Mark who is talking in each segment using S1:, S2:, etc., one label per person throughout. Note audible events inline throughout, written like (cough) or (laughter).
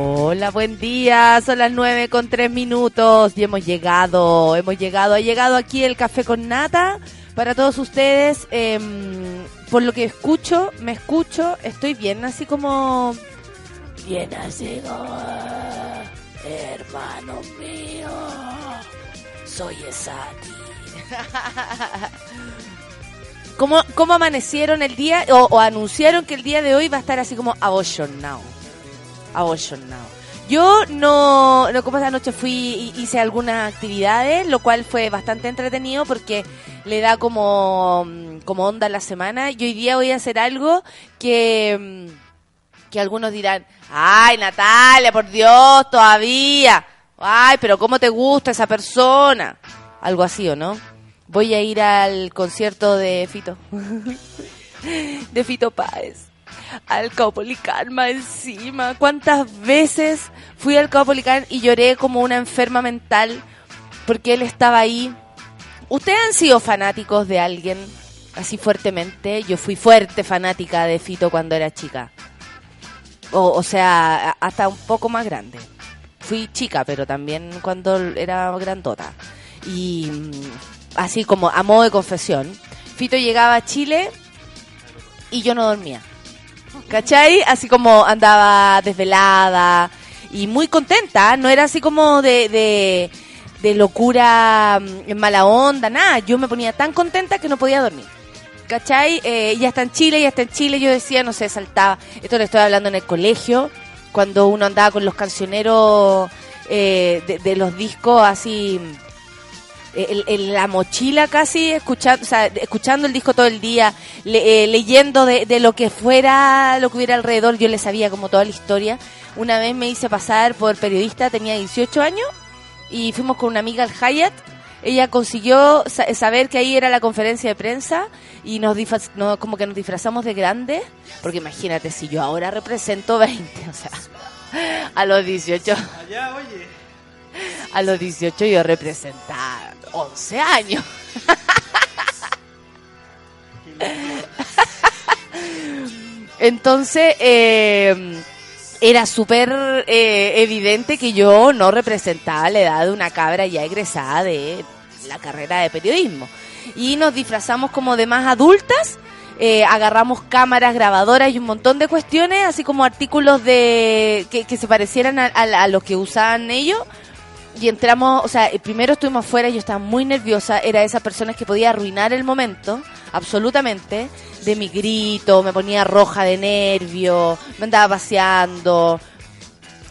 S1: Hola, buen día. Son las nueve con tres minutos y hemos llegado, hemos llegado, ha llegado aquí el café con nata para todos ustedes. Em, por lo que escucho, me escucho, estoy bien, así como bien así como hermano mío. Soy Esati. (laughs) ¿Cómo, ¿Cómo amanecieron el día o, o anunciaron que el día de hoy va a estar así como abochornado? Abochornado. Yo no, no como esa noche fui hice algunas actividades, lo cual fue bastante entretenido porque le da como, como onda a la semana. Y hoy día voy a hacer algo que, que algunos dirán, ay Natalia, por Dios, todavía. Ay, pero ¿cómo te gusta esa persona? Algo así, ¿o no? Voy a ir al concierto de Fito. (laughs) de Fito Páez. Al Caupolicán más encima. ¿Cuántas veces fui al Caupolicán y lloré como una enferma mental porque él estaba ahí? ¿Ustedes han sido fanáticos de alguien así fuertemente? Yo fui fuerte fanática de Fito cuando era chica. O, o sea, hasta un poco más grande. Fui chica, pero también cuando era grandota. Y mm, así como a modo de confesión, Fito llegaba a Chile y yo no dormía. ¿Cachai? Así como andaba desvelada y muy contenta. No era así como de, de, de locura mm, en mala onda, nada. Yo me ponía tan contenta que no podía dormir. ¿Cachai? Eh, ya está en Chile, ya está en Chile. Yo decía, no sé, saltaba. Esto lo estoy hablando en el colegio, cuando uno andaba con los cancioneros eh, de, de los discos así en, la mochila casi, escuchando, escuchando el disco todo el día, le- eh, leyendo de, lo que fuera, lo que hubiera alrededor, yo le sabía como toda la historia. Una vez me hice pasar por periodista, tenía 18 años, y fuimos con una amiga al Hyatt. Ella consiguió sa- saber que ahí era la conferencia de prensa y nos, no, como que nos disfrazamos de grandes, porque imagínate, si yo ahora represento 20, o sea, (laughs) a los 18
S2: Allá, oye.
S1: A los 18 yo representaba 11 años. Entonces, eh, era súper eh, evidente que yo no representaba la edad de una cabra ya egresada de la carrera de periodismo. Y nos disfrazamos como de más adultas, eh, agarramos cámaras grabadoras y un montón de cuestiones, así como artículos de que, se parecieran a- a los que usaban ellos y entramos, o sea, primero estuvimos afuera, yo estaba muy nerviosa, era de esas personas que podía arruinar el momento, absolutamente, de mi grito, me ponía roja de nervio, me andaba paseando,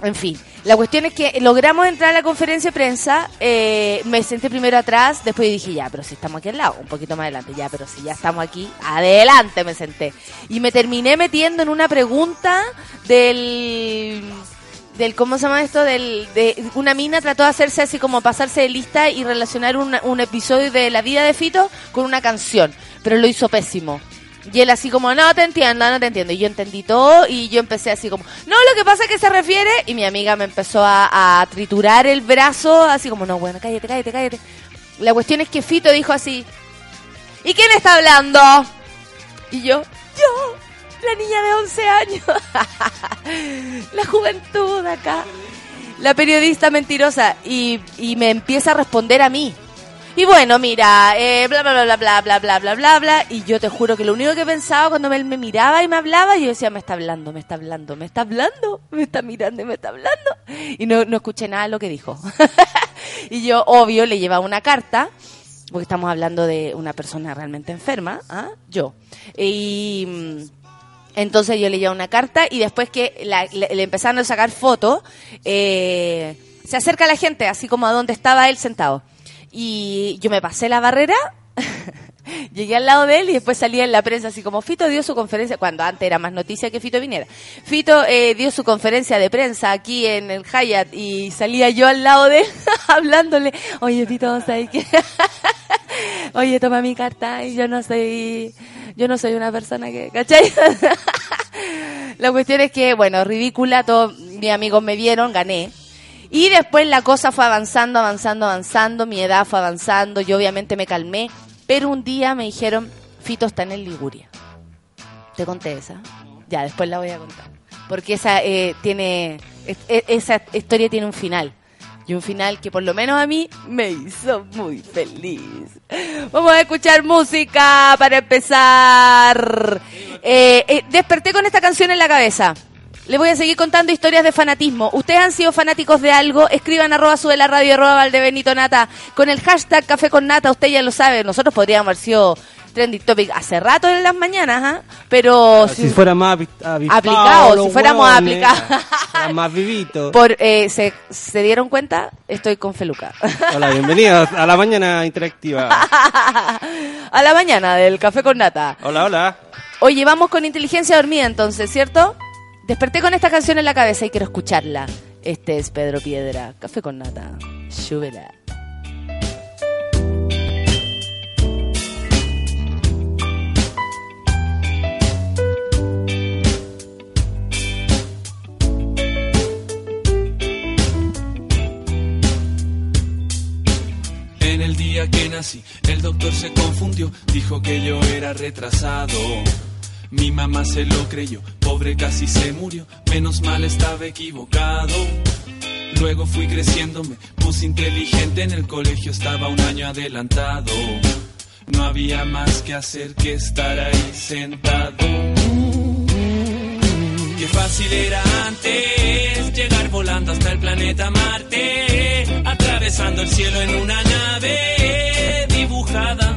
S1: en fin. La cuestión es que logramos entrar a la conferencia de prensa, eh, me senté primero atrás, después dije, ya, pero si estamos aquí al lado, un poquito más adelante, ya, pero si ya estamos aquí, adelante me senté. Y me terminé metiendo en una pregunta del del cómo se llama esto del de una mina trató de hacerse así como pasarse de lista y relacionar un, episodio de la vida de Fito con una canción pero lo hizo pésimo. Y él así como no te entiendo no te entiendo y yo entendí todo y yo empecé así como no lo que pasa es que se refiere y mi amiga me empezó a triturar el brazo así como no bueno cállate cállate cállate la cuestión es que Fito dijo así ¿y quién está hablando? y yo yo la niña de 11 años la juventud acá. La periodista mentirosa. Y, y me empieza a responder a mí. Y bueno, mira, eh, bla, bla, bla, bla, bla, bla, bla, bla, bla. Y yo te juro que lo único que pensaba cuando él me miraba y me hablaba, yo decía, me está hablando, me está hablando, me está hablando, me está mirando me está hablando. Y no, no escuché nada de lo que dijo. y yo, obvio, le llevaba una carta, porque estamos hablando de una persona realmente enferma, ¿ah? Yo. Y... entonces yo le llevo una carta y después que la- le, le empezaron a sacar fotos, eh, se acerca la gente, así como a donde estaba él sentado. Y yo me pasé la barrera (laughs) (laughs) Llegué al lado de él y después salía en la prensa así como Fito dio su conferencia, cuando antes era más noticia que Fito viniera. Fito eh, dio su conferencia de prensa aquí en el Hyatt y salía yo al lado de él (laughs) hablándole, oye Fito, ¿sabes qué? (laughs) oye, toma mi carta y yo no soy, yo no soy una persona que, ¿cachai? la cuestión es que, bueno, ridícula, todos mis amigos me vieron, gané. Y después la cosa fue avanzando, avanzando, avanzando, mi edad fue avanzando, yo obviamente me calmé, pero un día me dijeron, Fito está en el Liguria. ¿Te conté esa? Ya, después la voy a contar. Porque esa eh, tiene, esa historia tiene un final. Y un final que por lo menos a mí me hizo muy feliz. Vamos a escuchar música para empezar. Eh, eh, desperté con esta canción en la cabeza. Le voy a seguir contando historias de fanatismo. Ustedes han sido fanáticos de algo, escriban arroba sube la radio arroba Valdebenito Nata con el hashtag café con nata, usted ya lo sabe, nosotros podríamos haber sido trending topic hace rato en las mañanas, ¿ah? pero
S2: si, fuera más
S1: aplicado, si fuéramos aplicados, (laughs)
S2: más vivito.
S1: Por, eh, se, se dieron cuenta, estoy con Feluca. (laughs)
S2: Hola, bienvenidos a la mañana interactiva. (laughs)
S1: a la mañana del café con nata.
S2: Hola, hola.
S1: Oye, vamos con inteligencia dormida entonces, ¿cierto? Desperté con esta canción en la cabeza y quiero escucharla. Este es Pedro Piedra, Café con Nata. Súbela.
S3: En el día que nací, el doctor se confundió, dijo que yo era retrasado. Mi mamá se lo creyó, pobre casi se murió, menos mal estaba equivocado. Luego fui creciendo, me puse inteligente, en el colegio estaba un año adelantado. No había más que hacer que estar ahí sentado. Qué fácil era antes llegar volando hasta el planeta Marte, atravesando el cielo en una nave dibujada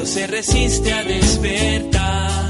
S3: pero se resiste a despertar.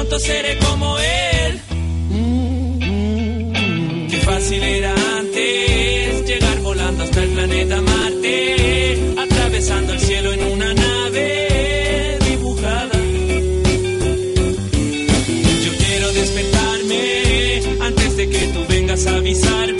S3: pronto seré como él. Qué fácil era antes llegar volando hasta el planeta Marte, atravesando el cielo en una nave dibujada. Yo quiero despertarme antes de que tú vengas a avisarme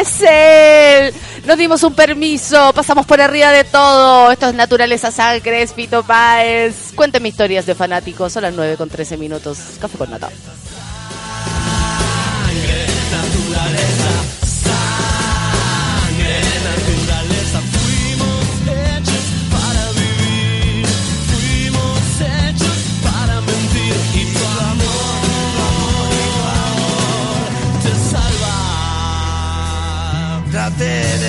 S1: Es él! Nos dimos un permiso, pasamos por arriba de todo. Esto es Naturaleza Sangre, es Fito Páez. Cuénteme historias de fanáticos. Son las 9 con 13 minutos. Café con nata.
S4: Traté de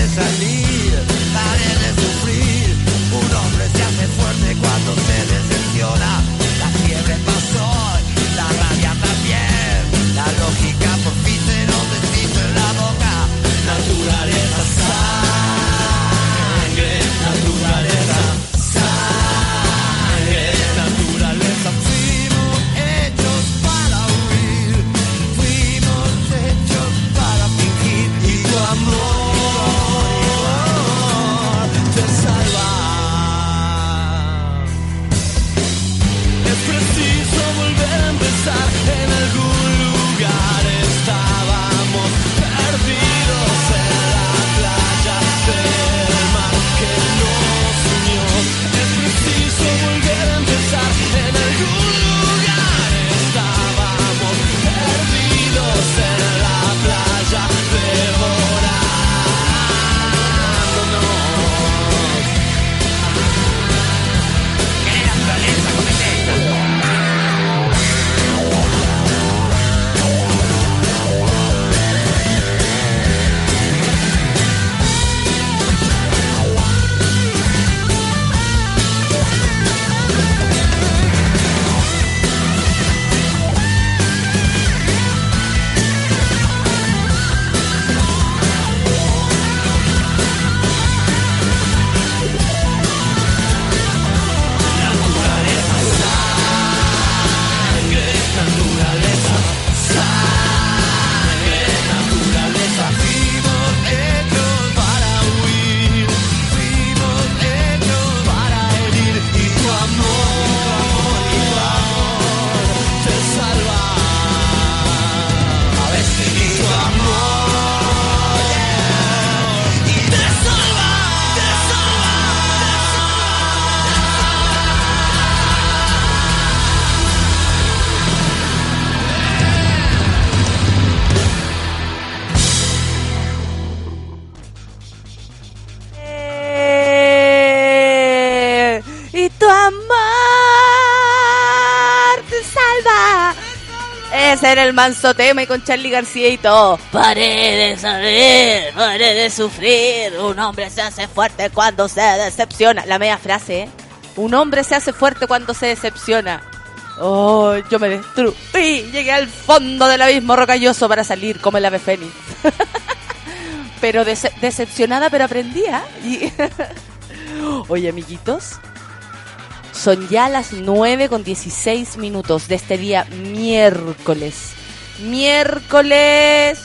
S1: el manso tema y con Charlie García y todo. Paré de saber, paré de sufrir. Un hombre se hace fuerte cuando se decepciona. La media frase, ¿eh? Un hombre se hace fuerte cuando se decepciona. Oh, yo me destruí. Llegué al fondo del abismo rocalloso para salir como el ave fénix. (laughs) pero dece- decepcionada, pero aprendía. Y (laughs) Oye, amiguitos, son ya las 9 con 16 minutos de este día miércoles. Miércoles.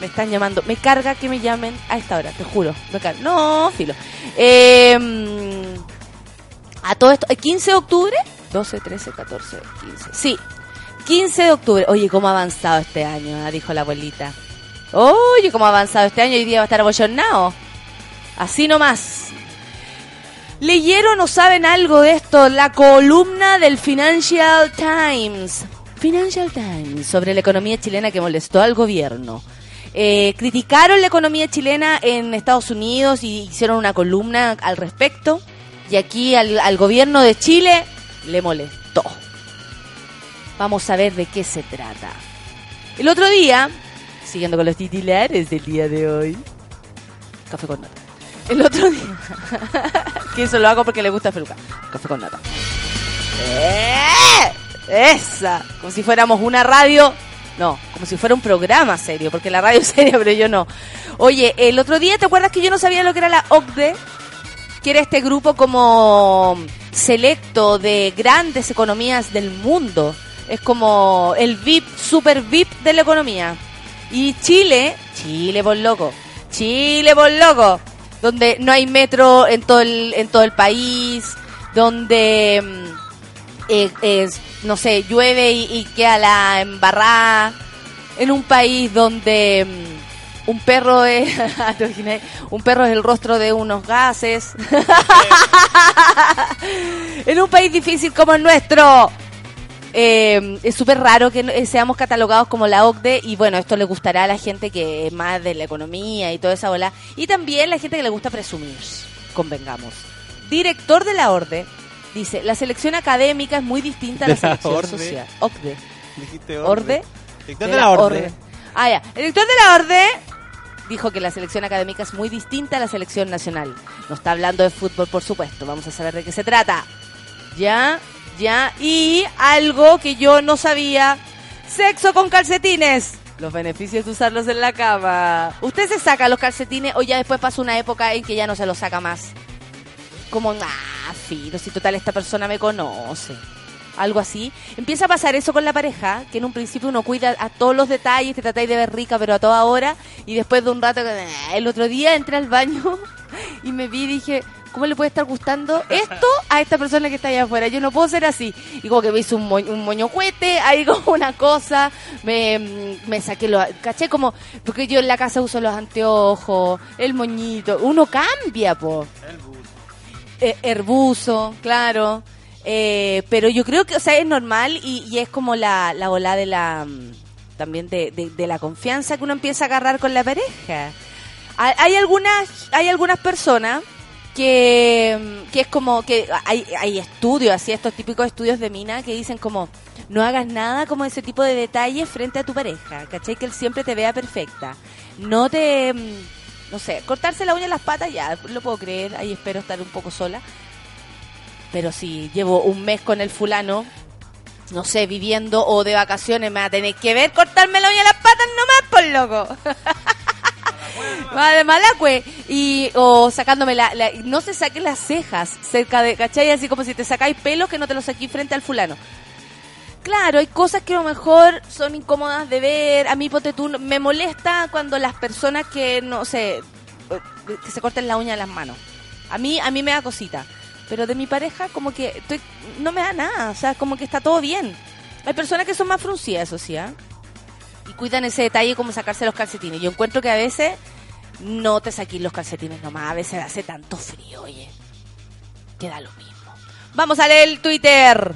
S1: Me están llamando. Me carga que me llamen a esta hora, te juro. Me. No, filo. Mm, a todo esto, ¿el 15 de octubre? 12, 13, 14, 15. Sí, 15 de octubre. Oye, cómo ha avanzado este año, ah, dijo la abuelita. Oye, cómo ha avanzado este año. Hoy día va a estar abollonado. Así nomás. ¿Leyeron o saben algo de esto? La columna del Financial Times. Financial Times sobre la economía chilena que molestó al gobierno. Eh, criticaron la economía chilena en Estados Unidos y hicieron una columna al respecto. Y aquí al, gobierno de Chile le molestó. Vamos a ver de qué se trata. El otro día, siguiendo con los titulares del día de hoy, café con nata. El otro día, (laughs) que eso lo hago porque le gusta Feluca. Café con nata. ¡Eh! Esa, como si fuéramos una radio. No, como si fuera un programa serio, porque la radio es seria, pero yo no. Oye, el otro día, ¿te acuerdas que yo no sabía lo que era la OCDE? Que era este grupo como selecto de grandes economías del mundo. Es como el VIP, super VIP de la economía. Y Chile, Chile por loco, Chile por loco, donde no hay metro en todo el, en todo el país, donde eh, no sé, llueve y, y queda la embarrada en un país donde mm, un perro es (laughs) ¿te imaginas? un perro es el rostro de unos gases (laughs) en un país difícil como el nuestro eh, es súper raro que eh, seamos catalogados como la OCDE y bueno, esto le gustará a la gente que es más de la economía y toda esa ola y también la gente que le gusta presumir, convengamos. Director de la ORDE dice, la selección académica es muy distinta a la (laughs)
S2: De la
S1: selección
S2: ORDE.
S1: social. OCDE.
S2: Dijiste
S1: ¿Orde?
S2: Director de la orde.
S1: Ah, ya. El director de la Orde dijo que la selección académica es muy distinta a la selección nacional. No está hablando de fútbol, por supuesto. Vamos a saber de qué se trata. Ya, ya. Y algo que yo no sabía. Sexo con calcetines. Los beneficios de usarlos en la cama. ¿Usted se saca los calcetines o ya después pasa una época en que ya no se los saca más? Como, ah, filo, si total esta persona me conoce. Algo así. Empieza a pasar eso con la pareja, que en un principio uno cuida a todos los detalles, te tratáis de ver rica, pero a toda hora, y después de un rato, ah, el otro día entré al baño (laughs) y me vi y dije, ¿cómo le puede estar gustando esto a esta persona que está allá afuera? Yo no puedo ser así. Y como que me hizo un, mo un moñocuete, ahí (laughs) como una cosa, me, me saqué lo, caché como, porque yo en la casa uso los anteojos, el moñito, uno cambia, po. Eh, herbuso, claro. Eh, pero yo creo que, o sea, es normal y, es como la, la ola de la. mm, también de la confianza que uno empieza a agarrar con la pareja. Hay, hay algunas, hay algunas personas que, mm, que es como que hay, hay estudios, así estos típicos estudios de mina que dicen como no hagas nada como ese tipo de detalles frente a tu pareja, ¿cachai? Que él siempre te vea perfecta. No te, mm, no sé, cortarse la uña en las patas ya, lo puedo creer, ahí espero estar un poco sola. Pero si llevo un mes con el fulano, no sé, viviendo o de vacaciones, me va a tener que ver cortarme la uña en las patas nomás, por loco. Va de malacue. Y, o sacándome la, la- No se saquen las cejas cerca de. ¿Cachai? Así como si te sacáis pelos que no te los saquís frente al fulano. Claro, hay cosas que a lo mejor son incómodas de ver. A mí, ponte tú, me molesta cuando las personas que, no sé, eh, que se corten la uña de las manos. A mí, a mí me da cosita. Pero de mi pareja, como que estoy, no me da nada. O sea, como que está todo bien. Hay personas que son más fruncidas, eso sí, ¿ah? Y cuidan ese detalle como sacarse los calcetines. Yo encuentro que a veces no te saquís los calcetines nomás. A veces hace tanto frío, oye. Queda lo mismo. Vamos a leer el Twitter.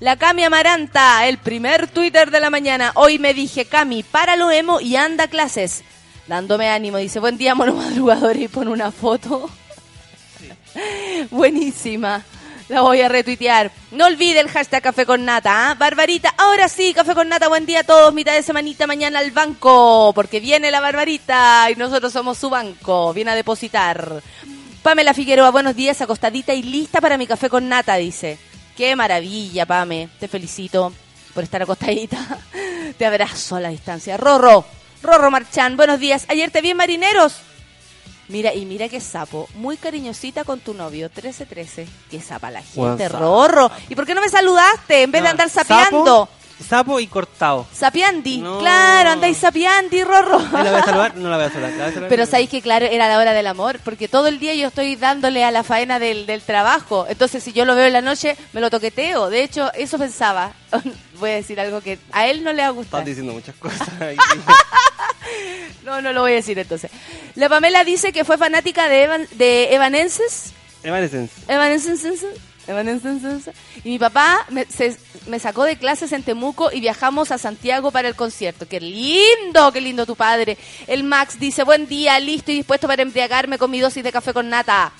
S1: La Cami Amaranta, el primer Twitter de la mañana. Hoy me dije, Cami, para lo emo y anda a clases. Dándome ánimo, dice, buen día, mono madrugador, y pone una foto. (laughs) Buenísima. La voy a retuitear. No olvide el hashtag Café con Nata, ¿ah? Barbarita, ahora sí, Café con Nata, buen día a todos. Mitad de semanita mañana al banco, porque viene la Barbarita y nosotros somos su banco. Viene a depositar. Pamela Figueroa, buenos días, acostadita y lista para mi Café con Nata, dice. Qué maravilla, Pame. Te felicito por estar acostadita. (laughs) Te abrazo a la distancia. Rorro, Rorro Marchán, buenos días. Ayer te vi en Marineros. Mira, y mira qué sapo. Muy cariñosita con tu novio. 1313. Qué sapa la gente. Rorro. ¿Y por qué no me saludaste en vez de andar sapeando?
S2: Sapo, y cortado.
S1: Sapiandi.
S2: No.
S1: Claro, andáis sapiandi, Rorro. (laughs)
S2: ¿Ahí la voy a saludar? No la voy a saludar. ¿La voy a saludar?
S1: Pero sabéis que, claro, era la hora del amor, porque todo el día yo estoy dándole a la faena del, del trabajo. Entonces, si yo lo veo en la noche, me lo toqueteo. De hecho, eso pensaba. (laughs) Voy a decir algo que a él no le va a gustar.
S2: Estás diciendo muchas cosas. (laughs) ahí.
S1: No, no lo voy a decir entonces. La Pamela dice que fue fanática de, Evan, de Evanescence.
S2: Evanescence.
S1: Evanescence. Y mi papá me, sacó de clases en Temuco y viajamos a Santiago para el concierto. ¡Qué lindo! ¡Qué lindo tu padre! El Max dice, buen día, listo y dispuesto para embriagarme con mi dosis de café con nata.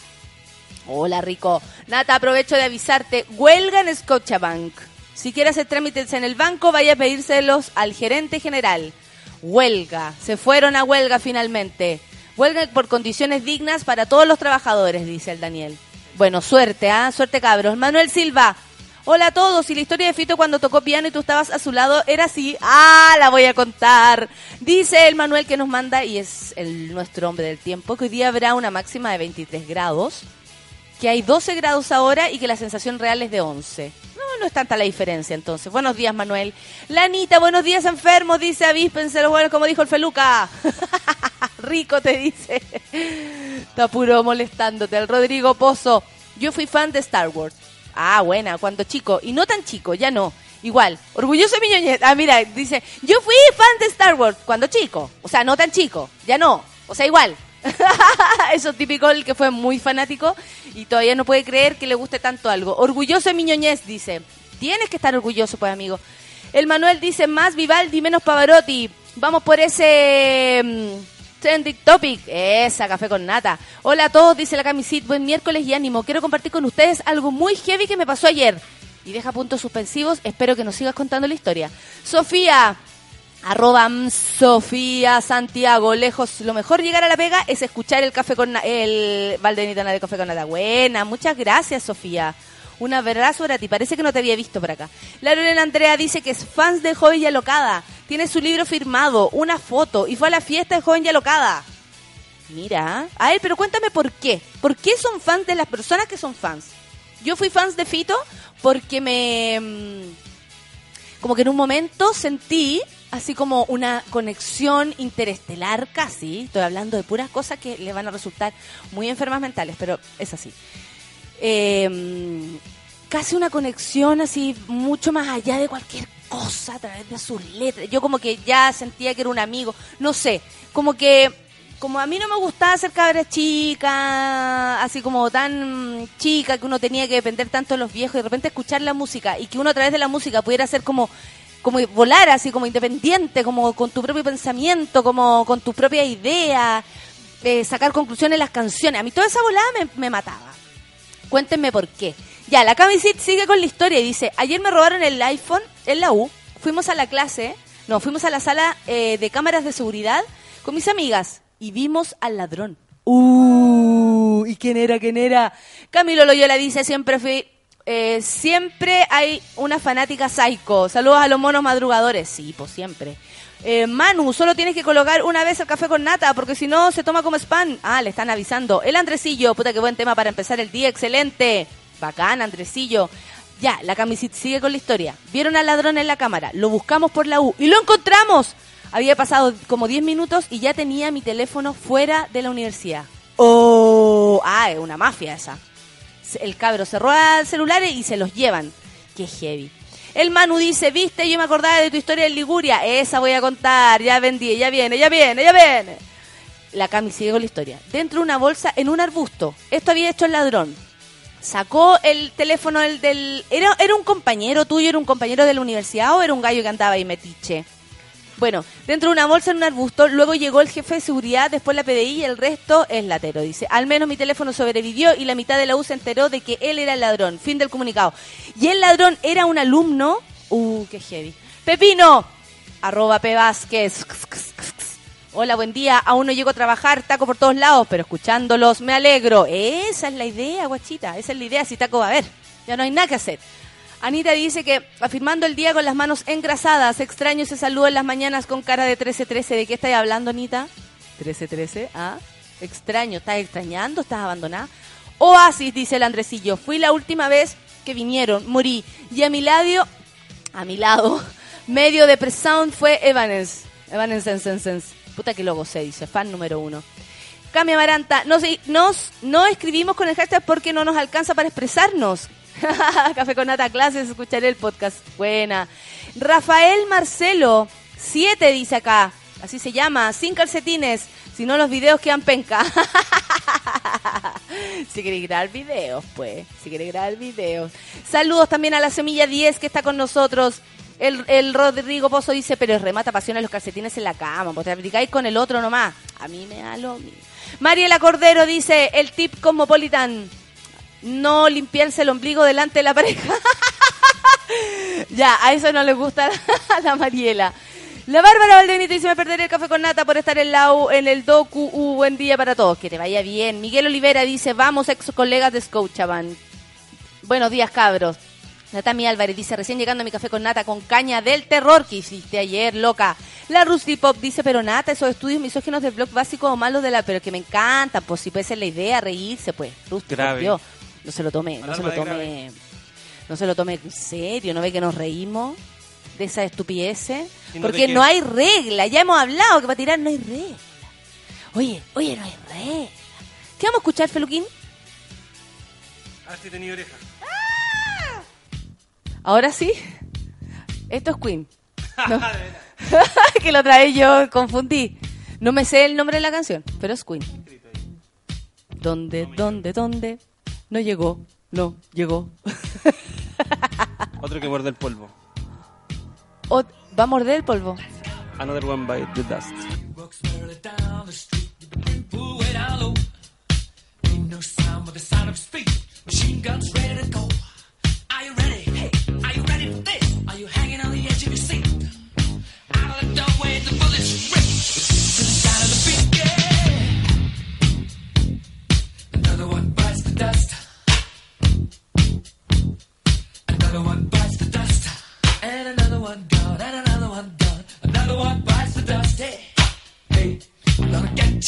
S1: Hola, rico. Nata, aprovecho de avisarte. Huelga en Scotiabank. Si quiere hacer trámites en el banco, vaya a pedírselos al gerente general. Huelga. Se fueron a huelga finalmente. Huelga por condiciones dignas para todos los trabajadores, dice el Daniel. Bueno, suerte, ¿ah? Suerte, cabros. Manuel Silva. Hola a todos. Y la historia de Fito cuando tocó piano y tú estabas a su lado era así. Ah, la voy a contar. Dice el Manuel que nos manda, y es el, nuestro hombre del tiempo, que hoy día habrá una máxima de 23 grados que hay 12 grados ahora y que la sensación real es de 11. No, no es tanta la diferencia entonces. Buenos días, Manuel. Lanita, buenos días, enfermos, dice avíspense los buenos, como dijo el Feluca. (laughs) Rico te dice. Está puro molestándote. El Rodrigo Pozo. Yo fui fan de Star Wars. Ah, buena, cuando chico. Y no tan chico, ya no. Igual, orgulloso de mi. Ah, mira, dice, yo fui fan de Star Wars cuando chico. O sea, no tan chico, ya no. O sea, igual. (laughs) Eso típico, el que fue muy fanático y todavía no puede creer que le guste tanto algo. Orgulloso de mi dice. Tienes que estar orgulloso, pues, amigo. El Manuel dice, más Vivaldi, menos Pavarotti. Vamos por ese... mm, Trending Topic. Esa, café con nata. Hola a todos, dice la camisit. Buen miércoles y ánimo. Quiero compartir con ustedes algo muy heavy que me pasó ayer. Y deja puntos suspensivos. Espero que nos sigas contando la historia. Sofía. Arroba Sofía Santiago. Lejos, lo mejor llegar a la pega es escuchar el café con el Valdenitana de café con nata. Buena, muchas gracias, Sofía. Un abrazo para ti. Parece que no te había visto por acá. La Andrea dice que es fans de Joven y Alocada. Tiene su libro firmado, una foto y fue a la fiesta de Joven y Alocada. Mira. A ver, pero cuéntame por qué. ¿Por qué son fans de las personas que son fans? Yo fui fans de Fito porque me... mm, Como que en un momento sentí así como una conexión interestelar casi. Estoy hablando de puras cosas que le van a resultar muy enfermas mentales, pero es así. Eh, casi una conexión así mucho más allá de cualquier cosa a través de sus letras. Yo como que ya sentía que era un amigo, no sé, como que como a mí no me gustaba ser cabra chica, así como tan chica que uno tenía que depender tanto de los viejos y de repente escuchar la música y que uno a través de la música pudiera ser como como volar así como independiente, como con tu propio pensamiento, como con tus propias ideas, eh, sacar conclusiones en las canciones. A mí toda esa volada me, me mataba. Cuéntenme por qué. Ya, la Camisit sigue con la historia y dice, ayer me robaron el iPhone en la U, fuimos a la clase, no, fuimos a la sala eh, de cámaras de seguridad con mis amigas y vimos al ladrón. Uh, ¿y quién era? ¿Quién era? Camilo Loyola dice, siempre fui, eh, siempre hay una fanática psycho. Saludos a los monos madrugadores. Sí, pues siempre. Eh, Manu, solo tienes que colocar una vez el café con nata, porque si no se toma como spam. Ah, le están avisando. El Andresillo, puta que buen tema para empezar el día, excelente. Bacán, Andresillo. Ya, la camisita sigue con la historia. Vieron al ladrón en la cámara, lo buscamos por la U y lo encontramos. Había pasado como 10 minutos y ya tenía mi teléfono fuera de la universidad. Oh, ah, es una mafia esa. El cabro se roba celulares y se los llevan. Qué heavy. El Manu dice, viste, yo me acordaba de tu historia en Liguria. Esa voy a contar, ya vendí, ya viene, ya viene, ya viene. La Cami sigue con la historia. Dentro de una bolsa, en un arbusto. Esto había hecho el ladrón. Sacó el teléfono del... ¿era, ¿Era un compañero tuyo, era un compañero de la universidad o era un gallo que andaba ahí metiche? Bueno, dentro de una bolsa en un arbusto, luego llegó el jefe de seguridad, después la PDI y el resto es latero. Dice, al menos mi teléfono sobrevivió y la mitad de la U se enteró de que él era el ladrón. Fin del comunicado. Y el ladrón era un alumno. Uh, qué heavy. Pepino, arroba P. Vázquez. Hola, buen día. Aún no llego a trabajar, taco por todos lados, pero escuchándolos me alegro. Esa es la idea, guachita. Esa es la idea, si taco va a haber. Ya no hay nada que hacer. Anita dice que afirmando el día con las manos engrasadas, extraño ese saludo en las mañanas con cara de 13-13. ¿De qué estáis hablando, Anita? 13-13, ¿ah? Extraño, ¿estás extrañando? ¿Estás abandonada? Oasis, dice el Andresillo. Fui la última vez que vinieron, morí. Y a mi lado, a mi lado, (laughs) medio de pre-sound fue Evanes. Evanescence. Puta que lo gocé, dice, fan número uno. Cami Amaranta, nos, nos, no escribimos con el hashtag porque no nos alcanza para expresarnos. (laughs) Café con nata clases, escucharé el podcast. Buena. Rafael Marcelo, 7 dice acá. Así se llama, sin calcetines. Si no, los videos quedan penca. (laughs) si queréis grabar videos, pues. Si queréis grabar videos. Saludos también a la Semilla 10 que está con nosotros. El, Rodrigo Pozo dice, pero es remata pasiones los calcetines en la cama, pues te aplicáis con el otro nomás. A mí me da lo mismo. Mariela Cordero dice, el tip cosmopolitan, no limpiarse el ombligo delante de la pareja. (laughs) ya, a eso no le gusta (laughs) a la Mariela. La Bárbara Valdenito dice, me perderé el café con nata por estar en, la U, en el docu. Uh, buen día para todos, que te vaya bien. Miguel Olivera dice, vamos ex colegas de Scotiabank. Buenos días, cabros. Natami Álvarez dice, recién llegando a mi café con nata con caña del terror que hiciste ayer, loca. La Rusty Pop dice, pero nata, esos estudios misóginos del blog básico o malos de la... Pero que me encantan, pues si puede ser la idea, reírse, pues. Rusty
S2: Grave.
S1: Pop. No se lo tome, no se lo tome... No se lo tome en serio, ¿no ve que nos reímos de esa estupideces?
S2: Y no
S1: Porque no hay regla, ya hemos hablado que para tirar no hay regla. Oye, oye, no hay regla. ¿Qué vamos a escuchar, Feluquín?
S2: Si tenía oreja.
S1: ¿Ahora sí? Esto es Queen. (laughs) No. (laughs) que lo trae yo, confundí. No me sé el nombre de la canción, pero es Queen. ¿Dónde, dónde, dónde? No llegó, no llegó. (laughs)
S2: Otro que muerde el polvo.
S1: O- ¿Va a morder el polvo?
S2: Another one by the dust.
S5: Walks merrily down the street with the brim pulled way down low. Ain't no sound but the sound of speed. Machine guns ready to go.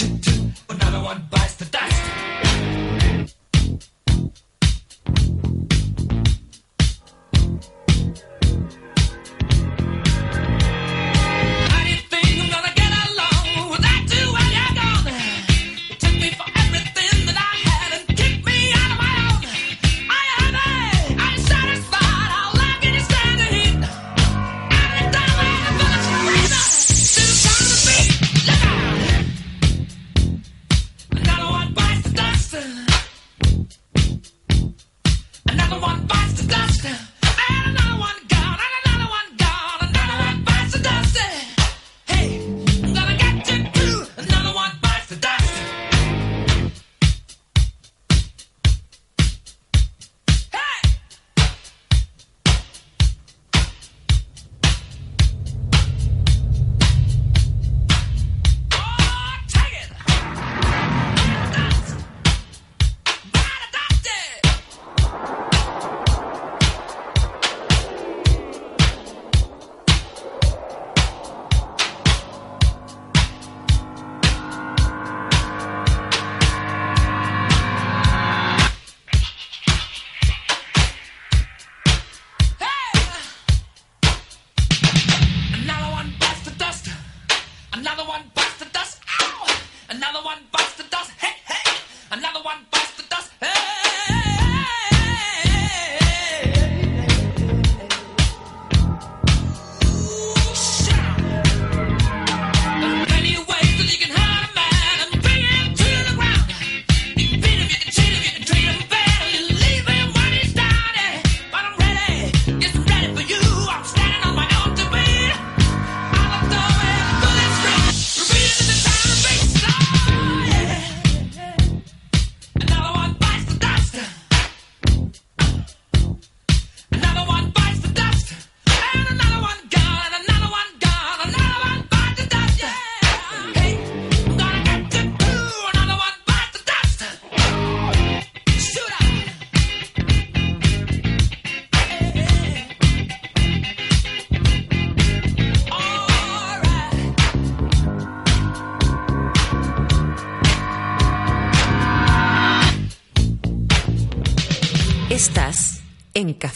S5: to do.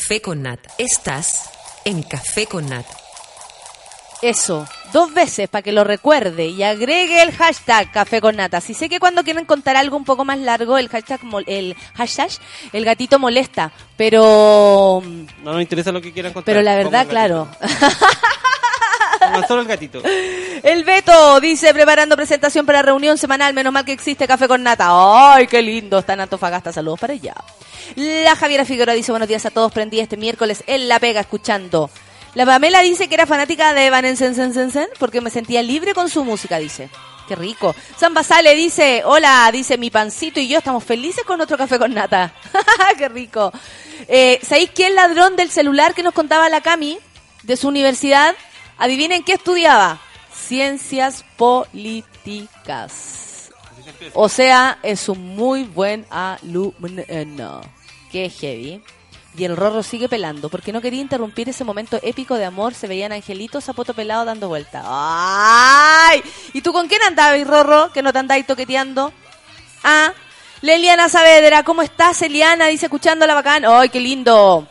S6: Café con Nata. Estás en Café con Nata.
S1: Eso, dos veces para que lo recuerde y agregue el hashtag Café con Nata. Si sé que cuando quieren contar algo un poco más largo, el hashtag, el hashtag, el gatito molesta, pero,
S2: No nos interesa lo que quieran contar.
S1: pero la verdad, claro. (laughs)
S2: solo el.
S1: El Beto dice, preparando presentación para reunión semanal, menos mal que existe Café con Nata. ¡Ay, qué lindo! Está en Antofagasta, saludos para allá. La Javiera Figueroa dice, buenos días a todos, prendí este miércoles en La Pega escuchando. La Pamela dice que era fanática de Evanescence porque me sentía libre con su música, dice. Qué rico. San Basale dice, hola, dice mi pancito y yo estamos felices con otro café con nata. (laughs) Qué rico. Eh, ¿Sabéis quién ladrón del celular que nos contaba la Cami de su universidad? Adivinen qué estudiaba. Ciencias políticas. O sea, es un muy buen alumno. Qué heavy. Y el Rorro sigue pelando, porque no quería interrumpir ese momento épico de amor. Se veían angelitos a pelado dando vuelta. ¡Ay! ¿Y tú con quién andabas, Rorro? Que no te andáis toqueteando. Ah, Leliana Saavedra, ¿cómo estás, Eliana? Dice, escuchando la bacán. ¡Ay, qué lindo!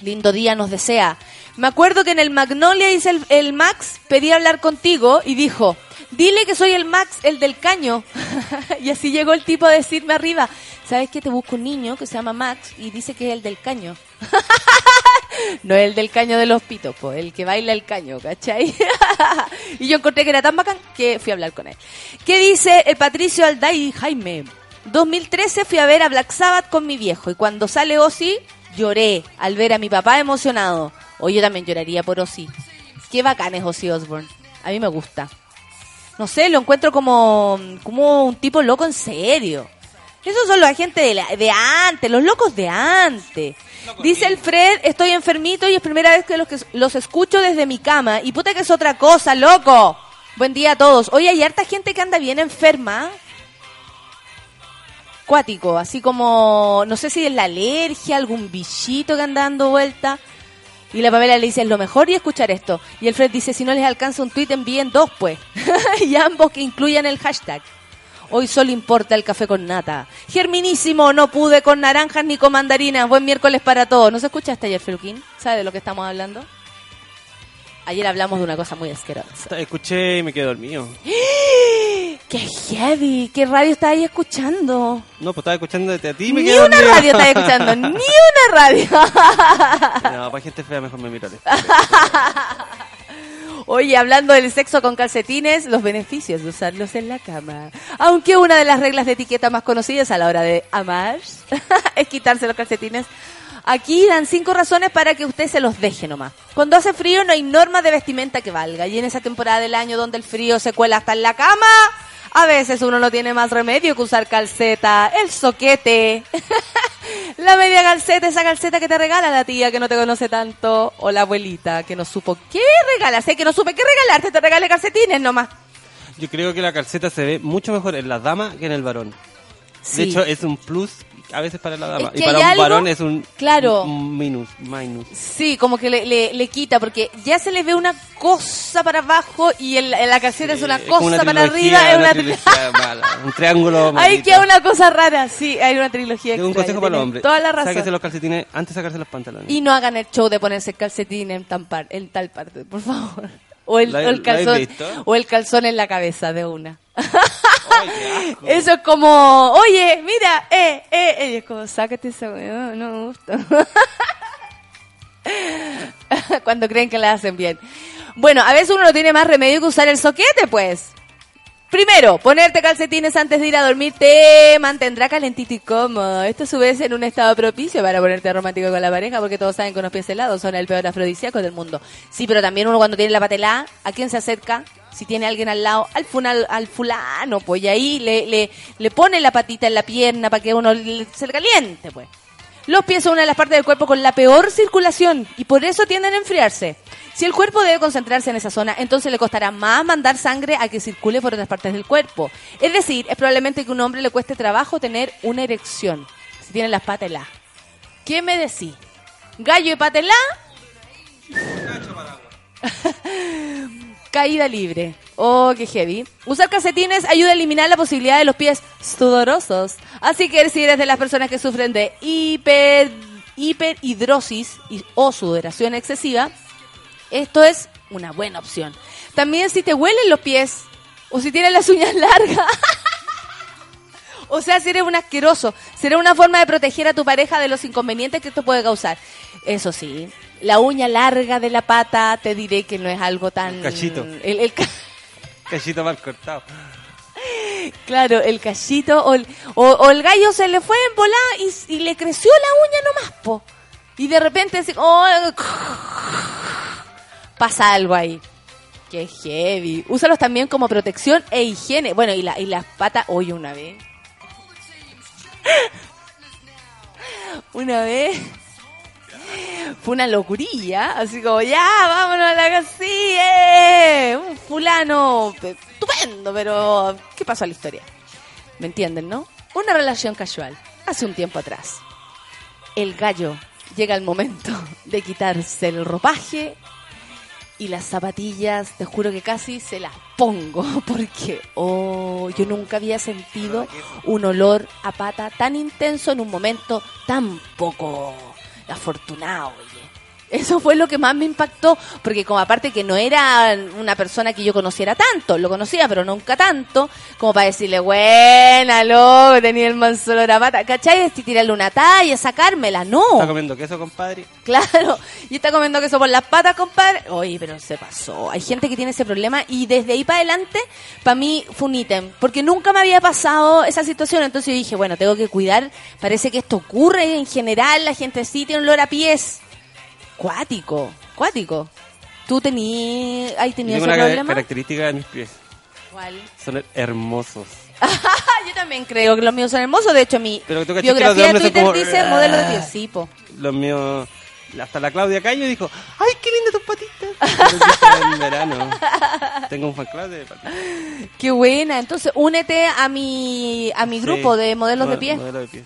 S1: Lindo día nos desea. Me acuerdo que en el Magnolia dice el, Max, pedí hablar contigo y dijo, dile que soy el Max, el del caño. (laughs) y así llegó el tipo a decirme arriba, ¿sabes que te busco un niño que se llama Max y dice que es el del caño? (laughs) No el del caño de los pitos, pues, el que baila el caño, ¿cachai? (laughs) y yo encontré que era tan bacán que fui a hablar con él. ¿Qué dice el Patricio Alday Jaime? 2013 fui a ver a Black Sabbath con mi viejo y cuando sale Ozzy lloré al ver a mi papá emocionado. O yo también lloraría por Ozzy. Qué bacán es Ozzy Osbourne. A mí me gusta. No sé, lo encuentro como, como un tipo loco en serio. Esos son la gente de, la- de antes, los locos de antes. Dice el Fred, estoy enfermito y es primera vez que los, que los escucho desde mi cama. Y puta que es otra cosa, loco. Buen día a todos. Oye, hay harta gente que anda bien enferma. Cuático, así como, no sé si es la alergia, algún bichito que anda dando vuelta. Y la Pamela le dice, es lo mejor y escuchar esto. Y el Fred dice, si no les alcanza un tweet, envíen dos, pues. (laughs) y ambos que incluyan el hashtag. Hoy solo importa el café con nata. Germinísimo, no pude con naranjas ni con mandarinas. Buen miércoles para todos. ¿No se escuchaste ayer, Feluquín? ¿Sabe de lo que estamos hablando? Ayer hablamos de una cosa muy asquerosa.
S2: Escuché y me quedé dormido.
S1: ¡Qué heavy! ¿Qué radio estás ahí escuchando?
S2: No, pues estaba escuchando desde a ti y me
S1: Ni
S2: quedé
S1: una
S2: dormido.
S1: radio estás escuchando, (laughs) ni una radio.
S2: No, para gente fea mejor me miraré.
S1: Oye, hablando del sexo con calcetines, los beneficios de usarlos en la cama. Aunque una de las reglas de etiqueta más conocidas a la hora de amar (laughs) es quitarse los calcetines. Aquí dan cinco razones para que usted se los deje nomás. Cuando hace frío no hay norma de vestimenta que valga. Y en esa temporada del año donde el frío se cuela hasta en la cama, a veces uno no tiene más remedio que usar calceta, el soquete, (laughs) la media calceta, esa calceta que te regala la tía que no te conoce tanto, o la abuelita que no supo qué regalar, sé que no supe qué regalarte, te regale calcetines nomás.
S2: Yo creo que la calceta se ve mucho mejor en la dama que en el varón.
S1: Sí.
S2: De hecho, es un plus a veces para la dama.
S1: Es que
S2: y para
S1: hay
S2: un
S1: algo-
S2: varón es un,
S1: claro.
S2: un minus, minus.
S1: Sí, como que le, le, le quita, porque ya se le ve una cosa para abajo y en la, calceta es una cosa para arriba, es una
S2: trilogía (laughs) mala, un triángulo. Maldito.
S1: queda una cosa rara, sí, hay una trilogía
S2: Tengo un
S1: extraña,
S2: consejo para los
S1: tiene
S2: hombres.
S1: Toda la razón.
S2: Sáquese los calcetines antes de sacarse los pantalones.
S1: Y no hagan el show de ponerse el calcetín en, tan par- en tal parte, por favor. (laughs) O el,
S2: ¿La-
S1: o el calzón, o el calzón en la cabeza de una. (laughs) Eso es como, oye, mira, eh, eh, eh. Es como, sácate esa weá, no me gusta. (laughs) Cuando creen que la hacen bien. Bueno, a veces uno no tiene más remedio que usar el soquete, pues. Primero, ponerte calcetines antes de ir a dormir te mantendrá calentito y cómodo. Esto a su vez en un estado propicio para ponerte romántico con la pareja, porque todos saben que unos pies helados son el peor afrodisíaco del mundo. Sí, pero también uno cuando tiene la patelá, ¿a quién se acerca? Si tiene alguien al lado, al, funal, al fulano, pues y ahí le, le, le pone la patita en la pierna para que uno se le caliente, pues. Los pies son una de las partes del cuerpo con la peor circulación y por eso tienden a enfriarse. Si el cuerpo debe concentrarse en esa zona, entonces le costará más mandar sangre a que circule por otras partes del cuerpo. Es decir, es probablemente que a un hombre le cueste trabajo tener una erección si tiene las patas heladas. ¿Qué me decís? ¿Gallo y patelá? (laughs) Caída libre. Oh, qué heavy. Usar calcetines ayuda a eliminar la posibilidad de los pies sudorosos. Así que si eres de las personas que sufren de hiper, hiperhidrosis y, o sudoración excesiva, esto es una buena opción. También si te huelen los pies o si tienes las uñas (laughs) largas. o sea, si eres un asqueroso, será una forma de proteger a tu pareja de los inconvenientes que esto puede causar. Eso sí, la uña larga de la pata te diré que no es algo tan...
S2: El cachito.
S1: El, el ca- (laughs)
S2: Cachito mal cortado.
S1: Claro, el cachito o el, o, o el gallo se le fue en volada y, y le creció la uña nomás, po. Y de repente así, oh, (laughs) pasa algo ahí. Qué heavy. Úsalos también como protección e higiene. Bueno, y, la, y las patas, oye, una vez. (laughs) Una vez. Fue una locurilla, así como, ya, vámonos a la casilla. Un fulano pe- estupendo, pero ¿qué pasó a la historia? ¿Me entienden, no? Una relación casual, hace un tiempo atrás. El gallo llega el momento de quitarse el ropaje y las zapatillas, te juro que casi se las pongo, (laughs) porque oh, yo nunca había sentido un olor a pata tan intenso en un momento tan poco afortunado. Eso fue lo que más me impactó, porque como aparte que no era una persona que yo conociera tanto, lo conocía, pero nunca tanto, como para decirle, buena, loco, tenía el manso olor a pata, ¿cachai? Es tirarle una talla, sacármela, no.
S2: ¿Está comiendo queso, compadre?
S1: Claro, y está comiendo queso por las patas, compadre. Oye, pero se pasó. Hay gente que tiene ese problema y desde ahí para adelante, para mí fue un ítem, porque nunca me había pasado esa situación. Entonces yo dije, bueno, tengo que cuidar. Parece que esto ocurre en general, la gente sí tiene olor a pies. Cuático, cuático. ¿Tú tenías, ahí tenías ese
S2: una
S1: problema?
S2: característica de mis pies.
S1: ¿Cuál?
S2: Son hermosos. (laughs)
S1: Yo también creo que los míos son hermosos. De hecho, mi
S2: Pero tú cachai que los de
S1: biografía de Twitter
S2: como-
S1: dice modelo de pies. Sí, po.
S2: Los míos... Hasta la Claudia Cayo dijo, ¡ay, qué lindas tus patitas! (laughs) En verano. Tengo un fan club de patitas.
S1: Qué buena. Entonces, únete a mi, a mi grupo
S2: Sí,
S1: de modelos de
S2: mo-
S1: pies.
S2: Modelos de pies.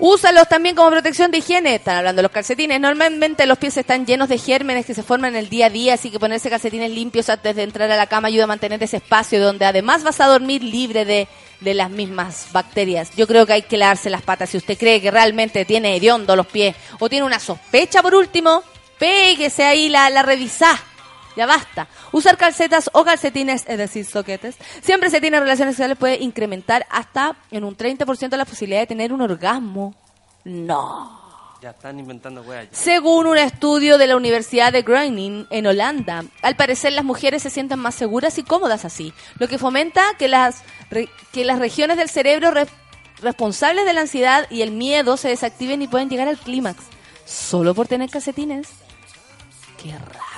S1: Úsalos también como protección de higiene. Están hablando de los calcetines. Normalmente los pies están llenos de gérmenes que se forman en el día a día, así que ponerse calcetines limpios antes de entrar a la cama ayuda a mantener ese espacio donde además vas a dormir libre de, de las mismas bacterias. Yo creo que hay que lavarse las patas. Si usted cree que realmente tiene hediondo los pies o tiene una sospecha por último, péguese ahí la, la revisá. Ya basta. Usar calcetas o calcetines, es decir, soquetes, siempre se tiene relaciones sexuales puede incrementar hasta en un 30% la posibilidad de tener un orgasmo. No.
S2: Ya están inventando weas.
S1: Según un estudio de la Universidad de Groningen en Holanda, al parecer las mujeres se sienten más seguras y cómodas así, lo que fomenta que las, re- que las regiones del cerebro re- responsables de la ansiedad y el miedo se desactiven y pueden llegar al clímax. ¿Solo por tener calcetines? Qué raro.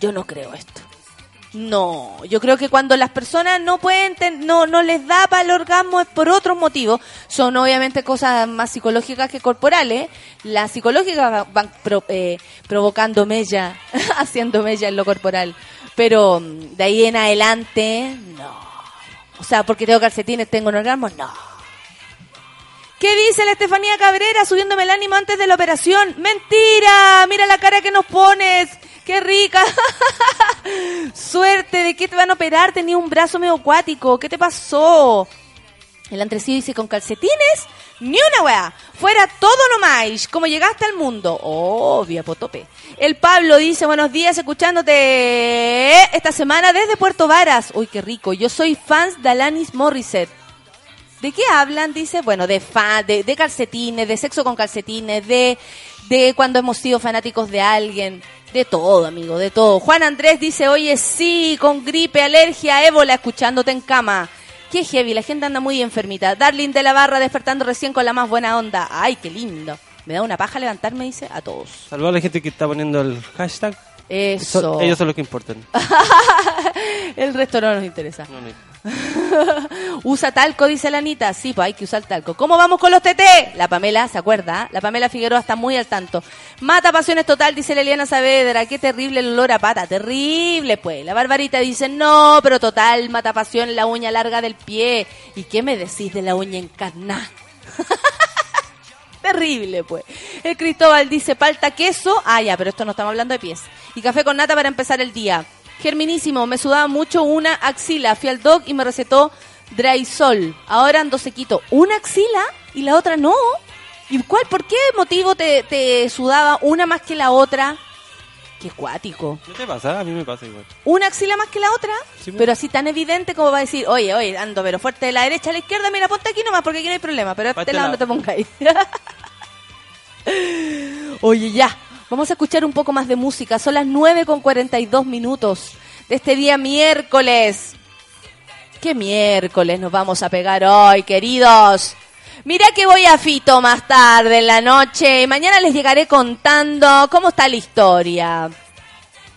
S1: Yo no creo esto. No, yo creo que cuando las personas no pueden, no, no les da para el orgasmo es por otros motivos. Son obviamente cosas más psicológicas que corporales. Las psicológicas va- van pro- eh, provocando mella, (laughs) haciendo mella en lo corporal. Pero mm, de ahí en adelante, no. O sea, porque tengo calcetines, tengo un orgasmo, no. ¿Qué dice la Estefanía Cabrera subiéndome el ánimo antes de la operación? ¡Mentira! Mira la cara que nos pones. ¡Qué rica! (laughs) Suerte, ¿de qué te van a operar? Tenía un brazo medio acuático. ¿Qué te pasó? El antrecillo dice, con calcetines, ni una weá. Fuera todo nomás. ¿Cómo llegaste al mundo? Obvio, potope. El Pablo dice, buenos días, escuchándote esta semana desde Puerto Varas. Uy, qué rico. Yo soy fans de Alanis Morissette. ¿De qué hablan? Dice, bueno, de fan, de, de calcetines, de sexo con calcetines, de, de cuando hemos sido fanáticos de alguien, de todo, amigo, de todo. Juan Andrés dice, oye, sí, con gripe, alergia, ébola, escuchándote en cama. Qué heavy, la gente anda muy enfermita. Darling de la Barra despertando recién con la más buena onda. Ay, qué lindo. Me da una paja levantarme, dice, a todos.
S2: Saludos a la gente que está poniendo el hashtag.
S1: Eso.
S2: Ellos son los que importan. (laughs)
S1: El resto no nos interesa.
S2: No, no. (laughs)
S1: Usa talco, dice la Anita. Sí, pues hay que usar talco. ¿Cómo vamos con los TT? La Pamela, ¿se acuerda? La Pamela Figueroa está muy al tanto. Mata pasiones total, dice la Eliana Saavedra. Qué terrible el olor a pata. Terrible, pues. La Barbarita dice, no, pero total, mata pasión la uña larga del pie. ¿Y qué me decís de la uña encarnada? (laughs) Terrible, pues. El Cristóbal dice palta queso. Ah, ya, pero esto no estamos hablando de pies. Y café con nata para empezar el día. Germinísimo, me sudaba mucho una axila. Fui al doc y me recetó Drysol. Ahora ando sequito. ¿Una axila y la otra no? ¿Y cuál? ¿Por qué motivo te, te sudaba una más que la otra? Qué cuático.
S2: ¿No te pasa? A mí me pasa igual.
S1: ¿Una axila más que la otra?
S2: Sí,
S1: pero así tan evidente como va a decir, oye, oye, ando pero fuerte de la derecha a la izquierda, mira, ponte aquí nomás porque aquí no hay problema, pero este lado no te pongáis. (laughs) oye, ya, vamos a escuchar un poco más de música, son las 9 con 42 minutos de este día miércoles. ¿Qué miércoles nos vamos a pegar hoy, queridos? Mira que voy a Fito más tarde en la noche. Mañana les llegaré contando cómo está la historia.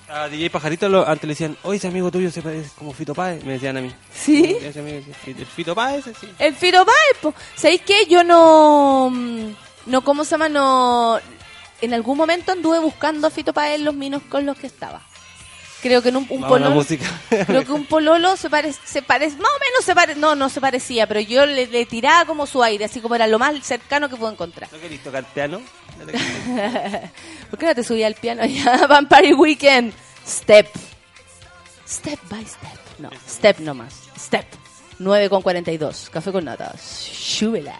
S2: A DJ Pajarito lo- antes le decían, oye, ese amigo tuyo se parece como Fito Páez. Me decían a mí.
S1: ¿Sí?
S2: El Fito Páez, sí.
S1: El Fito Páez. ¿sabéis qué? Yo no, mm, no, ¿cómo se llama? No, en algún momento anduve buscando a Fito Páez en los minos con los que estaba. Creo que en un, pololo, (laughs) creo que un pololo se parece, se parece, más o menos se parece, no, no se parecía, pero yo le, le tiraba como su aire, así como era lo más cercano que puedo encontrar.
S2: ¿No querés tocar piano? (laughs)
S1: ¿Por qué no te subí al piano ya? (laughs) Vampire Weekend. Step. Step by step. No, step nomás. Step. 9 con 42. Café con nata. Súbela.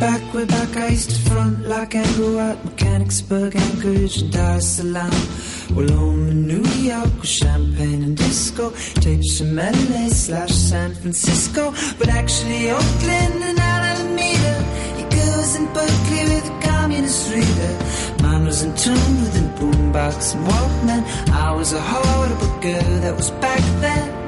S7: Back, way back, I used to front like Angle out Mechanicsburg, Anchorage, and Dar es Salaam. Well, home in New York with champagne and disco. Tapes from LA slash San Francisco. But actually, Oakland and Alameda. Your girls in Berkeley with a communist reader. Mine was in tune with a boombox and Walkman. I was a horrible girl that was back then.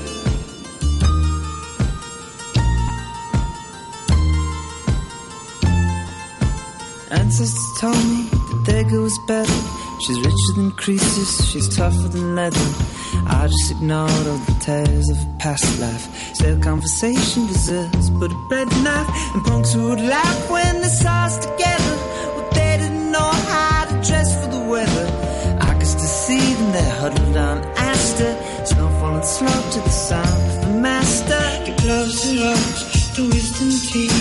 S7: Ancestors told me that girl was better. She's richer than Croesus, she's tougher than leather. I just ignored all the tales of a past life. Said conversation deserves but a bread knife. And punks would laugh when they saw us together. Well, they didn't know how to dress for the weather. I could still see them there huddled on Astor. Snow falling slow to the sound of the master. The gloves are off, the wisdom teeth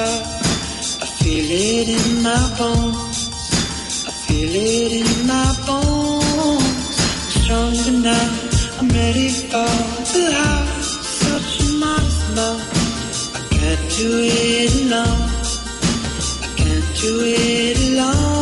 S7: I feel it in my bones. I feel it in my bones. I'm stronger now. I'm ready for the house. Such a modest love. I can't do it alone. I can't do it alone.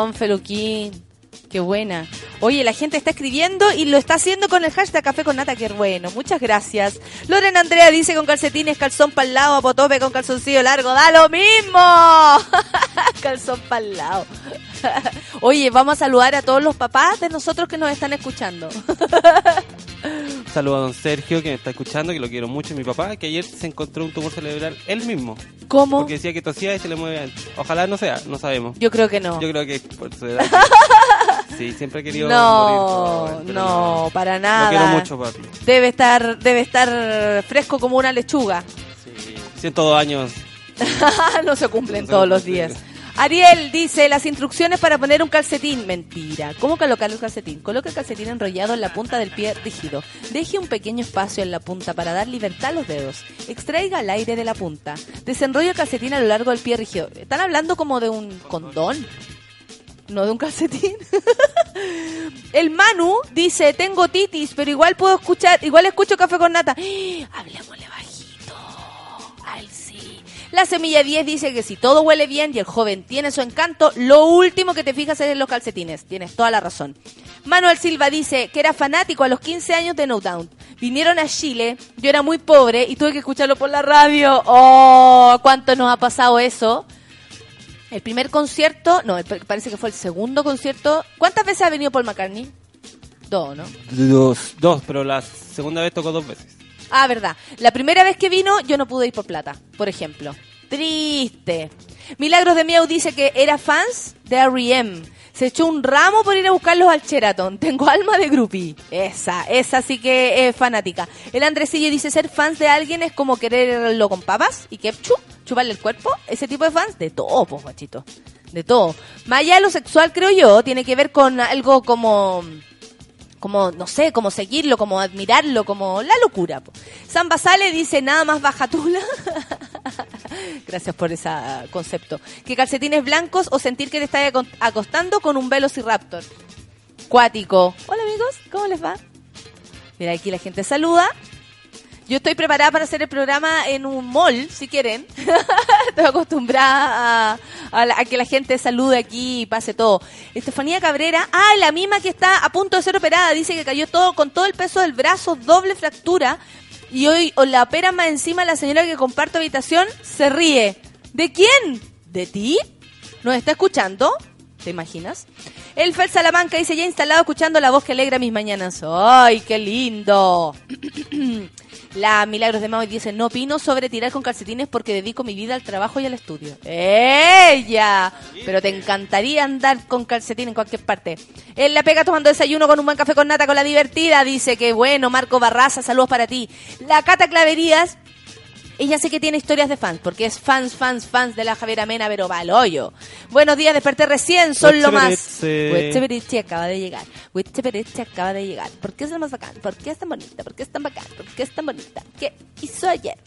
S1: Canción, Feluquín. Qué buena. Oye, la gente está escribiendo y lo está haciendo con el hashtag Café con Nata, que bueno. Muchas gracias. Loren Andrea dice con calcetines, calzón para lado, apotope con calzoncillo largo. ¡Da lo mismo! (laughs) calzón para lado. (laughs) Oye, vamos a saludar a todos los papás de nosotros que nos están escuchando. (laughs)
S2: Saludo a don Sergio, que me está escuchando, que lo quiero mucho, mi papá, que ayer se encontró un tumor cerebral él mismo.
S1: ¿Cómo?
S2: Porque decía que tosía y se le mueve a él. Ojalá no sea, no sabemos.
S1: Yo creo que no.
S2: Yo creo que por su edad. (laughs) Sí, siempre he querido
S1: No,
S2: morir pero
S1: no, para
S2: Lo
S1: nada.
S2: quiero mucho, papi.
S1: Debe estar, debe estar fresco como una lechuga.
S2: Sí, 102 años. (laughs)
S1: no se cumplen
S2: No se
S1: todos los días. Ariel dice las instrucciones para poner un calcetín. Mentira. ¿Cómo colocar el calcetín? Coloque el calcetín enrollado en la punta del pie rígido. Deje un pequeño espacio en la punta para dar libertad a los dedos. Extraiga el aire de la punta. Desenrolle el calcetín a lo largo del pie rígido. ¿Están hablando como de un condón? No de un calcetín. (laughs) el Manu dice, tengo titis, pero igual puedo escuchar, igual escucho café con nata. (gasps) Hablemosle. La semilla 10 dice que si todo huele bien y el joven tiene su encanto, lo último que te fijas es en los calcetines. Tienes toda la razón. Manuel Silva dice que era fanático a los 15 años de No Doubt. Vinieron a Chile, yo era muy pobre y tuve que escucharlo por la radio. Oh, cuánto nos ha pasado eso. El primer concierto, no, parece que fue el segundo concierto. ¿Cuántas veces ha venido Paul McCartney? Dos, ¿no?
S2: Dos, dos, pero la segunda vez tocó dos veces.
S1: Ah, verdad. La primera vez que vino, yo no pude ir por plata, por ejemplo. Triste. Milagros de Miau dice que era fans de R.E.M. Se echó un ramo por ir a buscarlos al Sheraton. (laughs) Tengo alma de groupie. Esa, esa sí que es fanática. El Andresillo dice ser fans de alguien es como quererlo con papas y ketchup, chuparle el cuerpo. Ese tipo de fans, de todo, pues, guachito. De todo. Más allá de lo sexual, creo yo, tiene que ver con algo como como, no sé, como seguirlo, como admirarlo, como la locura. po. San Basale dice nada más bajatula. (laughs) Gracias por ese concepto. Que calcetines blancos o sentir que te estás acostando con un velociraptor. Cuático. Hola amigos, ¿cómo les va? Mira, aquí la gente saluda. Yo estoy preparada para hacer el programa en un mall, si quieren. (laughs) estoy acostumbrada a, que la gente salude aquí y pase todo. Estefanía Cabrera, ah, la misma que está a punto de ser operada, dice que cayó todo con todo el peso del brazo, doble fractura. Y hoy o la opera más encima la señora que comparto habitación se ríe. ¿De quién? ¿De ti? ¿Nos está escuchando? ¿Te imaginas? El Fel Salamanca dice ya instalado escuchando la voz que alegra mis mañanas. ¡Ay, qué lindo! (clears throat) La Milagros de Mau dice, no opino sobre tirar con calcetines porque dedico mi vida al trabajo y al estudio. ¡Ella! Pero te encantaría andar con calcetín en cualquier parte. En la pega tomando desayuno con un buen café con nata con la divertida. Dice que bueno, Marco Barraza, saludos para ti. La Cata Claverías ella sé que tiene historias de fans, porque es fans, fans, fans de la Javiera Mena, pero va al hoyo. Buenos días, desperté recién, son lo más.
S2: Huitziberitze
S1: acaba de llegar. Huitziberitze acaba de llegar. ¿Por qué es la más bacán? ¿Por qué es tan bonita? ¿Por qué es tan bacán? ¿Por qué es tan bonita? ¿Qué hizo ayer?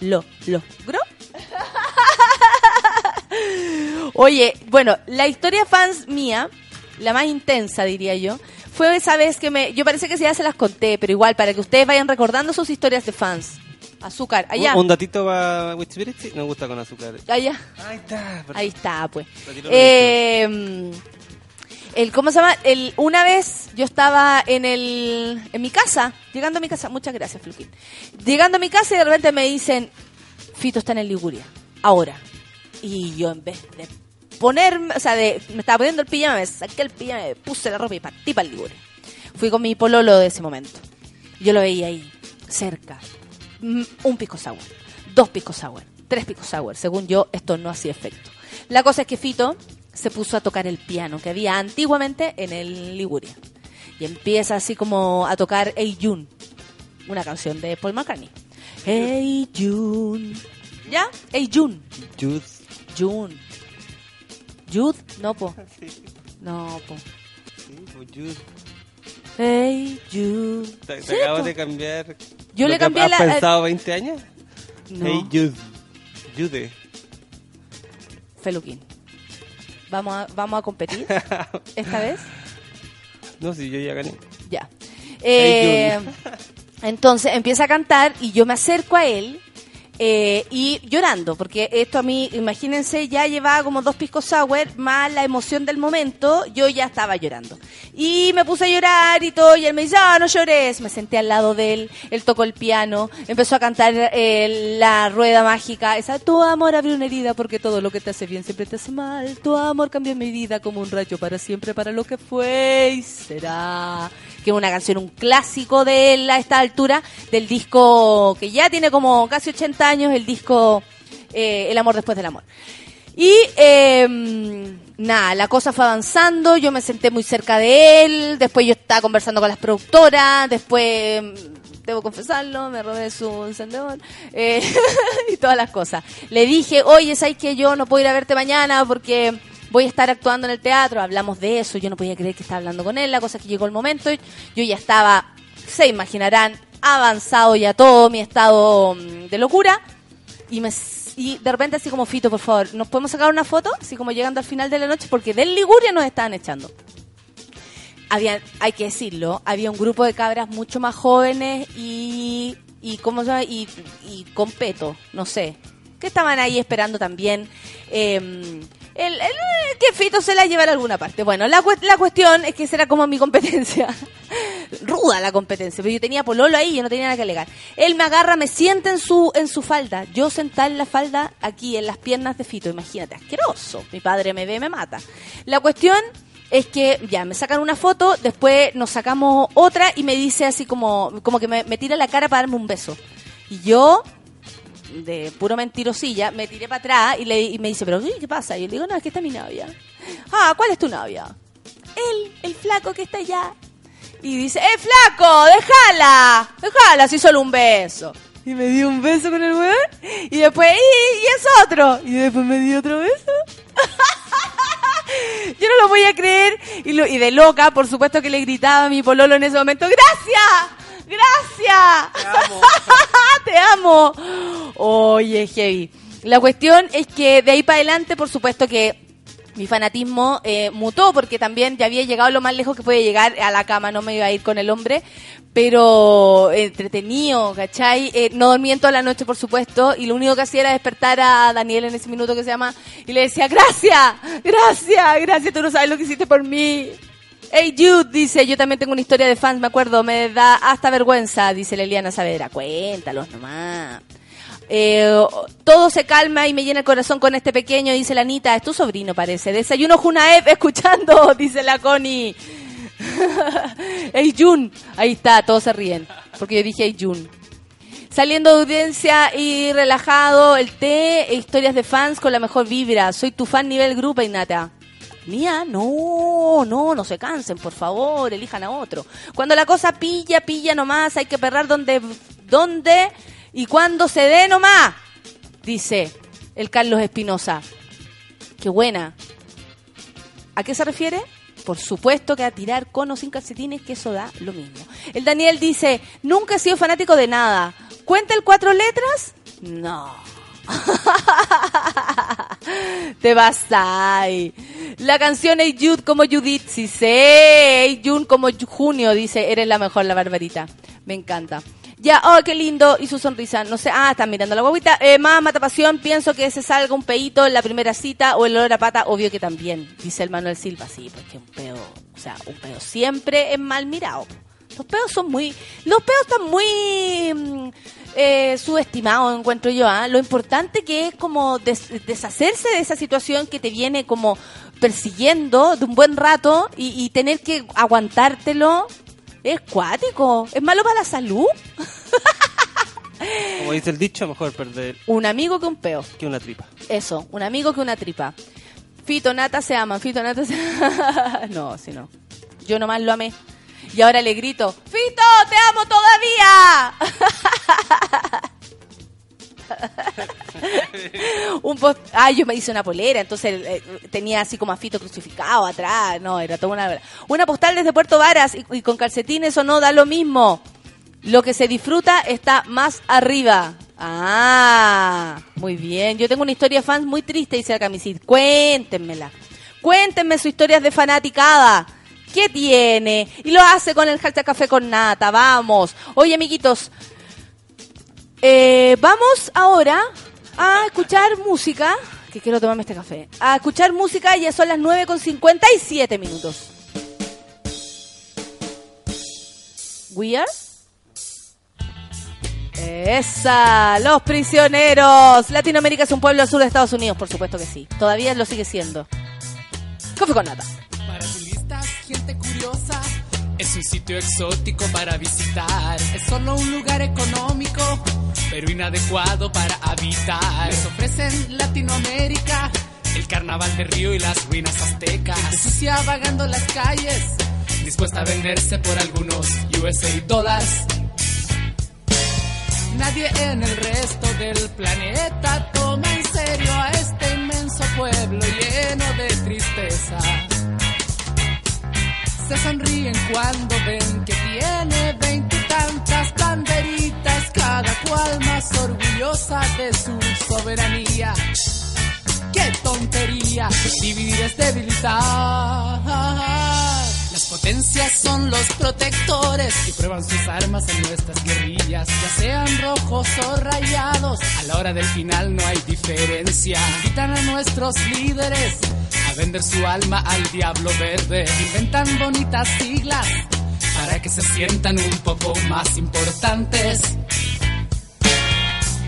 S1: ¿Lo logró? (laughs) Oye, bueno, la historia fans mía, la más intensa diría yo, fue esa vez que me... Yo parece que ya se las conté, pero igual, para que ustedes vayan recordando sus historias de fans. Azúcar, allá.
S2: Un, un datito para Wichibiritsi, me gusta con azúcar.
S1: Allá.
S2: Ahí está.
S1: Ahí está, pues. Eh, el, ¿Cómo se llama? El, una vez yo estaba en el en mi casa, llegando a mi casa, muchas gracias, Fluquín. Llegando a mi casa y de repente me dicen, Fito está en el Liguria, ahora. Y yo en vez de ponerme, o sea, de, me estaba poniendo el pijama, me saqué el pijama, me puse la ropa y partí para el Liguria. Fui con mi pololo de ese momento. Yo lo veía ahí, cerca. Un pisco sour, dos pisco sour, tres pisco sour. Según yo, esto no hacía efecto. La cosa es que Fito se puso a tocar el piano que había antiguamente en el Liguria. Y empieza así como a tocar Hey June, una canción de Paul McCartney. Hey June. ¿Ya? Hey June.
S2: Jude.
S1: June. Jude, no po. (laughs) No po.
S2: Sí, pues, Jude.
S1: Hey Jude.
S2: ¿Te, te
S1: Sí,
S2: acabo
S1: po.
S2: de cambiar?
S1: Yo le cambié
S2: has
S1: la-
S2: pensado 20 años?
S1: No.
S2: Hey, Jude. Jude.
S1: Feluquín. Vamos a, vamos a competir (laughs) esta vez.
S2: No, si yo ya gané.
S1: Ya.
S2: Hey,
S1: Eh, entonces empieza a cantar y yo me acerco a él eh, y llorando, porque esto a mí, imagínense, ya llevaba como dos piscos sour, más la emoción del momento, yo ya estaba llorando. Y me puse a llorar y todo, y él me dice, ah, no llores. Me senté al lado de él, él tocó el piano, empezó a cantar eh, la rueda mágica, esa, tu amor abrió una herida porque todo lo que te hace bien siempre te hace mal, tu amor cambió mi vida como un rayo para siempre, para lo que fue y será que es una canción, un clásico de él a esta altura, del disco que ya tiene como casi 80 años, el disco eh, El amor después del amor. Y eh, nada, la cosa fue avanzando, yo me senté muy cerca de él, después yo estaba conversando con las productoras, después mm, debo confesarlo, me robé su encendedor eh, (laughs) y todas las cosas. Le dije, oye, ¿sabes que yo no puedo ir a verte mañana porque voy a estar actuando en el teatro? Hablamos de eso, yo no podía creer que estaba hablando con él, la cosa es que llegó el momento, yo ya estaba, se imaginarán, avanzado ya todo mi estado mm, de locura y me y de repente así como Fito, por favor, ¿nos podemos sacar una foto? Así como llegando al final de la noche, porque del Liguria nos estaban echando. Había, hay que decirlo, había un grupo de cabras mucho más jóvenes y, y ¿cómo se llama? Y, y con peto, no sé, que estaban ahí esperando también. eh, el, el- que Fito se la llevara a alguna parte. Bueno, la cuestión es que esa era como mi competencia. (laughs) Ruda la competencia, pero yo tenía pololo ahí, yo no tenía nada que alegar. Él me agarra, me sienta en su, en su falda. Yo sentada en la falda aquí, en las piernas de Fito. Imagínate, asqueroso. Mi padre me ve, me mata. La cuestión es que ya me sacan una foto, después nos sacamos otra y me dice así como, como que me, me tira la cara para darme un beso. Y yo, de puro mentirosilla, me tiré para atrás y, le, me dice, pero ¿qué pasa? Y yo le digo, no, es que está mi novia. Ah, ¿cuál es tu novia? Él, el flaco que está allá. Y dice, ¡eh, flaco! ¡Déjala! ¡Déjala! Si solo un beso. Y me dio un beso con el weón. Y después, y, y es otro. Y después me dio otro beso. (laughs) Yo no lo voy a creer. Y, lo- y de loca, por supuesto que le gritaba a mi pololo en ese momento, ¡Gracias! ¡Gracias!
S2: Te amo. (laughs)
S1: ¡Te amo! Oye, heavy. La cuestión es que de ahí para adelante, por supuesto que mi fanatismo eh, mutó porque también ya había llegado lo más lejos que puede llegar a la cama, no me iba a ir con el hombre, pero entretenido, ¿cachai? Eh, no dormí en toda la noche, por supuesto, y lo único que hacía era despertar a Daniel en ese minuto que se llama y le decía, gracias, gracias, gracias, tú no sabes lo que hiciste por mí. Hey Jude, dice, yo también tengo una historia de fans, me acuerdo, me da hasta vergüenza, dice Leliana Saavedra. Cuéntalos nomás. Eh, todo se calma y me llena el corazón con este pequeño, dice la Anita. Es tu sobrino, parece. Desayuno Junaep (laughs) escuchando, dice la Connie. (laughs) hey Jun, ahí está, todos se ríen. Porque yo dije hey Jun. Saliendo de audiencia y relajado, el té, historias de fans con la mejor vibra. Soy tu fan nivel grupo, Inata. Mía, no, no, no se cansen, por favor, elijan a otro. Cuando la cosa pilla, pilla nomás, hay que perrar donde, donde y cuando se dé nomás, dice el Carlos Espinosa. Qué buena. ¿A qué se refiere? Por supuesto que a tirar con o sin calcetines, que eso da lo mismo. El Daniel dice, nunca he sido fanático de nada. ¿Cuenta el cuatro letras? No. (laughs) Te vas ahí. La canción Hey Jude como Judith, sí como Ju- Junio, dice, eres la mejor, la barbarita. Me encanta. Ya, oh, qué lindo. Y su sonrisa, no sé. Ah, están mirando la guaguita. Eh, más mata pasión, pienso que se salga un peito en la primera cita o el olor a pata, obvio que también, dice el Manuel Silva. Sí, porque un peo, o sea, un peo siempre es mal mirado. Los peos son muy. Los peos están muy mm, eh, subestimados, encuentro yo. ¿ah? Lo importante que es como des- deshacerse de esa situación que te viene como persiguiendo de un buen rato y, y tener que aguantártelo. Es cuático. Es malo para la salud.
S2: Como dice el dicho, mejor perder
S1: Un amigo que un peo.
S2: que una tripa.
S1: Eso, un amigo que una tripa. Fito Nata se aman, Fito Nata se (laughs) No, si no. Yo nomás lo amé. Y ahora le grito, Fito, te amo todavía. (laughs) un. Ah, yo me hice una polera, entonces eh, tenía así como a Fito crucificado atrás. No, era toda una... Una postal desde Puerto Varas y, con calcetines o no da lo mismo. Lo que se disfruta está más arriba. Ah, muy bien. Yo tengo una historia fans muy triste, dice la camisita. Cuéntenmela. Cuéntenme su historia de fanaticada. ¿Qué tiene? Y lo hace con el hashtag café con nata. Vamos. Oye, amiguitos. eh, vamos ahora a escuchar música. Que quiero tomarme este café. A escuchar música. Ya son las 9 con 57 minutos. We are esa, los prisioneros. Latinoamérica es un pueblo al sur de Estados Unidos, por supuesto que sí. Todavía lo sigue siendo. Café con nata.
S8: Es un sitio exótico para visitar. Es solo un lugar económico, pero inadecuado para habitar. Les ofrecen Latinoamérica, el carnaval de Río y las ruinas aztecas. Sucia vagando las calles, dispuesta a venderse por algunos USA dólares. Nadie en el resto del planeta toma en serio a este inmenso pueblo lleno de tristeza. Se sonríen cuando ven que tiene veintitantas banderitas, cada cual más orgullosa de su soberanía. ¡Qué tontería! Dividir es debilitar. Las potencias son los protectores y prueban sus armas en nuestras guerrillas, ya sean rojos o rayados. A la hora del final no hay diferencia. Invitan a nuestros líderes a vender su alma al diablo verde. Inventan bonitas siglas para que se sientan un poco más importantes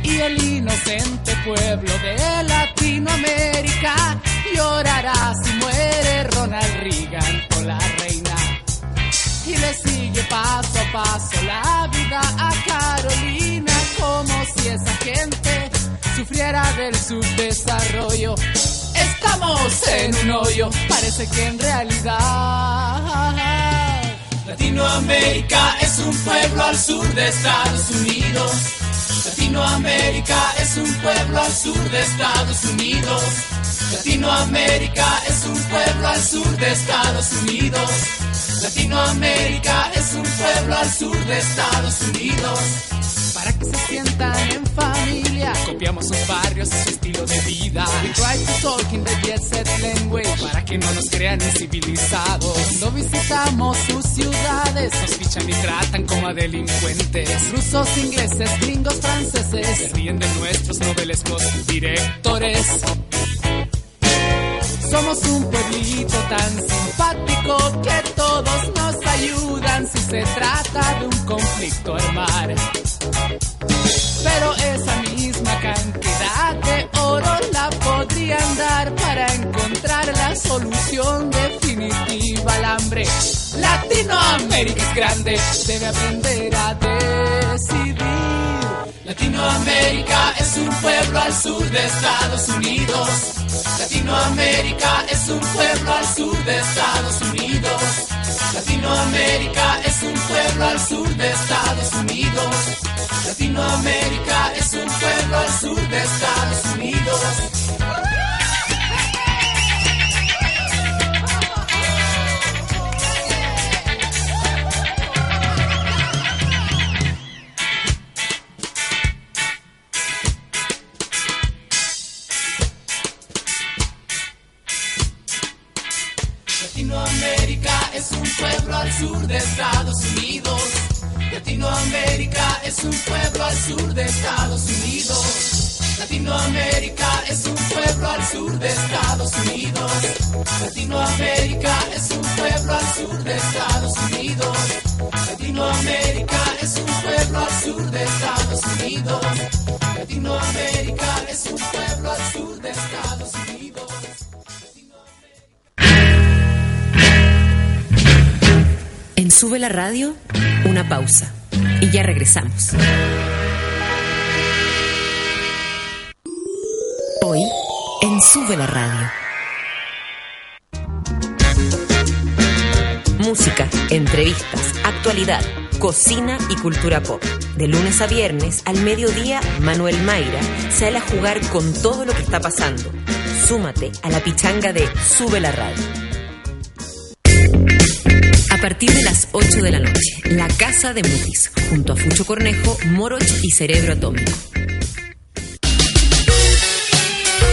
S8: y el inocente pueblo de Latinoamérica llorará si muere Ronald Reagan o la le sigue paso a paso la vida a Carolina como si esa gente sufriera del subdesarrollo. Estamos en un hoyo, parece que en realidad Latinoamérica es un pueblo al sur de Estados Unidos. Latinoamérica es un pueblo al sur de Estados Unidos. Latinoamérica es un pueblo al sur de Estados Unidos. Latinoamérica es un pueblo al sur de Estados Unidos. Para que se sientan en familia, copiamos sus barrios y su estilo de vida. We try to talk in the jet set language para que no nos crean incivilizados. Cuando visitamos sus ciudades, nos fichan y tratan como a delincuentes. Rusos, ingleses, gringos, franceses, se ríen de nuestros novelescos directores. Somos un pueblito tan simpático que todos nos ayudan si se trata de un conflicto armar. Pero esa misma cantidad de oro la podrían dar para encontrar la solución definitiva al hambre. Latinoamérica es grande, debe aprender a decidir. Latinoamérica es un pueblo al sur de Estados Unidos. Latinoamérica es un pueblo al sur de Estados Unidos. Latinoamérica es un pueblo al sur de Estados Unidos. Latinoamérica es un pueblo al sur de Estados Unidos. De Estados Unidos. Latinoamérica es un pueblo al sur de Estados Unidos. Latinoamérica es un pueblo al sur de Estados Unidos. Latinoamérica es un pueblo al sur de Estados Unidos.
S6: En Sube la Radio, una pausa. Y ya regresamos. Sube la Radio. Música, entrevistas, actualidad, cocina y cultura pop. De lunes a viernes, al mediodía, Manuel Mayra sale a jugar con todo lo que está pasando. Súmate a la pichanga de Sube la Radio. A partir de las 8 de la noche, La Casa de Mutis, junto a Fucho Cornejo, Moroch y Cerebro Atómico.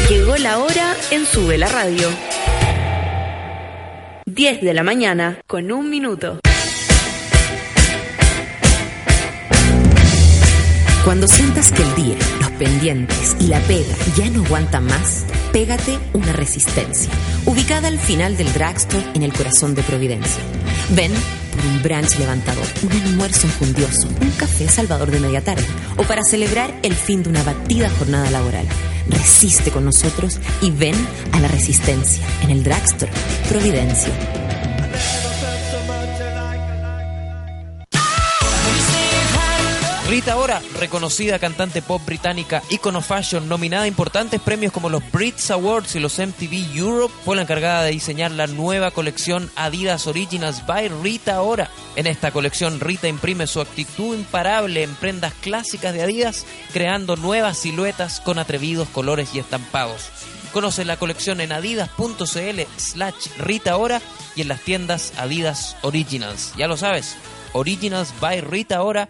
S9: Llegó la hora en Sube la Radio. 10 de la mañana con un minuto.
S6: Cuando sientas que el día, los pendientes y la pega ya no aguantan más, pégate una resistencia, ubicada al final del drugstore en el corazón de Providencia. Ven por un brunch levantador, un almuerzo enjundioso, un café salvador de media tarde o para celebrar el fin de una batida jornada laboral. Resiste con nosotros y ven a la resistencia en el drugstore Providencia.
S10: Rita Ora, reconocida cantante pop británica, icono fashion, nominada a importantes premios como los Brits Awards y los MTV Europe, fue la encargada de diseñar la nueva colección Adidas Originals by Rita Ora. En esta colección, Rita imprime su actitud imparable en prendas clásicas de Adidas, creando nuevas siluetas con atrevidos colores y estampados. Conoce la colección en adidas.cl slash Rita Ora y en las tiendas Adidas Originals. Ya lo sabes, Originals by Rita Ora,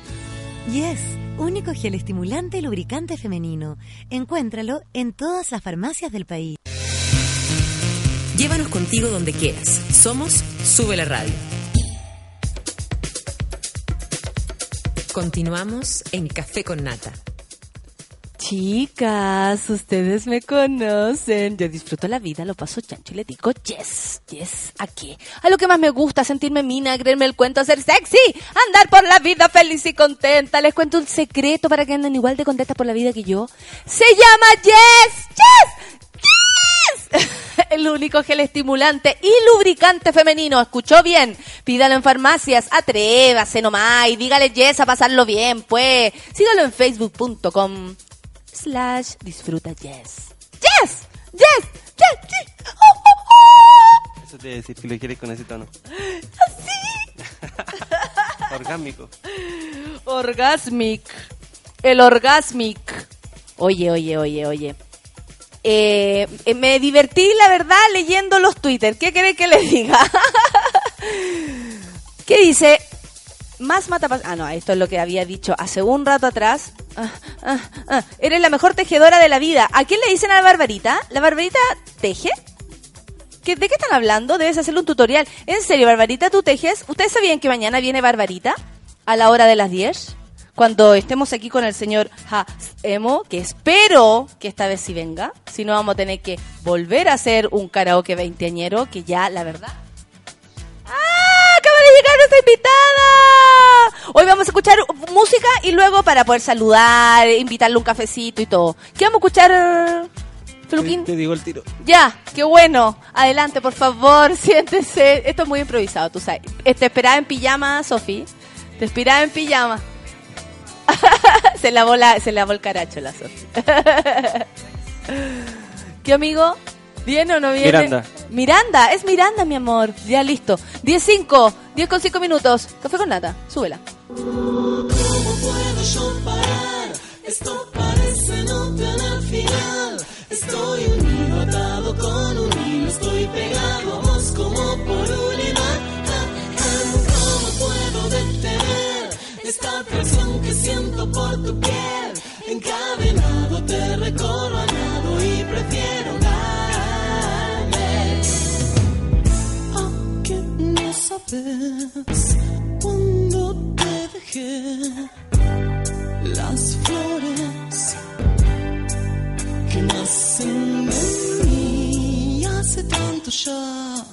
S11: Yes, único gel estimulante y lubricante femenino. Encuéntralo en todas las farmacias del país.
S6: Llévanos contigo donde quieras. Somos Sube la Radio. Continuamos en Café con Nata.
S1: Chicas, ustedes me conocen. Yo disfruto la vida, lo paso chancho y le digo yes, yes. ¿A qué? A lo que más me gusta, sentirme mina, creerme el cuento, ser sexy, andar por la vida feliz y contenta. Les cuento un secreto para que anden igual de contentas por la vida que yo. Se llama yes, yes, yes. (laughs) El único gel estimulante y lubricante femenino. ¿Escuchó bien? Pídalo en farmacias. Atrévase nomás y dígale yes a pasarlo bien, pues. Sígalo en facebook.com slash disfruta yes. Yes, yes, yes, yes. Oh, oh, oh.
S2: Eso te iba a decir que lo quieres con ese tono. (laughs) Orgánico.
S1: Orgasmic. El orgasmic. Oye, oye, oye, oye. Eh, eh, me divertí, la verdad, leyendo los Twitter. ¿Qué quiere que les diga? (laughs) ¿Qué dice? Más mata Ah, no, esto es lo que había dicho hace un rato atrás. Ah, ah, ah. Eres la mejor tejedora de la vida. ¿A quién le dicen a la Barbarita? ¿La Barbarita teje? ¿Qué, ¿De qué están hablando? Debes hacerle un tutorial. ¿En serio, Barbarita, tú tejes? ¿Ustedes sabían que mañana viene Barbarita? A la hora de las 10. Cuando estemos aquí con el señor Ha Emo, que espero que esta vez sí venga. Si no, vamos a tener que volver a hacer un karaoke veinteañero, que ya, la verdad. ¡Ah! ¡Acaba de llegar nuestra invitada! Hoy vamos a escuchar música y luego para poder saludar, invitarle un cafecito y todo. ¿Qué vamos a escuchar, Feluquín?
S2: Te digo el tiro.
S1: Ya, qué bueno. Adelante, por favor, (laughs) siéntese. Esto es muy improvisado, tú sabes. Eh, Te esperaba en pijama, Sofi. Te esperaba en pijama. (laughs) se lavó la, se lavó el caracho la Sofi. (laughs) ¿Qué amigo? ¿Viene o no viene?
S2: Miranda.
S1: Miranda, es Miranda, mi amor. Ya listo. 10-5, 10 con 5 minutos. Café con nata, súbela.
S12: ¿Cómo puedo yo parar? Esto parece no tener final. Estoy unido, atado con un hilo. Estoy pegado a vos como por un imán. ¿Cómo puedo detener esta presión que siento por tu piel? Encadenado te recorro a nado y prefiero sabes cuando te dejé las flores que nacen de mí hace tanto ya.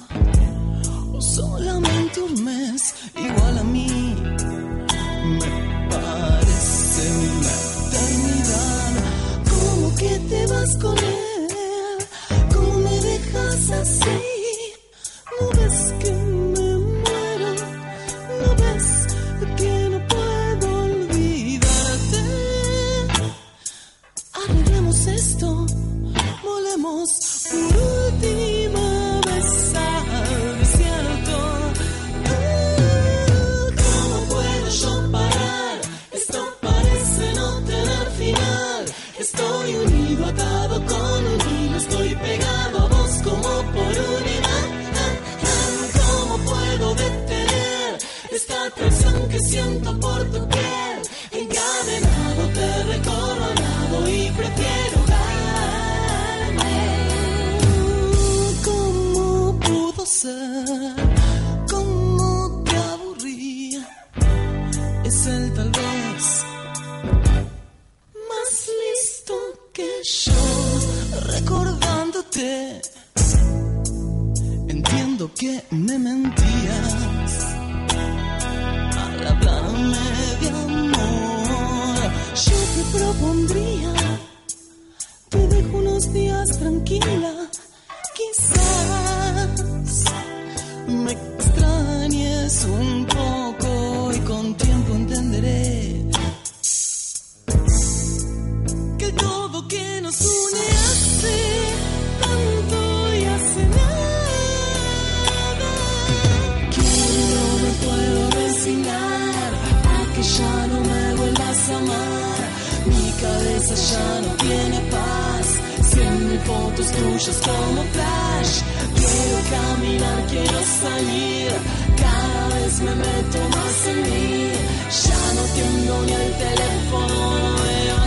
S12: O solamente un mes igual a mí me parece una eternidad. Como que te vas con él cómo me dejas así no ves que siento por tu piel. Encadenado te recorro y prefiero darme. ¿Cómo pudo ser? ¿Cómo te aburrí? Es el tal vez más listo que yo recordándote. Entiendo que me mentías de amor. Yo te propondría, cabeza ya no tiene paz. Cien mil fotos tuyas como flash. Quiero caminar quiero salir. Cada vez me meto más en mí. Ya no tiendo ni el teléfono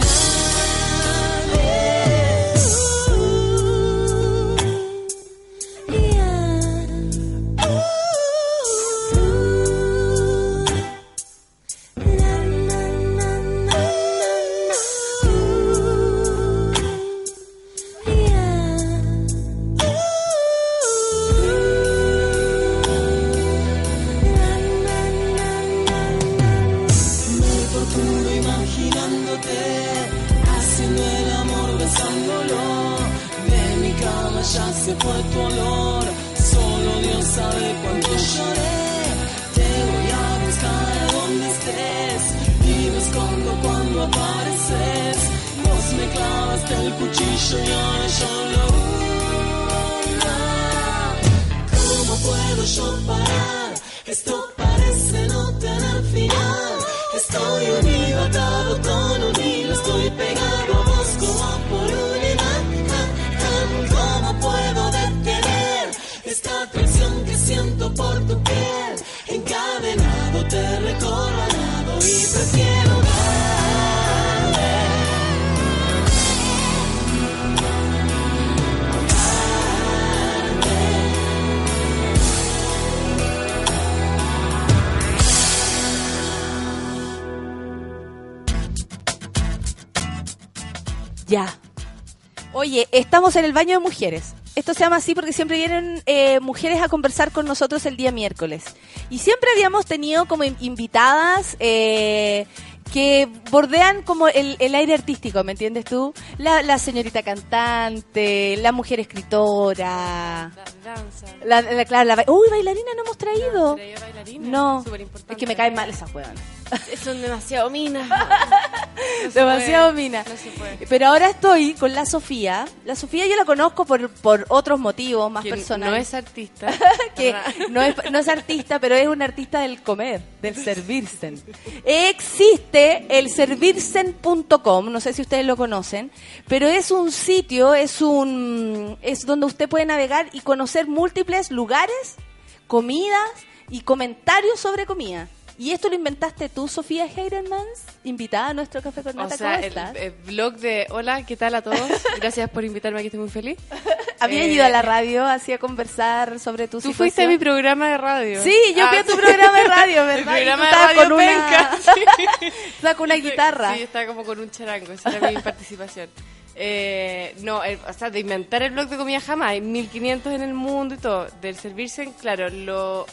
S1: Oye, estamos en el baño de mujeres. Esto se llama así porque siempre vienen eh, mujeres a conversar con nosotros el día miércoles. Y siempre habíamos tenido como in- invitadas eh, que bordean como el, el aire artístico, ¿me entiendes tú? La, la señorita cantante, la mujer escritora.
S13: Danza.
S1: La, la- claro, la Uy, bailarina no hemos traído.
S13: traído bailarina,
S1: No, es que me caen mal esas hueonas. (laughs)
S13: Son demasiado minas. (laughs)
S1: Demasiado
S13: puede,
S1: mina.
S13: no.
S1: Pero ahora estoy con la Sofía. La Sofía yo la conozco por, por otros motivos más
S13: Que
S1: personales.
S13: no es artista. (laughs)
S1: que no es, no es artista, pero es un artista del comer, del servirse. Existe el servirsen.com, no sé si ustedes lo conocen, pero es un sitio, es un es donde usted puede navegar y conocer múltiples lugares, comidas y comentarios sobre comida. Y esto lo inventaste tú, Sofía Heidermans, invitada a nuestro café con
S13: O
S1: nata.
S13: sea,
S1: ¿Cómo
S13: el, blog de Hola, ¿qué tal a todos? Gracias por invitarme aquí, estoy muy feliz. (laughs)
S1: Había
S13: Eh,
S1: ido a la radio así a conversar sobre tu
S13: Tú fuiste a mi programa de radio.
S1: Sí, yo fui
S13: Ah,
S1: a tu
S13: sí.
S1: programa de radio, (laughs) ¿verdad?
S13: El programa de radio
S1: con una-
S13: penca. (laughs)
S1: Estaba con una guitarra.
S13: Sí, estaba como con un charango, esa era mi participación. Eh, no, el- o sea, de inventar el blog de comida jamás, hay 1500 en el mundo y todo. Del servirse, claro, lo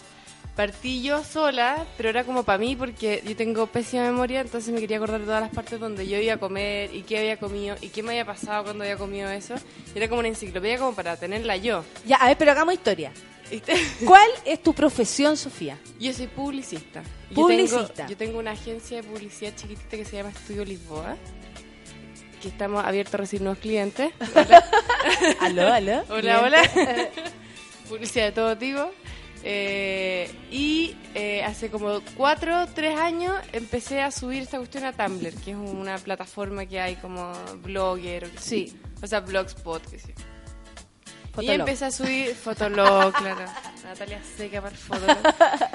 S13: partí yo sola, pero era como para mí porque yo tengo pésima memoria, entonces me quería acordar de todas las partes donde yo iba a comer y qué había comido y qué me había pasado cuando había comido eso. Y era como una enciclopedia como para tenerla yo.
S1: Ya, a ver, pero hagamos historia. (laughs) ¿Cuál es tu profesión, Sofía?
S13: Yo soy publicista. Yo
S1: Publicista.
S13: tengo- Yo tengo, una agencia de publicidad chiquitita que se llama Estudio Lisboa. Que estamos abiertos a recibir nuevos clientes. (laughs)
S1: aló, aló.
S13: Hola, hola. (laughs) publicidad de todo tipo. Eh, y eh, hace como cuatro, tres años empecé a subir esta cuestión a Tumblr, que es una plataforma que hay como blogger. O,
S1: Sí.
S13: o sea, blogspot. Que sí. Y
S1: Fotolog.
S13: empecé a subir (laughs) Fotolog, claro. Natalia Seca para Fotolog. (laughs)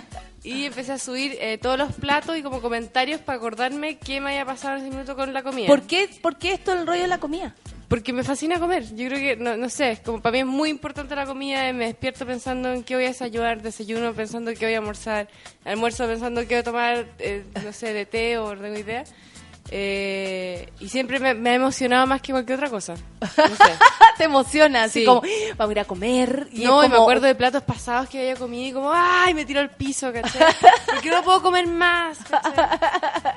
S13: Y empecé a subir eh, todos los platos y como comentarios para acordarme qué me había pasado en ese minuto con la comida.
S1: ¿Por qué, ¿Por qué esto el rollo de la comida?
S13: Porque me fascina comer. Yo creo que, no, no sé, como para mí es muy importante la comida. Me despierto pensando en qué voy a desayunar, desayuno pensando en qué voy a almorzar, almuerzo pensando en qué voy a tomar, eh, no sé, de té o no tengo idea. Eh, y siempre me, me ha emocionado más que cualquier otra cosa. No sé. (laughs)
S1: Te emociona, así
S13: Sí.
S1: como, "Ah, vamos a ir a comer. Y
S13: no,
S1: es
S13: y me
S1: como-
S13: acuerdo de platos pasados que había comido y como, ¡ay! Me tiro al piso, ¿cachai? (laughs) ¿Por qué no puedo comer más?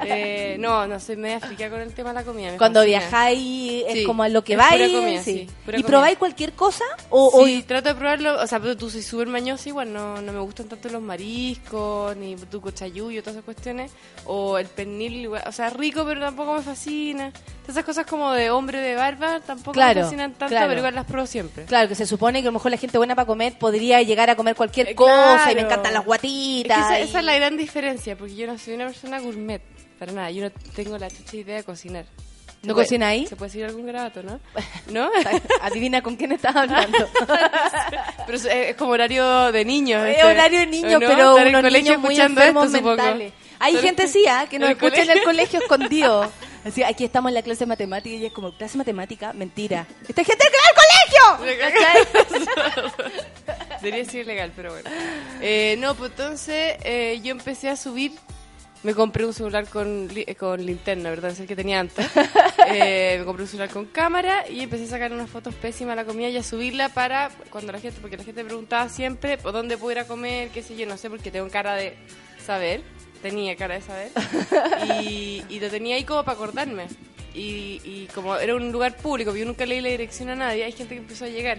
S13: Eh, no, no, soy media frica con el tema de la comida.
S1: Cuando
S13: fascina.
S1: viajáis es
S13: Sí,
S1: como a lo que vais. sí. ¿Y probáis cualquier cosa? O, o-
S13: Sí, trato de probarlo, o sea, pero tú soy súper mañosa igual, no, no me gustan tanto los mariscos, ni tu cochayuyo, todas esas cuestiones, o el pernil, igual, o sea, rico, pero tampoco me fascina. Esas cosas como de hombre de barba tampoco
S1: Claro,
S13: me fascinan tanto,
S1: claro.
S13: pero igual las pruebo siempre.
S1: Claro, que se supone que a lo mejor la gente buena para comer podría llegar a comer cualquier
S13: Eh,
S1: cosa y me encantan las
S13: Es que
S1: guatitas.
S13: esa,
S1: y-
S13: esa es la gran diferencia, porque yo no soy una persona gourmet, para nada, yo no tengo la chucha idea de cocinar.
S1: ¿No
S13: puede-
S1: cocináis?
S13: Se puede decir algún grabato, ¿no? (laughs) ¿No?
S1: Adivina con quién estás hablando. (laughs)
S13: Pero es, es como horario de niños.
S1: Es
S13: este,
S1: horario de niños,
S13: ¿no?
S1: pero unos niños muy enfermos
S13: esto, supongo.
S1: Hay
S13: Estar-
S1: gente sí, ¿ah? que nos
S13: ¿En el
S1: escucha en el
S13: colegio?
S1: escondido. (laughs) Así, aquí estamos en la clase de matemática y ella es como, ¿clase de matemática? Mentira. (laughs) ¡Esta gente que va al colegio! (laughs)
S13: Debería ser ilegal, pero bueno. Eh, no, pues entonces eh, yo empecé a subir. Me compré un celular con, li- eh, con linterna, ¿verdad? Es el que tenía antes. Eh, me compré un celular con cámara y empecé a sacar unas fotos pésimas de la comida y a subirla para cuando la gente, porque la gente me preguntaba siempre ¿por dónde puedo ir a comer, qué sé yo, no sé, porque tengo cara de saber, tenía cara de saber, (laughs) y, y lo tenía ahí como para acordarme. Y, y como era un lugar público, yo nunca leí la dirección a nadie, hay gente que empezó a llegar.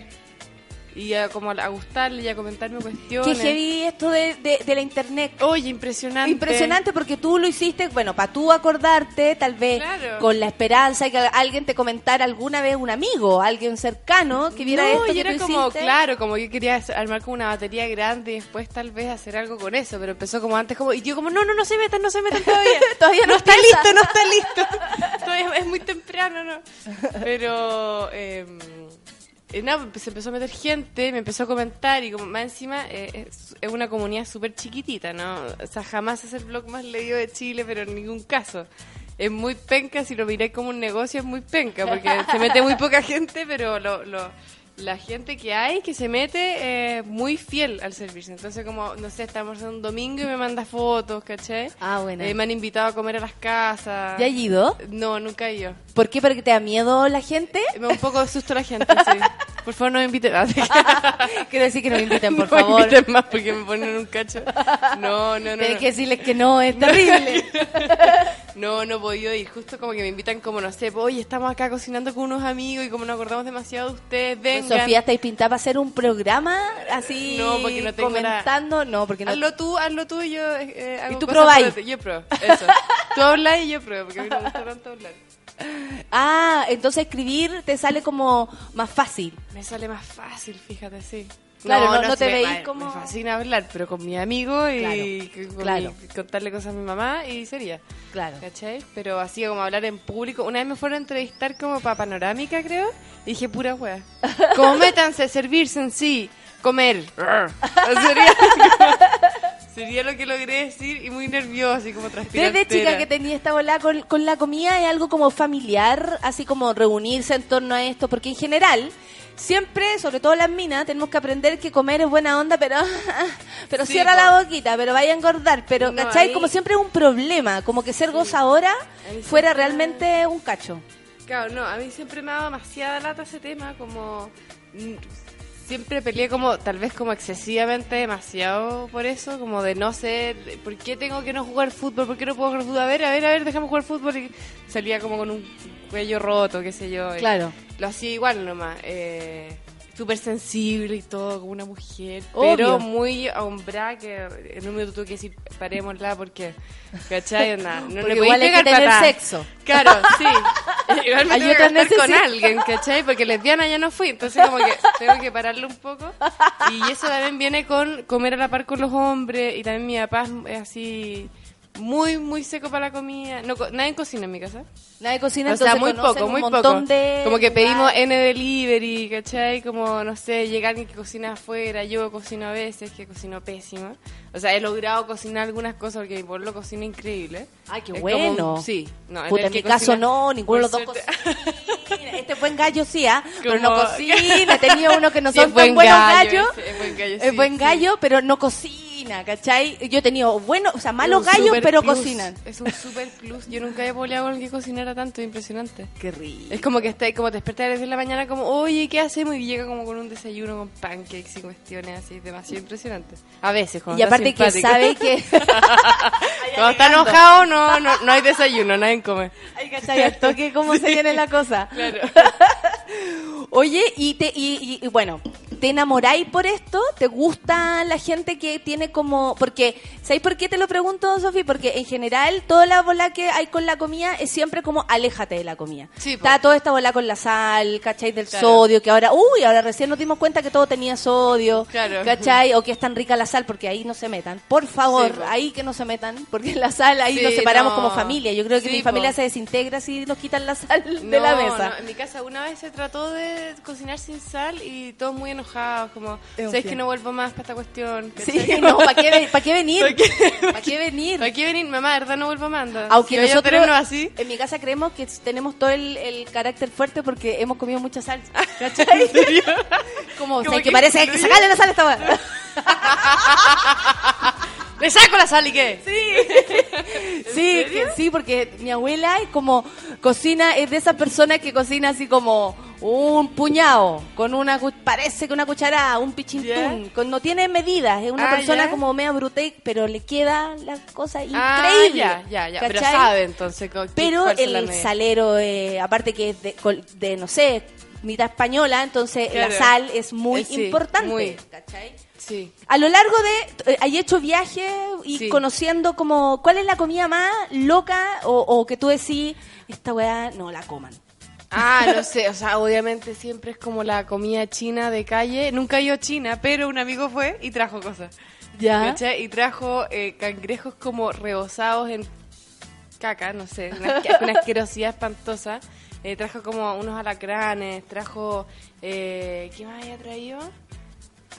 S13: Y a, como a gustarle y a comentarme
S1: Qué
S13: cuestiones.
S1: heavy esto de, de, de la internet.
S13: Oye, impresionante.
S1: Impresionante porque tú lo hiciste, bueno, para tú acordarte, tal vez
S13: Claro.
S1: con la esperanza de que alguien te comentara alguna vez un amigo, alguien cercano que viera
S13: no,
S1: esto
S13: y
S1: que
S13: era
S1: tú
S13: como,
S1: hiciste.
S13: claro, como yo quería armar como una batería grande y después tal vez hacer algo con eso, pero empezó como antes, como, y yo como, no, no, no se metan, no se metan todavía. (laughs)
S1: Todavía no
S13: está
S1: empieza.
S13: listo, no está listo. (laughs) todavía es muy temprano, ¿no? Pero, eh, eh, nada, pues, se empezó a meter gente, me empezó a comentar y como más encima eh, es, es una comunidad súper chiquitita, ¿no? O sea, jamás es el blog más leído de Chile, pero en ningún caso. Es muy penca, si lo miráis como un negocio es muy penca, porque se mete muy poca gente, pero lo, lo- la gente que hay que se mete es muy fiel al servicio. Entonces, como, no sé, estamos en un domingo y me manda fotos, ¿cachai?
S1: Ah, bueno.
S13: Eh, me han invitado a comer a las casas.
S1: ¿Ya has ido?
S13: No, nunca he ido.
S1: ¿Por qué? ¿Porque te da miedo la gente?
S13: Me da un poco de susto la gente, sí. (laughs) Por favor, no me inviten. Ah, (laughs)
S1: Quiero decir que no me inviten, por
S13: no me
S1: favor.
S13: inviten más porque me ponen un cacho. No, no, no.
S1: Tienes
S13: no.
S1: que decirles que no, es terrible. (laughs)
S13: No, no he podido ir. Justo como que me invitan como, no sé, oye, estamos acá cocinando con unos amigos y como nos acordamos demasiado de ustedes, vengan.
S1: Sofía, ¿estáis pintada para hacer un programa así
S13: No, porque no tengo la-
S1: comentando? No, porque no...
S13: Hazlo tú, hazlo tú y yo eh, hago
S1: Y tú probáis.
S13: Yo pruebo, eso. tú hablas y yo pruebo, porque a mí me gusta tanto hablar. (laughs)
S1: Ah, entonces escribir te sale como más fácil.
S13: Me sale más fácil, fíjate, sí.
S1: Claro, no- no te
S13: me-
S1: como-
S13: Me fascina hablar, pero con mi amigo y
S1: Claro,
S13: que- con
S1: claro.
S13: mi- contarle cosas a mi mamá y sería.
S1: Claro.
S13: ¿Cachai? Pero así como hablar en público. Una vez me fueron a entrevistar como para Panorámica, creo, y dije pura wea. (laughs) Como métanse, servirse en sí, comer. (laughs) sería, (laughs) sería lo que logré decir y muy nervioso, así como transpirante.
S1: Desde chica que tenía esta bola con, con la comida es algo como familiar, así como reunirse en torno a esto, porque en general siempre, sobre todo las minas, tenemos que aprender que comer es buena onda, pero (laughs) pero
S13: Sí,
S1: cierra
S13: po.
S1: la boquita, pero vaya a engordar, pero
S13: No,
S1: ¿cachai?
S13: ahí-
S1: Como siempre es un problema, como que ser gozadora
S13: Ahí
S1: fuera realmente un cacho.
S13: Claro, no, a mí siempre me ha dado demasiada lata ese tema, como mm, siempre peleé como tal vez como excesivamente demasiado por eso, como de no sé, ¿por qué tengo que no jugar fútbol? ¿Por qué no puedo jugar fútbol? A ver, a ver, a ver, déjame jugar fútbol y salía como con un cuello roto, qué sé yo.
S1: Claro.
S13: Lo hacía igual nomás. Eh, Súper sensible y todo, como una mujer,
S1: Obvio.
S13: pero muy ahombrada que en un minuto tuve que decir, parémosla porque, ¿cachai? Onda, no
S1: Porque
S13: le
S1: igual hay que tener
S13: patada.
S1: sexo.
S13: Claro, sí. (laughs) Igual me tengo que acostar con alguien, ¿cachai? Porque lesbiana ya no fui, entonces como que (laughs) tengo que pararle un poco. Y eso también viene con comer a la par con los hombres y también mi papá es así muy, muy seco para la comida. No, nadie cocina en mi casa.
S1: Nadie cocina,
S13: o sea, muy poco, muy poco.
S1: de
S13: Como que pedimos. N delivery, ¿cachai? Como, no sé, llega alguien que cocina afuera, yo cocino a veces, que cocino pésimo. O sea, he logrado cocinar algunas cosas porque mi pueblo cocina increíble.
S1: Ay, qué
S13: Es
S1: bueno.
S13: como sí. No,
S1: Puta, en
S13: que
S1: mi caso no, ninguno de los dos cocina. Este buen gallo sí, ¿ah? (laughs) Pero no cocina. He tenido uno que no (laughs)
S13: Sí,
S1: son
S13: buen
S1: buenos
S13: gallo
S1: gallos.
S13: es buen gallo,
S1: Es
S13: sí,
S1: buen
S13: sí.
S1: gallo, pero no cocina. Cocina, ¿cachai? Yo he tenido bueno, o sea, malos gallos, pero
S13: plus.
S1: cocinan.
S13: Es un super plus. Yo nunca he boleado con alguien que cocinara tanto, impresionante.
S1: Qué rico.
S13: Es como que está ahí, como te despertas a las 10 de la mañana, como, oye, ¿qué hacemos? Y llega como con un desayuno con pancakes y cuestiones así, demasiado impresionante. A veces, cuando
S1: Y aparte que sabe que... (laughs)
S13: Cuando está enojado, no, no, no hay desayuno, nadie come.
S1: Ay, ¿cachai? Al toque cómo se (laughs) viene la cosa.
S13: Claro. (laughs)
S1: Oye, y, te, y, y- y bueno, ¿te enamoráis por esto? ¿Te gusta la gente que tiene como...? Porque, ¿sabéis por qué te lo pregunto, Sofi? Porque en general toda la bola que hay con la comida es siempre como aléjate de la comida.
S13: Sí.
S1: Está toda esta bola con la sal, ¿cachai? Del
S13: Claro.
S1: sodio, que ahora... Uy, ahora recién nos dimos cuenta que todo tenía sodio,
S13: Claro.
S1: ¿cachai? O que es tan rica la sal, porque ahí no se metan. Por favor,
S13: Sí,
S1: ahí que no se metan, porque la sal ahí
S13: Sí,
S1: nos separamos
S13: no.
S1: como familia. Yo creo que mi familia
S13: po.
S1: se desintegra si nos quitan la sal de la mesa.
S13: no, en mi casa una vez se trató de cocinar sin sal y todos muy enojados, como, ¿sabes que no vuelvo más para esta cuestión?
S1: Sí, (laughs) no, ¿para qué, pa' qué venir?
S13: ¿Para qué?
S1: ¿Para qué venir?
S13: ¿Para qué venir? Mamá, de verdad no vuelvo más.
S1: Aunque
S13: Si
S1: nosotros
S13: así.
S1: en mi casa creemos que tenemos todo el, el carácter fuerte porque hemos comido mucha sal. ¿Cachai? (laughs) Como, o sea, que,
S13: que
S1: parece que
S13: fluye.
S1: sacarle la sal esta. (laughs)
S13: ¡Le saco la sal y qué!
S1: Sí, (laughs) que, sí, porque mi abuela es como cocina, es de esas personas que cocina así como un puñado, con una parece que una cucharada, un pichintún, con, no tiene medidas, es una
S13: Ah,
S1: persona como media brute, pero le queda la cosa
S13: Ah,
S1: increíble.
S13: ya, ya, ya. Pero sabe entonces.
S1: Pero el salero, eh, aparte que es de, de, no sé, mitad española, entonces
S13: Claro.
S1: la sal es muy
S13: Eh, sí,
S1: importante.
S13: muy.
S1: ¿cachai?
S13: Sí.
S1: A lo largo de, eh, hay hecho viajes y
S13: Sí.
S1: conociendo como, ¿cuál es la comida más loca o, o que tú decís, esta weá no la coman?
S13: Ah, no sé, o sea, obviamente siempre es como la comida china de calle. Nunca he ido a China, pero un amigo fue y trajo cosas.
S1: ¿Ya?
S13: Y trajo eh, cangrejos como rebozados en caca, no sé, una, una asquerosidad espantosa. Eh, trajo como unos alacranes, trajo... Eh, ¿Qué más había traído?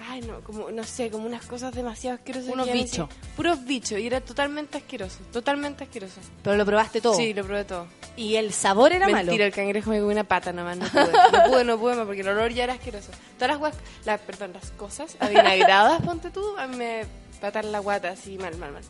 S13: Ay, no, como, no sé, como unas cosas demasiado asquerosas.
S1: Unos bichos.
S13: Puros bichos, y era totalmente asqueroso, totalmente asqueroso.
S1: Pero lo probaste todo.
S13: Sí, lo probé todo.
S1: Y el sabor era
S13: Mentira,
S1: malo.
S13: el cangrejo me comió una pata nomás, no pude. No pude, no pude más porque el olor ya era asqueroso. Todas las guas, las, perdón, las cosas avinagradas, ponte tú, a mí me patan la guata así mal, mal, mal.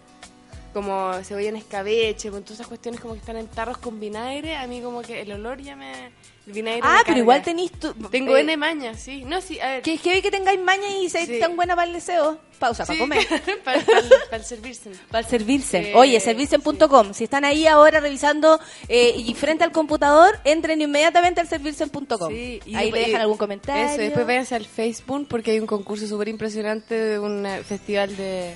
S13: Como cebolla en escabeche, con todas esas cuestiones como que están en tarros con vinagre, a mí como que el olor ya me... Vinagre
S1: Ah, pero igual tenís tu...
S13: Tengo
S1: eh,
S13: N maña, sí. No, sí, a ver.
S1: Que que que tengáis maña y seáis
S13: Sí.
S1: tan buena para el deseo. Pausa, para
S13: Sí,
S1: comer. (laughs)
S13: para, para el- para servirse.
S1: Para el servirse.
S13: Eh,
S1: Oye, servirse.com. Si están ahí ahora revisando eh, y frente al computador, entren inmediatamente al servirse.com.
S13: Sí, y
S1: ahí
S13: después-
S1: le dejan algún comentario.
S13: Eso, después váyanse al Facebook porque hay un concurso súper impresionante de un eh, festival de,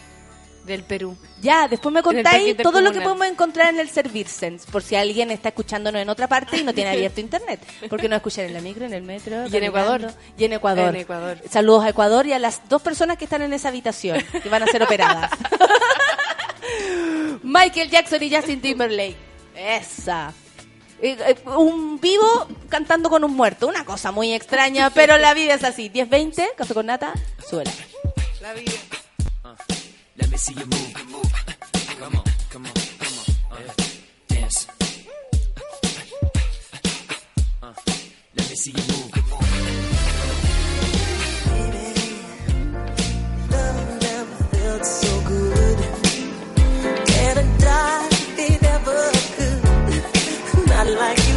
S13: del Perú.
S1: Ya, después me contáis todo lo que podemos encontrar en el Servirse, por si alguien está escuchándonos en otra parte y no tiene abierto internet. Porque no escuchar en la micro, en el metro.
S13: Y en. Ecuador.
S1: Y en Ecuador.
S13: En Ecuador.
S1: Saludos a Ecuador y a las dos personas que están en esa habitación, que van a ser operadas. (laughs) Michael Jackson y Justin Timberlake. Esa. Eh, eh, un vivo cantando con un muerto. Una cosa muy extraña, pero la vida es así. 10-20, café con nata, súbela.
S13: La vida.
S12: Let me see you move. Come on, come on, come on. Uh, dance. Uh, let me see you move.
S7: Love never felt so good. Die, it could. (laughs) Not like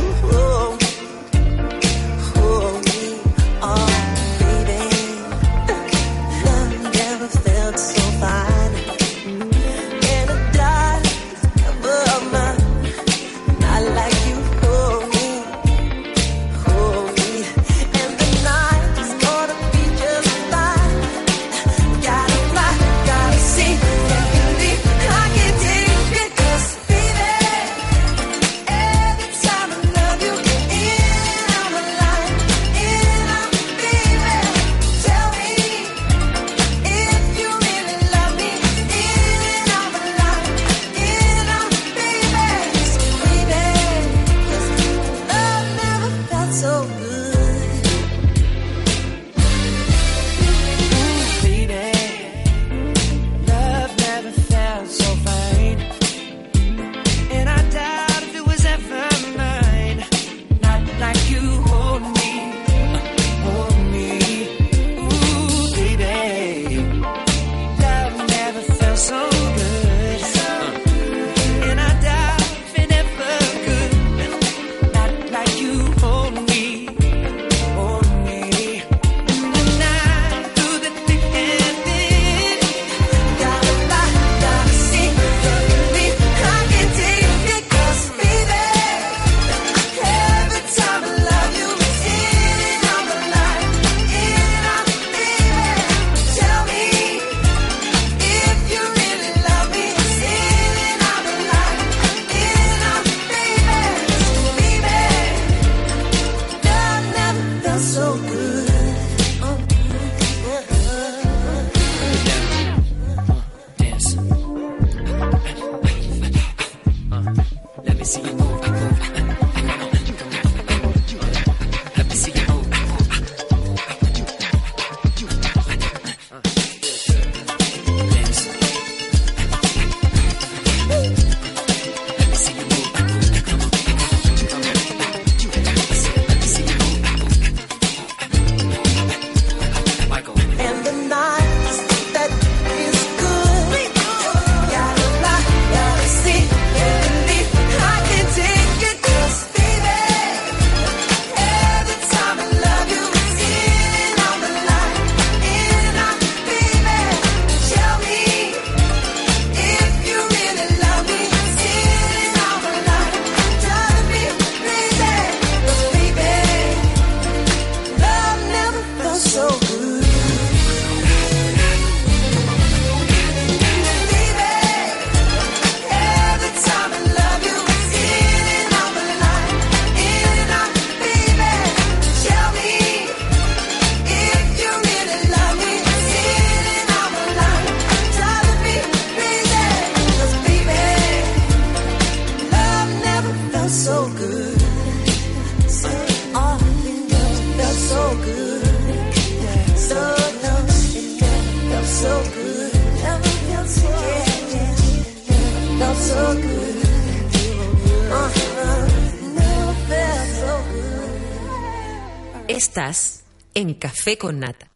S6: en Café con Nata.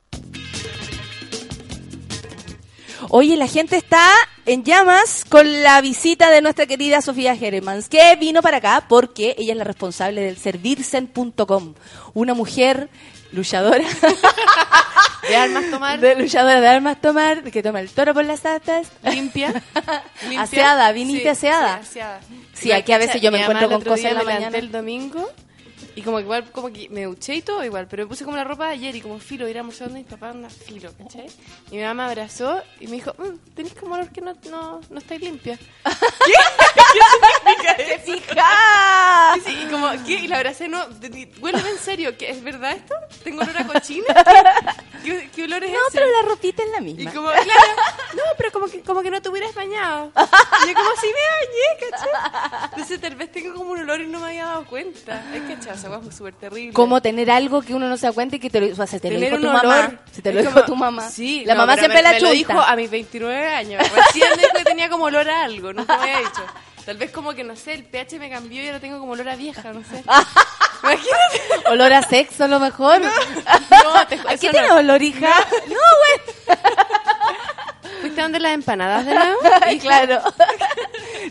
S1: Oye, la gente está en llamas con la visita de nuestra querida Sofía Geremans, que vino para acá porque ella es la responsable del servirsen.com, una mujer luchadora. (laughs)
S13: De armas tomar.
S1: De luchadora de armas tomar, que toma el toro por las astas.
S13: Limpia. (laughs) Limpia.
S1: Aseada, viniste
S13: Sí,
S1: aseada.
S13: Sí, aseada.
S1: Sí, aquí a veces yo me encuentro con cosas en la mañana.
S13: el domingo y como que igual, como que me duché y todo igual, pero me puse como la ropa de ayer y como filo, ir a donde mis papás anda filo, ¿cachai? Y mi mamá me abrazó y me dijo, "Mm, tenés como olor que no, no, no estáis limpia. (laughs) ¿Qué? ¿Qué significa
S1: ¡Te fijas!
S13: Sí, sí, y como, ¿qué? Y la abracé, no, huele en serio, ¿qué? ¿Es verdad esto? ¿Tengo olor a cochina? ¿Qué, qué, olor es
S1: No,
S13: ese?
S1: pero la ropita es la
S13: Y
S1: misma.
S13: como, (laughs) claro, no, pero como que, como que no te hubieras bañado. Y (laughs) yo como si me bañé, ¿cachai? Entonces tal vez tengo como un olor y no me había dado cuenta. Es que esa hueá fue súper terrible.
S1: Como tener algo que uno no se da cuenta y que te lo, o sea, se te lo dijo tu mamá.
S13: olor.
S1: Si te lo dijo
S13: como-
S1: tu mamá.
S13: Sí,
S1: la
S13: no,
S1: mamá siempre
S13: me,
S1: la
S13: me lo dijo a mis 29 años. Recién dijo que tenía como olor a algo, nunca me había dicho. Tal vez como que, no sé, el pH me cambió y ahora tengo como olor a vieja, no sé. (laughs) Imagínate.
S1: Olor a sexo, a lo mejor.
S13: No, te ju-
S1: ¿A qué
S13: no.
S1: tienes olor, hija? No, güey.
S13: ¿Fuiste donde las empanadas de nuevo?
S1: Ay, (laughs) claro.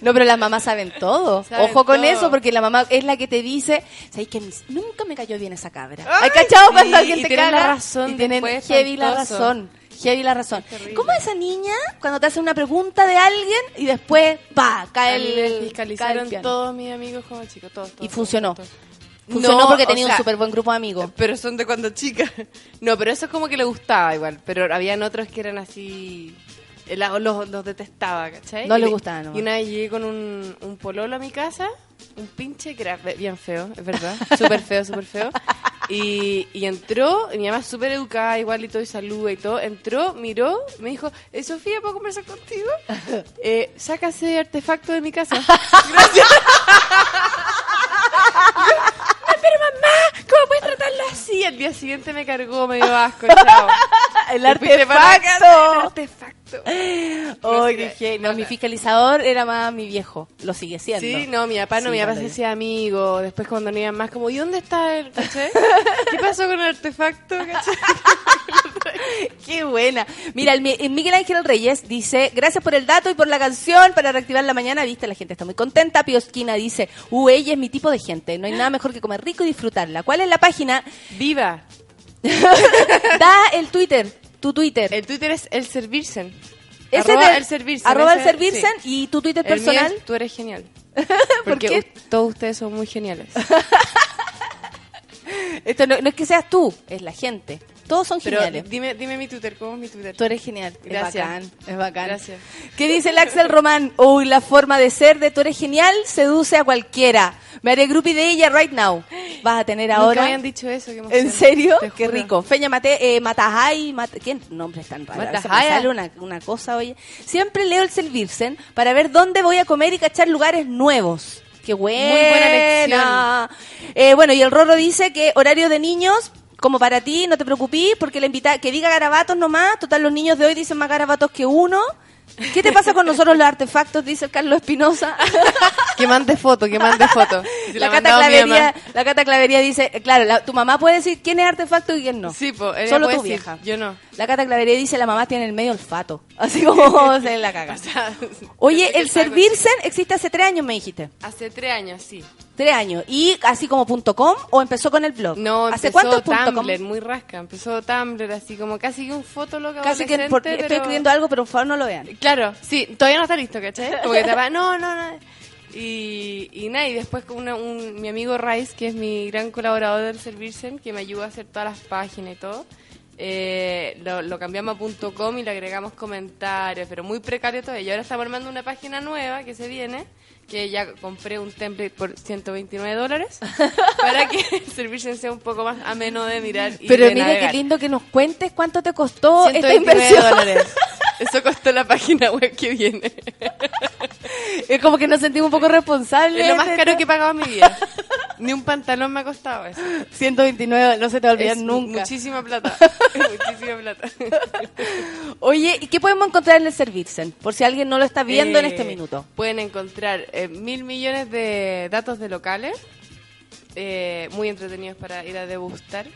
S1: No, pero las mamás saben todo.
S13: Saben
S1: Ojo con
S13: todo.
S1: eso, porque la mamá es la que te dice, ¿sabes que nunca me cayó bien esa cabra?
S13: Ay,
S1: ¿Hay cachado
S13: sí,
S1: cuando alguien
S13: y
S1: te
S13: la razón
S1: Y tienen heavy la razón. Heavy la razón. ¿Cómo es esa niña cuando te hace una pregunta de alguien y después, pa, cae el, cae el
S13: fiscalizaron todos mis amigos como chicos, todos, todos,
S1: Y funcionó.
S13: todos, todos.
S1: Funcionó
S13: No,
S1: porque
S13: o
S1: tenía un súper buen grupo de amigos.
S13: Pero son de cuando chica. (laughs) No, pero eso es como que le gustaba igual. Pero habían otros que eran así. la- Los, los detestaba, ¿cachai?
S1: No le gustaba nomás.
S13: Y una vez llegué con un, un pololo a mi casa, un pinche que era bien feo, es verdad. (laughs) Súper feo, súper feo. Y, y entró, y mi mamá súper educada, igual y todo, y saluda y todo. Entró, miró, me dijo, eh, Sofía, ¿puedo conversar contigo? (laughs) Eh, saca ese artefacto de mi casa. Gracias. "No, pero mamá, ¿cómo puedes tratarlo así? Al día siguiente me cargó, me dio asco, chao. (laughs)
S1: El artefacto.
S13: el artefacto.
S1: Oh. (laughs) No, mi fiscalizador era más mi viejo. Lo sigue siendo.
S13: Sí, no, mi papá no,
S1: Sí,
S13: mi papá se hacía amigo. Después cuando no iban más, como, ¿y dónde está el, caché? (laughs) ¿Qué pasó con el artefacto, caché? (laughs)
S1: Qué buena. Mira, el, Mi- el Miguel Ángel Reyes dice, gracias por el dato y por la canción para reactivar la mañana. Viste, la gente está muy contenta. Piosquina dice, uh, ella es mi tipo de gente. No hay nada mejor que comer rico y disfrutarla. ¿Cuál es la página?
S13: Viva.
S1: da el Twitter, tu Twitter.
S13: El Twitter es el servirsen.
S1: Ese
S13: arroba el servirsen.
S1: arroba el servirsen
S13: sí.
S1: y tu Twitter
S13: El mío
S1: personal.
S13: es, tú eres genial. (laughs)
S1: ¿Por
S13: Porque
S1: qué?
S13: todos ustedes son muy geniales. (laughs)
S1: Esto no, no es que seas tú, es la gente. Todos son
S13: Pero
S1: geniales.
S13: dime, dime mi Twitter, ¿cómo es mi Twitter?
S1: Tú eres genial.
S13: Gracias.
S1: Es bacán. Es bacán.
S13: Gracias.
S1: ¿Qué dice el Axel Román? Uy, la forma de ser de tú eres genial seduce a cualquiera. Me haré groupie de ella right now. Vas a tener
S13: Nunca
S1: ahora.
S13: me habían dicho eso.
S1: ¿En serio? Qué rico. Feña Mate, eh, Matajay, Mat- ¿quién? Nombres tan raros.
S13: Matajaya.
S1: sale una, una cosa, oye. Siempre leo el Servirsen para ver dónde voy a comer y cachar lugares nuevos. Qué buena.
S13: Muy buena
S1: Eh, bueno, y el Rorro dice que horario de niños, como para ti, no te preocupes, porque la invita que diga garabatos nomás. Total, los niños de hoy dicen más garabatos que uno. ¿Qué te pasa con nosotros los artefactos? Dice el Carlos Espinosa. (laughs)
S13: Que mande foto, que mande foto. (laughs) Se
S1: La Cata, Clavería, la Cata Clavería dice, claro, la- tu mamá puede decir quién es artefacto y quién no.
S13: Sí, po, ella
S1: Solo
S13: puede
S1: tu
S13: decir,
S1: vieja.
S13: Yo no.
S1: La Cata Clavería dice, la mamá tiene el medio olfato. (laughs) Así como se la caga. Oye, el servirse existe hace tres años, me dijiste.
S13: Hace tres años, sí.
S1: Tres años. ¿Y así como punto .com o empezó con el blog?
S13: No,
S1: ¿Hace
S13: empezó
S1: cuánto?
S13: Tumblr, muy rasca. Empezó Tumblr, así como casi que un fotólogo
S1: Casi que por- estoy escribiendo algo, pero por favor no lo vean.
S13: Claro, sí, todavía no está listo, ¿cachai? Como que te va, (laughs) no, no, no. Y, y nada, y después con una- un, mi amigo Rice, que es mi gran colaborador del Servirsen, que me ayuda a hacer todas las páginas y todo, eh, lo, lo cambiamos a punto .com y le agregamos comentarios, pero muy precario todavía. Y ahora estamos armando una página nueva que se viene, que ya compré un template por 129 dólares, (laughs) para que el Servirsen sea un poco más ameno de mirar y
S1: Pero
S13: de
S1: mira
S13: navegar.
S1: qué lindo que nos cuentes cuánto te costó esta
S13: 129
S1: inversión.
S13: dólares. (laughs) Eso costó la página web que viene. (laughs)
S1: Es como que nos sentimos un poco responsables.
S13: Es lo más caro que he pagado en mi vida. Ni un pantalón me ha costado eso.
S1: 129, no se te va a olvidar
S13: Es
S1: nunca.
S13: Muchísima plata. muchísima plata.
S1: Oye, ¿y qué podemos encontrar en el Servirsen? Por si alguien no lo está viendo en
S13: Eh,
S1: este minuto.
S13: Pueden encontrar eh, mil millones de datos de locales, eh, muy entretenidos para ir a degustar.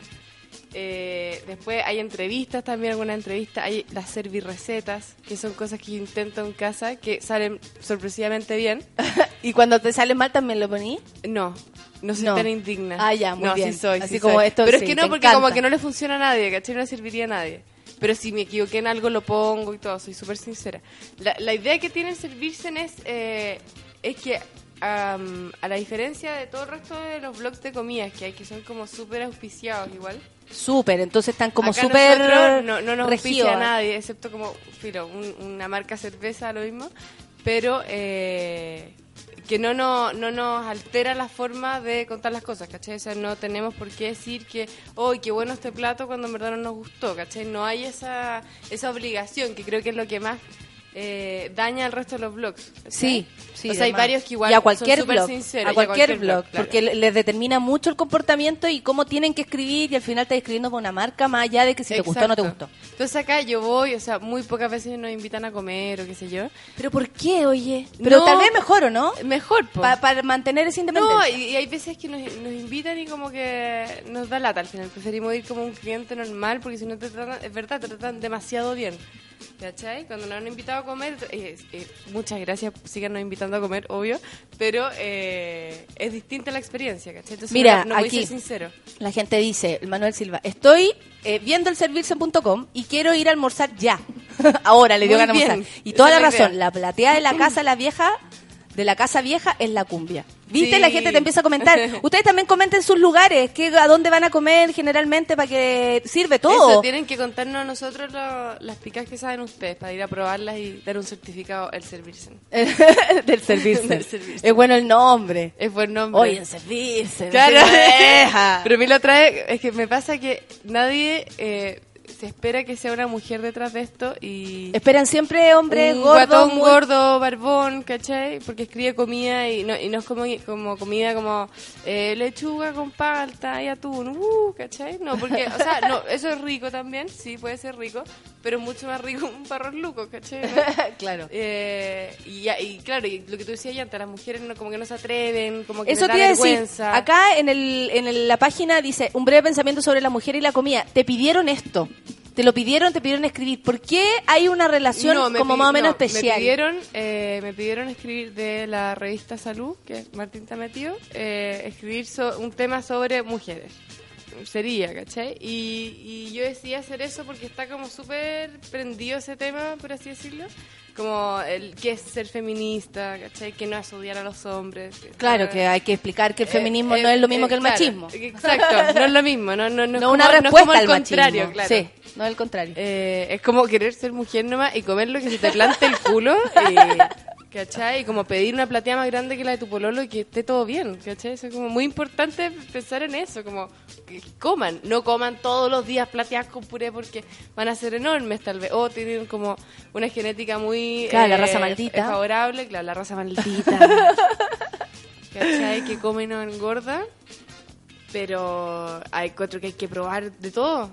S13: Eh, después hay entrevistas también, algunas entrevistas. Hay las servirrecetas, que son cosas que yo intento en casa, que salen sorpresivamente bien. (laughs)
S1: ¿Y cuando te sale mal también lo poní?
S13: No, no soy
S1: No.
S13: tan indigna.
S1: Ah, ya, muy
S13: no,
S1: bien.
S13: sí soy,
S1: Así
S13: sí
S1: como
S13: soy.
S1: esto,
S13: Pero
S1: sí,
S13: es que no, porque como
S1: encanta.
S13: que no le funciona a nadie, ¿cachai? No le serviría a nadie. Pero si me equivoqué en algo, lo pongo y todo, soy súper sincera. La, la idea que tiene el servirse es, eh, es que, am, a la diferencia de todo el resto de los blogs de comidas que hay, que son como súper auspiciados igual,
S1: Súper, entonces están como súper
S13: no, no nos auspicia a nadie, excepto como, filo, un- una marca cerveza, lo mismo, pero eh, que no, no, no nos altera la forma de contar las cosas, ¿cachai? O sea, no tenemos por qué decir que, ¡ay, qué bueno este plato! cuando en verdad no nos gustó, ¿cachai? No hay esa, esa obligación, que creo que es lo que más eh, daña al resto de los blogs.
S1: Sí, sí.
S13: O sea, hay varios que igual
S1: y a cualquier
S13: son
S1: blog,
S13: sinceros.
S1: a cualquier, blog,
S13: claro.
S1: porque le- les determina mucho el comportamiento y cómo tienen que escribir y al final estás escribiendo con una marca más allá de que si te gustó o no te gustó.
S13: Entonces acá yo voy, o sea, muy pocas veces nos invitan a comer o qué sé yo.
S1: Pero ¿por qué, oye? Pero
S13: No,
S1: tal vez mejor, ¿o no?
S13: Mejor.
S1: Pa- para mantener esa independencia.
S13: No, y, y hay veces que nos, nos invitan y como que nos da lata al final. Preferimos ir como un cliente normal porque si no te tratan, es verdad, te tratan demasiado bien. ¿Cachai? Cuando nos han invitado a comer, eh, eh, muchas gracias, síganos invitando a comer, obvio, pero eh, es distinta la experiencia, ¿cachai? Entonces
S1: Mira,
S13: no, no voy a
S1: aquí
S13: ser sincero.
S1: la gente dice, el Manuel Silva, estoy eh, viendo el servirse.com y quiero ir a almorzar ya. (laughs) Ahora le dio ganas de almorzar. Y toda
S13: esa
S1: la
S13: idea.
S1: razón, la platea de la (clears throat) casa la vieja, de la casa vieja es la cumbia. ¿Viste?
S13: Sí.
S1: La gente te empieza a comentar. (laughs) Ustedes también comenten sus lugares, qué, a dónde van a comer generalmente para que sirve todo.
S13: Eso, tienen que contarnos a nosotros lo- las picas que saben ustedes para ir a probarlas y dar un certificado al servirse. (laughs)
S1: Del servirse.
S13: Del servirse.
S1: Es bueno el nombre.
S13: Es buen nombre.
S1: Oye, el servirse.
S13: Claro. (laughs) Pero a mí lo trae, es que me pasa que nadie eh, se espera que sea una mujer detrás de esto y...
S1: Esperan siempre hombres gordos.
S13: guatón
S1: muy-
S13: gordo, barbón, ¿cachai? Porque escribe comida y no, y no es como, como comida como eh, lechuga con palta y atún, uh, ¿cachai? No, porque, o sea, no, eso es rico también, sí, puede ser rico, pero es mucho más rico un parros luco, ¿cachai? (laughs)
S1: claro.
S13: Eh, y, y claro, y lo que tú decías ya antes, las mujeres no, como que no se atreven, como que
S1: Eso te
S13: da
S1: iba a decir.
S13: vergüenza.
S1: Acá en, el, en el- la página dice un breve pensamiento sobre la mujer y la comida. Te pidieron esto. Te lo pidieron, te pidieron escribir. ¿Por qué hay una relación
S13: No,
S1: como más o menos
S13: no,
S1: especial?
S13: Me pidieron, eh, me pidieron escribir de la revista Salud, que Martín está metido, eh, escribir so- un tema sobre mujeres. Sería, ¿cachai? Y, y yo decidí hacer eso porque está como súper prendido ese tema, por así decirlo. Como el que es ser feminista, ¿cachai? Que no es odiar a los hombres.
S1: Claro,
S13: Eh,
S1: que hay que explicar que el
S13: eh,
S1: feminismo
S13: eh,
S1: no es lo mismo
S13: eh,
S1: que el
S13: claro,
S1: machismo.
S13: Exacto, no es lo mismo, no, no, no,
S1: No,
S13: es como-
S1: una
S13: no es
S1: respuesta
S13: como el
S1: al machismo.
S13: contrario, claro.
S1: Sí, no es el contrario.
S13: Eh, es como querer ser mujer nomás y comer lo que se te plante el culo. ¿Cachai? Y como pedir una platea más grande que la de tu pololo y que esté todo bien. ¿Cachai? Eso es como muy importante pensar en eso. Como que coman. No coman todos los días plateadas con puré porque van a ser enormes tal vez. O tienen como una genética muy...
S1: Claro, la raza maldita.
S13: Favorable. Claro, la raza maldita. (laughs) ¿cachai? Que come y no engorda. Pero hay otro que hay que probar de todo.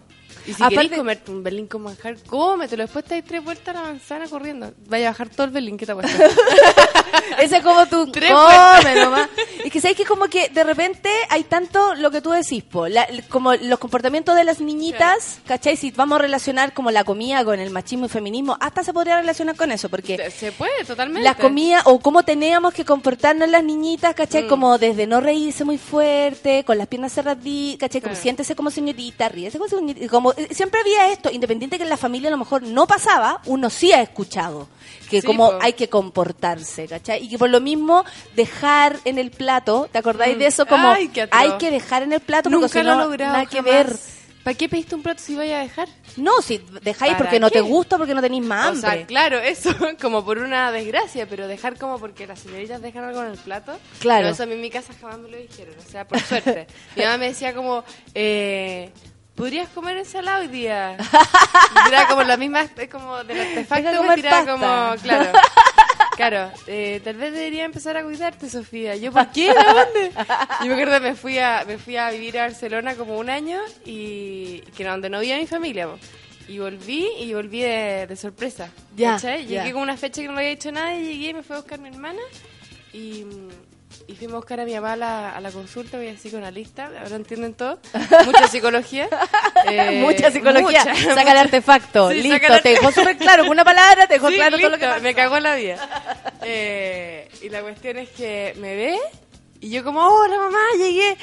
S13: Y si
S1: Aparte-
S13: comerte un berlín con manjar, cómetelo. Después te das tres vueltas a la manzana corriendo. Vaya a bajar todo el berlín que te puesto. (laughs)
S1: Ese es como tú (laughs)
S13: Tres
S1: nomás. Es que sabes que como que de repente hay tanto lo que tú decís, po, la- como los comportamientos de las niñitas, ¿cachai? Si vamos a relacionar como la comida con el machismo y feminismo, hasta se podría relacionar con eso, porque
S13: Se puede, totalmente.
S1: las comidas o cómo teníamos que comportarnos las niñitas, ¿cachai?
S13: Mm.
S1: Como desde no reírse muy fuerte, con las piernas cerraditas, ¿cachai? Como siéntese como señorita, ríese como señorita. Como, siempre había esto, independiente que en la familia a lo mejor no pasaba, uno sí ha escuchado que
S13: Sí,
S1: como
S13: po.
S1: hay que comportarse, ¿cachai? Y que por lo mismo dejar en el plato, ¿te acordáis
S13: Mm.
S1: de eso? Como
S13: Ay,
S1: hay que dejar en el plato porque
S13: Nunca
S1: si
S13: lo he
S1: no,
S13: logrado.
S1: nada que ver.
S13: ¿Para qué pediste un plato si vaya a dejar?
S1: No, si dejáis
S13: ¿Para
S1: porque no te gusta, porque no tenéis más
S13: O
S1: hambre.
S13: sea, claro, eso, (laughs) como por una desgracia, pero dejar como porque las señoritas dejan algo en el plato.
S1: Claro.
S13: Pero eso a mí en mi casa jamás me lo dijeron, o sea, por suerte. (laughs) mi mamá me decía como, eh, ¿podrías comer ensalada hoy día? Y (laughs) Era como la misma, como del artefacto me tiraba como, claro. (laughs) Claro, eh, tal vez debería empezar a cuidarte, Sofía. ¿Yo por qué? ¿De dónde? Yo me acuerdo que me fui a, me fui a vivir a Barcelona como un año y que era donde no vivía mi familia. po. Y volví y volví de, de sorpresa.
S1: Ya,
S13: ¿cachai?
S1: ya.
S13: Llegué con una fecha que no había dicho nada y llegué y me fue a buscar mi hermana y, y fuimos a buscar a mi mamá a la, a la consulta, voy así con la lista, ahora entienden todo. Mucha (laughs) psicología. (laughs) Eh,
S1: mucha psicología.
S13: mucha,
S1: saca el artefacto.
S13: Sí,
S1: listo.
S13: el
S1: Te dejó súper claro. Con una palabra te dejó
S13: Sí,
S1: claro todo lo que pasó.
S13: me cagó la vida. Eh, y la cuestión es que me ve y yo como, hola mamá, llegué.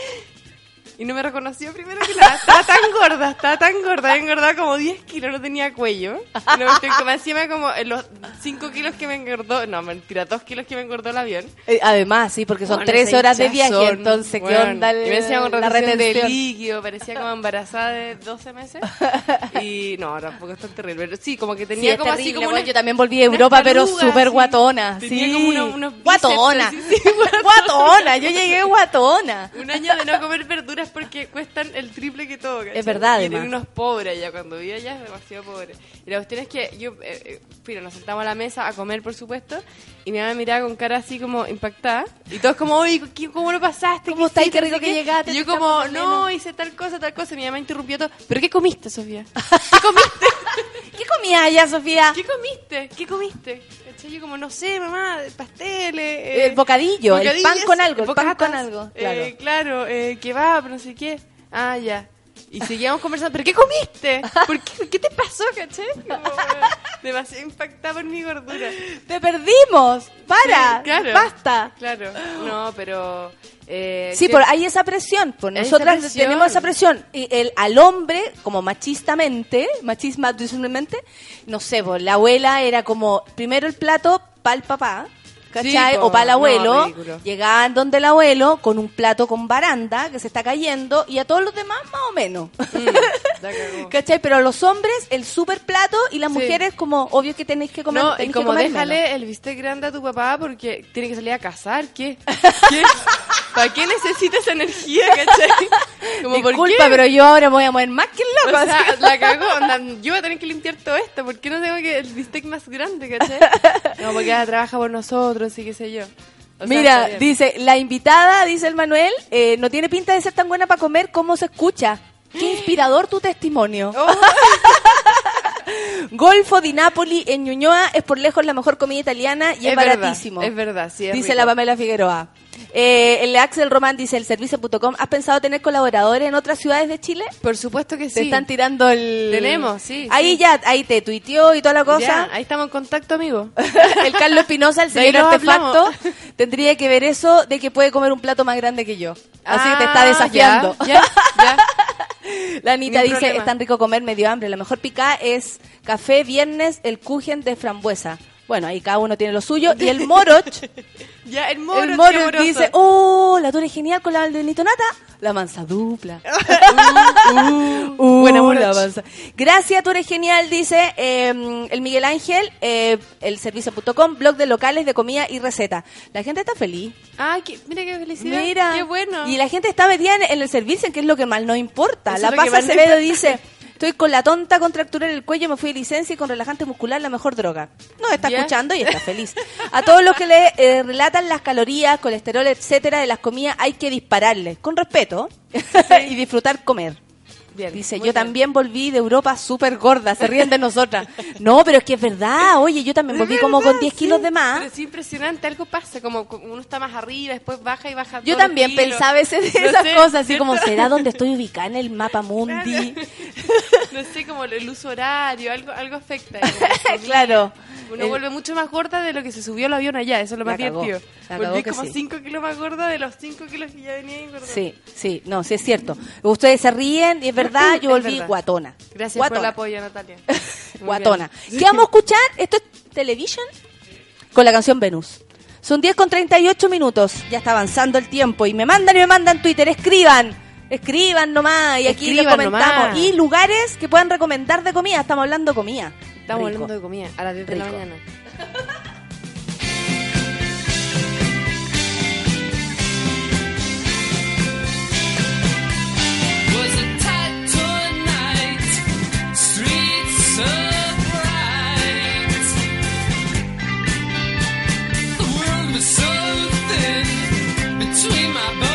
S13: Y no me reconoció primero que nada. Estaba tan gorda, estaba tan gorda, había engordado como 10 kilos, no tenía cuello. Y cuestión que me encima como los 5 kilos que me engordó, no, mentira, 2 kilos que me engordó el avión.
S1: Eh, Además, sí, porque son
S13: Bueno,
S1: 13
S13: ese
S1: horas de viaje, entonces, ¿qué
S13: bueno.
S1: onda el-
S13: Y me decían con
S1: la
S13: retención de líquido, parecía como embarazada de 12 meses. (laughs) Y no, tampoco es tan terrible, pero sí, como que
S1: Sí,
S13: tenía
S1: es
S13: como así
S1: terrible,
S13: como
S1: bueno,
S13: una-
S1: yo también volví
S13: unas
S1: Europa, pero súper
S13: sí.
S1: guatona.
S13: Tenía
S1: sí.
S13: como unos- unos bíceps,
S1: guatona.
S13: sí, sí, (laughs)
S1: guatona, yo llegué guatona.
S13: Un año de no comer verduras porque cuestan el triple que todo. ¿cachai?
S1: Es verdad,
S13: Y
S1: además.
S13: unos pobres allá. Cuando vivía allá es demasiado pobre. Y la cuestión es que yo, eh, eh, nos sentamos a la mesa a comer, por supuesto. Y mi mamá me miraba con cara así como impactada. Y todos como, oye, ¿qué- ¿cómo lo pasaste?
S1: ¿Cómo estás? Qué rico que llegaste,
S13: Y yo como, no,
S1: menos".
S13: hice tal cosa, tal cosa. Y mi mamá interrumpió todo. ¿Pero qué comiste, Sofía? ¿Qué comiste? (laughs)
S1: ¿Qué comías allá, Sofía?
S13: ¿Qué comiste? ¿Qué comiste? Como, no sé, mamá, pasteles. eh,
S1: El bocadillo, el pan con algo, el pan con algo,
S13: eh, claro, eh, kebab, no sé qué. Ah, ya. Y seguíamos conversando, ¿pero qué comiste? ¿Por qué, ¿Qué te pasó, caché? Como, (laughs) demasiado impactada por mi gordura.
S1: ¡Te perdimos! ¡Para!
S13: Sí, claro.
S1: ¡Basta!
S13: Claro, no, pero... Eh,
S1: Sí, por hay esa presión,
S13: esa
S1: nosotras
S13: presión.
S1: tenemos esa presión. Y el, al hombre, como machistamente, machismamente, no sé, pues la abuela era como, primero el plato para el papá, ¿cachai?
S13: Sí,
S1: o para el
S13: no,
S1: abuelo,
S13: ridículo.
S1: llegaban donde el abuelo con un plato con baranda que se está cayendo y a todos los demás más o menos. (laughs)
S13: Cagó.
S1: ¿Cachai? Pero a los hombres el super plato y las
S13: Sí.
S1: mujeres como, obvio que tenéis que comer.
S13: No, y como
S1: comer
S13: déjale
S1: menos.
S13: el bistec grande a tu papá porque tiene que salir a cazar, ¿qué? (laughs) ¿Qué? ¿Para qué necesitas energía, cachai? Como, ¿por
S1: Disculpa, pero yo ahora me voy a mover más que el loco.
S13: O sea,
S1: así.
S13: la (laughs) cagó, onda, yo voy a tener que limpiar todo esto, ¿por qué no tengo que el bistec más grande, cachai? (laughs) No, porque ella trabaja por nosotros y qué sé yo. O sea,
S1: Mira, dice, la invitada, dice el Manuel, eh, no tiene pinta de ser tan buena para comer como se escucha. Qué (gasps) inspirador tu testimonio.
S13: Oh. (laughs)
S1: Golfo di Napoli en Ñuñoa es por lejos la mejor comida italiana y es,
S13: Es verdad,
S1: baratísimo.
S13: es verdad, sí, es
S1: Dice
S13: rico.
S1: la Pamela Figueroa. Eh, el Axel Román dice, el servicio.com, ¿has pensado tener colaboradores en otras ciudades de Chile?
S13: Por supuesto que
S1: Te
S13: sí.
S1: están tirando el...
S13: Tenemos, sí,
S1: Ahí
S13: sí.
S1: ya, ahí te tuiteó y toda la cosa.
S13: Ya, ahí estamos en contacto, amigo. (laughs)
S1: el Carlos Espinosa, el señor artefacto, (laughs) tendría que ver eso de que puede comer un plato más grande que yo. Así que te está
S13: Ah,
S1: desafiando.
S13: Ya, ya, (laughs)
S1: La Anita
S13: Ni
S1: dice,
S13: problema.
S1: es tan rico comer medio hambre. La mejor picada es café viernes, el kuchen de frambuesa. Bueno, ahí cada uno tiene lo suyo. Y el (laughs) moroch,
S13: ya. el moro,
S1: el moroch dice, oh, la es genial con la aldenito nata. La mansa dupla. (laughs) Uh, (laughs)
S13: Buena
S1: la
S13: moroch.
S1: mansa. Gracias, tú eres genial, dice eh, el Miguel Ángel, eh, el servicio.com, blog de locales de comida y receta. La gente está feliz.
S13: Ay, qué- mira qué felicidad.
S1: Mira.
S13: Qué bueno.
S1: Y la gente está metida en, el servicio, que es lo que más nos importa.
S13: Eso
S1: la
S13: nos
S1: Acevedo
S13: importa.
S1: dice, Estoy con la tonta contractura en el cuello, me fui de licencia y con relajante muscular la mejor droga. No, está escuchando y está feliz. A todos los que le eh, relatan las calorías, colesterol, etcétera, de las comidas, hay que dispararles, con respeto, (laughs) y disfrutar comer.
S13: Bien,
S1: Dice, yo
S13: bien.
S1: también volví de Europa súper gorda, se ríen de nosotras. (laughs) No, pero es que es verdad, oye, yo también volví como con 10 kilos de más.
S13: Pero es impresionante, algo pasa, como uno está más arriba, después baja y baja.
S1: Yo también
S13: kilos.
S1: pensaba a veces de (laughs)
S13: No
S1: esas
S13: sé,
S1: cosas, así
S13: ¿cierto?
S1: como, ¿será (laughs) donde estoy ubicada en el mapa mundi?
S13: no sé, como el uso horario, algo, algo afecta.
S1: Claro.
S13: Uno
S1: El-
S13: vuelve mucho más gorda de lo que se subió el avión allá, eso es lo más divertido. Volví como
S1: sí.
S13: 5 kilos más gorda de los 5 kilos que ya venía engordando.
S1: Sí, sí, no, sí es cierto. Ustedes se ríen y es verdad, (laughs) yo volví
S13: verdad.
S1: guatona.
S13: Gracias por el apoyo, Natalia. (laughs)
S1: Guatona. ¿Qué vamos a escuchar? Esto es Television con la canción Venus. Son 10 con 38 minutos. Ya está avanzando el tiempo. Y me mandan y me mandan Twitter. Escriban. Escriban nomás. Y aquí les comentamos.
S13: nomás.
S1: Y lugares que puedan recomendar de comida. Estamos hablando de comida.
S13: Estamos
S1: Rico.
S13: hablando de comida a las 10 de la mañana.
S14: Was a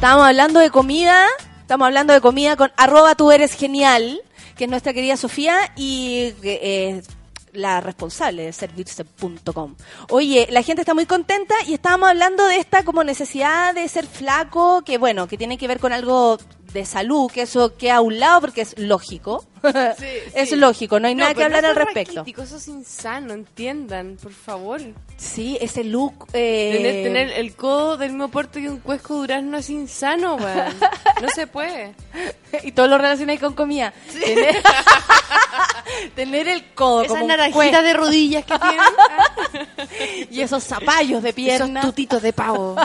S1: Estamos hablando de comida, estamos hablando de comida con arroba tú eres genial, que es nuestra querida Sofía y es la responsable de servirse.com. Oye, la gente está muy contenta y estábamos hablando de esta como necesidad de ser flaco, que bueno, que tiene que ver con algo de salud, que eso queda a un lado porque es lógico. (laughs) es
S13: sí.
S1: lógico, no hay
S13: No,
S1: nada que hablar al respecto.
S13: Eso es insano, entiendan, por favor.
S1: Sí, ese look. eh,
S13: Tener, tener el codo del mismo puerto que un cuesco durazno es insano, weón. No se puede. (laughs)
S1: y todo lo relacionáis con comida. Tener, (laughs) tener el codo
S13: Esas
S1: como
S13: naranjitas de rodillas que tienen.
S1: y esos zapallos de pierna.
S13: Esos tutitos de pavo.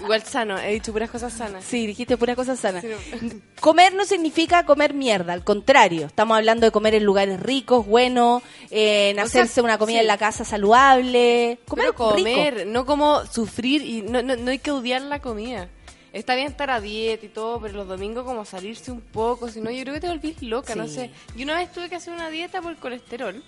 S13: Igual sano, he dicho puras cosas sanas.
S1: Sí, dijiste pura cosa sana.
S13: Sí, no.
S1: Comer no significa comer mierda, al contrario. Estamos hablando de comer en lugares ricos, buenos, en
S13: O
S1: hacerse
S13: sea,
S1: una comida
S13: sí.
S1: en la casa saludable. Comer,
S13: Pero comer,
S1: rico.
S13: no como sufrir y no, no, no hay que odiar la comida. Está bien estar a dieta y todo, pero los domingos como salirse un poco, si no yo creo que te volvís loca, no
S1: Sí.
S13: sé. Y una vez tuve que hacer una dieta por colesterol.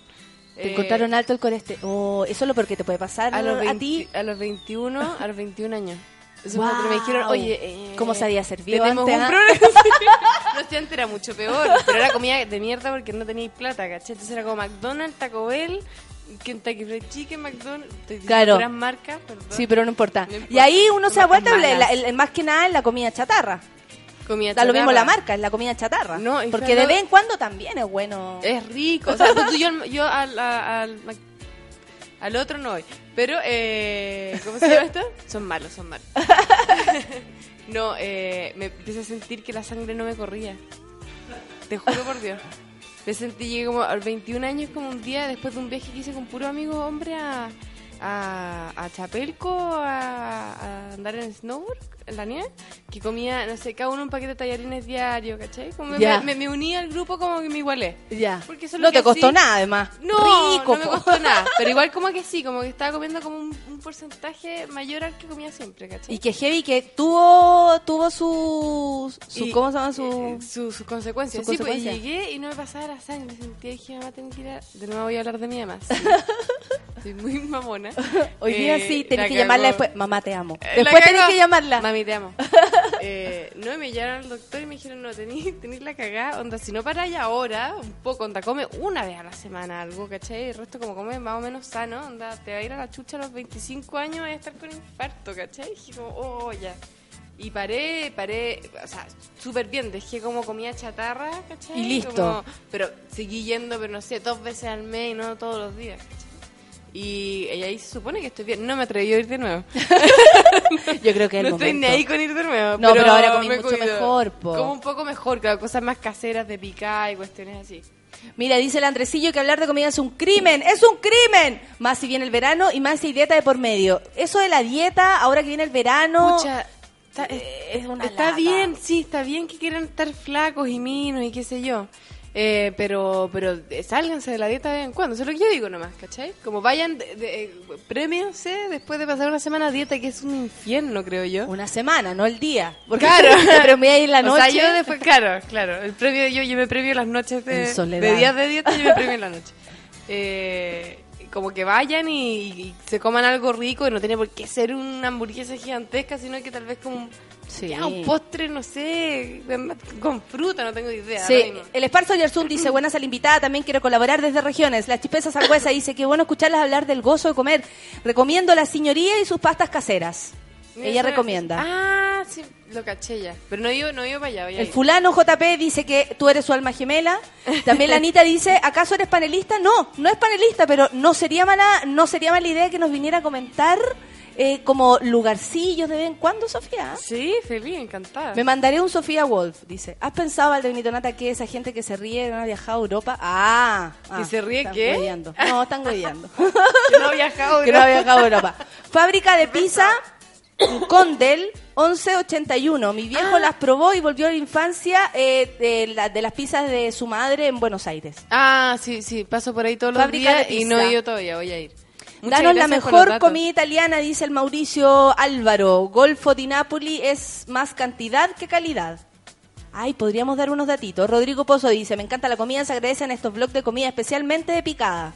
S1: Te
S13: Eh,
S1: encontraron alto el colesterol. Oh, eso es lo peor que te puede pasar
S13: a los,
S1: a
S13: 20
S1: ti.
S13: a los 21, a los 21 años. Pero me dijeron, oye, eh,
S1: ¿Cómo se había servido
S13: tenemos
S1: antes,
S13: un
S1: ah?
S13: problema. (laughs) (laughs) no, si antes era mucho peor, pero era comida de mierda porque no teníais plata, ¿cachai? Entonces era como McDonald's, Taco Bell, Kentucky Fried Chicken, McDonald's,
S1: Claro.
S13: puras marcas, perdón.
S1: Sí, pero no importa.
S13: No importa.
S1: Y ahí uno se da vuelta, más que nada en la comida chatarra.
S13: Comida
S1: Da lo mismo
S13: chatarra.
S1: la marca, es la comida chatarra.
S13: No,
S1: Porque de vez en cuando también es bueno.
S13: Es rico. O sea, tú- yo, yo al, al, Mac- al otro no voy. Pero, eh, ¿cómo se llama esto? (laughs) Son malos, son malos. (laughs) no, eh, me empecé a sentir que la sangre no me corría. Te juro por Dios. Me sentí, llegué como a los 21 años, como un día después de un viaje que hice con puro amigo hombre a, a, a Chapelco a, a andar en snowboard, la nieve, que comía, no sé, cada uno un paquete de tallarines diario, ¿cachai? Como me, me, me uní al grupo como que me igualé.
S1: Ya.
S13: Porque eso es
S1: No te costó
S13: así-
S1: nada, además.
S13: No,
S1: Rico,
S13: no me
S1: po.
S13: costó nada. (laughs) Pero igual como que sí, como que estaba comiendo como un, un porcentaje mayor al que comía siempre, ¿cachai?
S1: Y que heavy que tuvo tuvo su, su
S13: Y-
S1: ¿cómo se llama? su
S13: Sus sus consecuencias. Sí, pues
S1: consecuencias.
S13: llegué y no me pasaba la sangre. Sentía y dije, mamá, tengo que ir a... De nuevo voy a hablar de mi mamá. sí. (laughs) Soy muy mamona.
S1: Hoy día
S13: Eh,
S1: sí, tenés
S13: la
S1: que llamarla
S13: cagó.
S1: después. Mamá, te amo.
S13: Eh,
S1: Después tenés que llamarla.
S13: Mami, te amo. (laughs) Eh, no, y me llevaron al doctor y me dijeron, no, tenés la cagada. Onda, si no paráis ahora, un poco, onda, come una vez a la semana algo, ¿cachai? El resto como come más o menos sano, onda, te va a ir a la chucha a los 25 años y a estar con infarto, ¿cachai? Y dije como, oh, ya. Y paré, paré, o sea, súper bien, dejé como comida chatarra, ¿cachai?
S1: Y listo.
S13: Como- pero seguí yendo, pero no sé, dos veces al mes y no todos los días, ¿cachai? Y, ahí se supone que estoy bien. No me atreví a ir de nuevo. (laughs)
S1: Yo creo que es (laughs)
S13: no estoy ni ahí con ir de nuevo.
S1: No, pero ahora comí
S13: me
S1: mucho
S13: cuido.
S1: mejor, po.
S13: Como un poco mejor, claro, cosas más caseras de picar y cuestiones así.
S1: Mira, dice el Andresillo que hablar de comida es un crimen, es un crimen. Más si viene el verano y más si hay dieta de por medio. Eso de la dieta, ahora que viene el verano,
S13: Pucha, está,
S1: es una
S13: está
S1: lata.
S13: bien, sí, está bien que quieran estar flacos y minos y qué sé yo. Eh, pero pero eh, sálganse de la dieta de vez en cuando. Eso es lo que yo digo nomás, ¿cachai? Como vayan, de, de, eh, premiense después de pasar una semana a dieta, que es un infierno, creo yo.
S1: una semana, no el día. Porque
S13: Claro.
S1: pero me voy a ir la (laughs)
S13: O
S1: noche.
S13: sea, yo después, claro, claro. El premio, yo, yo me premio las noches de, de días de dieta, yo me premio en la noche. (laughs) Eh, como que vayan y, y se coman algo rico y no tiene por qué ser una hamburguesa gigantesca, sino que tal vez como un,
S1: Sí.
S13: ya, un postre, no sé, con fruta, no tengo idea.
S1: Sí, el Esparzo Yarzún dice, buenas a la invitada, también quiero colaborar desde regiones. La Chispeza Sangüesa dice, que bueno escucharlas hablar del gozo de comer. Recomiendo la señoría y sus pastas caseras.
S13: Mira,
S1: Ella recomienda.
S13: Ah, sí, lo caché ya. Pero no iba, no iba para allá. a
S1: El fulano JP dice que tú eres su alma gemela. También la (laughs) Anita dice, ¿acaso eres panelista? No, no es panelista, pero no sería mala, no sería mala idea que nos viniera a comentar eh, como lugarcillos de vez en cuando, Sofía.
S13: Sí, feliz, encantada.
S1: Me mandaré un Sofía Wolf, dice. ¿Has pensado, Valdebenito Nata, que esa gente que se ríe no ha viajado a Europa? Ah,
S13: ¿Que
S1: ah,
S13: se ríe qué?
S1: No, están hueveando. (laughs)
S13: Que no ha viajado. (laughs)
S1: que no ha viajado a Europa. Fábrica de pizza Condel 1181. Mi viejo
S13: Ah.
S1: las probó y volvió a la infancia eh, de, la- de las pizzas de su madre en Buenos Aires.
S13: Ah, sí, sí, paso por ahí todos los días y no he ido todavía, voy a ir. Muchas
S1: Danos la mejor comida italiana, dice el Mauricio Álvaro. Golfo di Napoli es más cantidad que calidad. Ay, podríamos dar unos datitos. Rodrigo Pozo dice, me encanta la comida, se agradecen estos blogs de comida, especialmente de picada.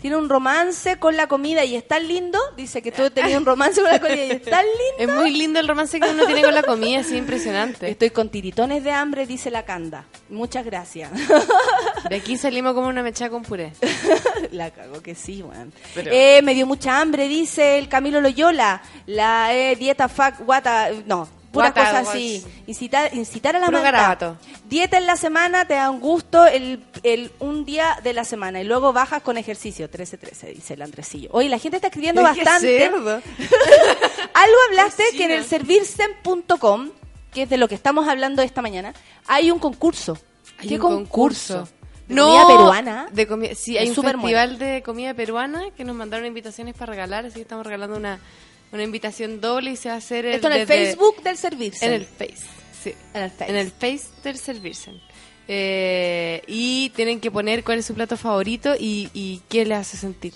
S1: Tiene un romance con la comida y es tan lindo. Dice que tú has tenido un romance con la comida y es tan (laughs) lindo.
S13: Es muy lindo el romance que uno tiene con la comida, es impresionante.
S1: Estoy con tiritones de hambre, dice la Canda. Muchas gracias.
S13: De aquí salimos como una mecha con puré. (laughs)
S1: la cago que sí, weón.
S13: Pero-
S1: Eh, me dio mucha hambre, dice el Camilo Loyola. La eh, dieta fuck, guata, no, puras
S13: Guata,
S1: cosas así. Incitar, incitar a la
S13: Puro
S1: maldad.
S13: garabato.
S1: Dieta en la semana, te da un gusto el, el un día de la semana y luego bajas con ejercicio. 13-13, dice el Andresillo. Oye, la gente está escribiendo (laughs) bastante.
S13: cerdo. (laughs)
S1: Algo hablaste que en el servirsen.com, que es de lo que estamos hablando esta mañana, hay un concurso.
S13: Hay
S1: ¿Qué
S13: un
S1: concurso?
S13: concurso.
S1: ¿De comida peruana?
S13: De comi- sí, hay un festival de comida peruana que nos mandaron invitaciones para regalar, así que estamos regalando una, una invitación doble y se va a hacer...
S1: Esto en el Facebook del Servirsen.
S13: En el Face, sí.
S1: En el Face.
S13: En el Face del Servirsen. Eh, y tienen que poner cuál es su plato favorito y, y qué le hace sentir.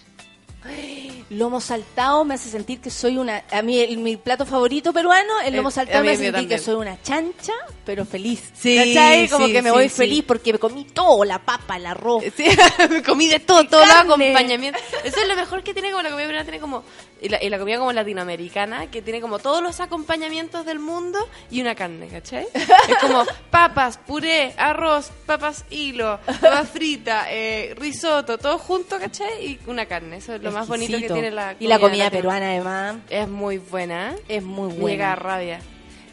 S13: (gasps)
S1: Lomo saltado me hace sentir que soy una... A mí el- mi plato favorito peruano, el
S13: Eh,
S1: lomo
S13: a
S1: saltado me hace sentir que soy una chancha, pero feliz.
S13: Sí,
S1: ¿Cachai? Como
S13: sí,
S1: que me
S13: sí,
S1: voy
S13: sí.
S1: feliz porque me comí todo, la papa, el arroz. (laughs)
S13: me comí de todo, todo los
S1: carne.
S13: acompañamientos. Eso es lo mejor que tiene como la comida peruana, tiene como, y la, y la comida como latinoamericana, que tiene como todos los acompañamientos del mundo y una carne, ¿cachai? Es como (laughs) papas, puré, arroz, papas hilo, papa frita, eh, risotto, todo junto, ¿cachai? Y una carne, eso es lo más bonito que tiene la
S1: Y la comida peruana además.
S13: Es muy buena, ¿eh?
S1: Es muy buena.
S13: Llega a rabia.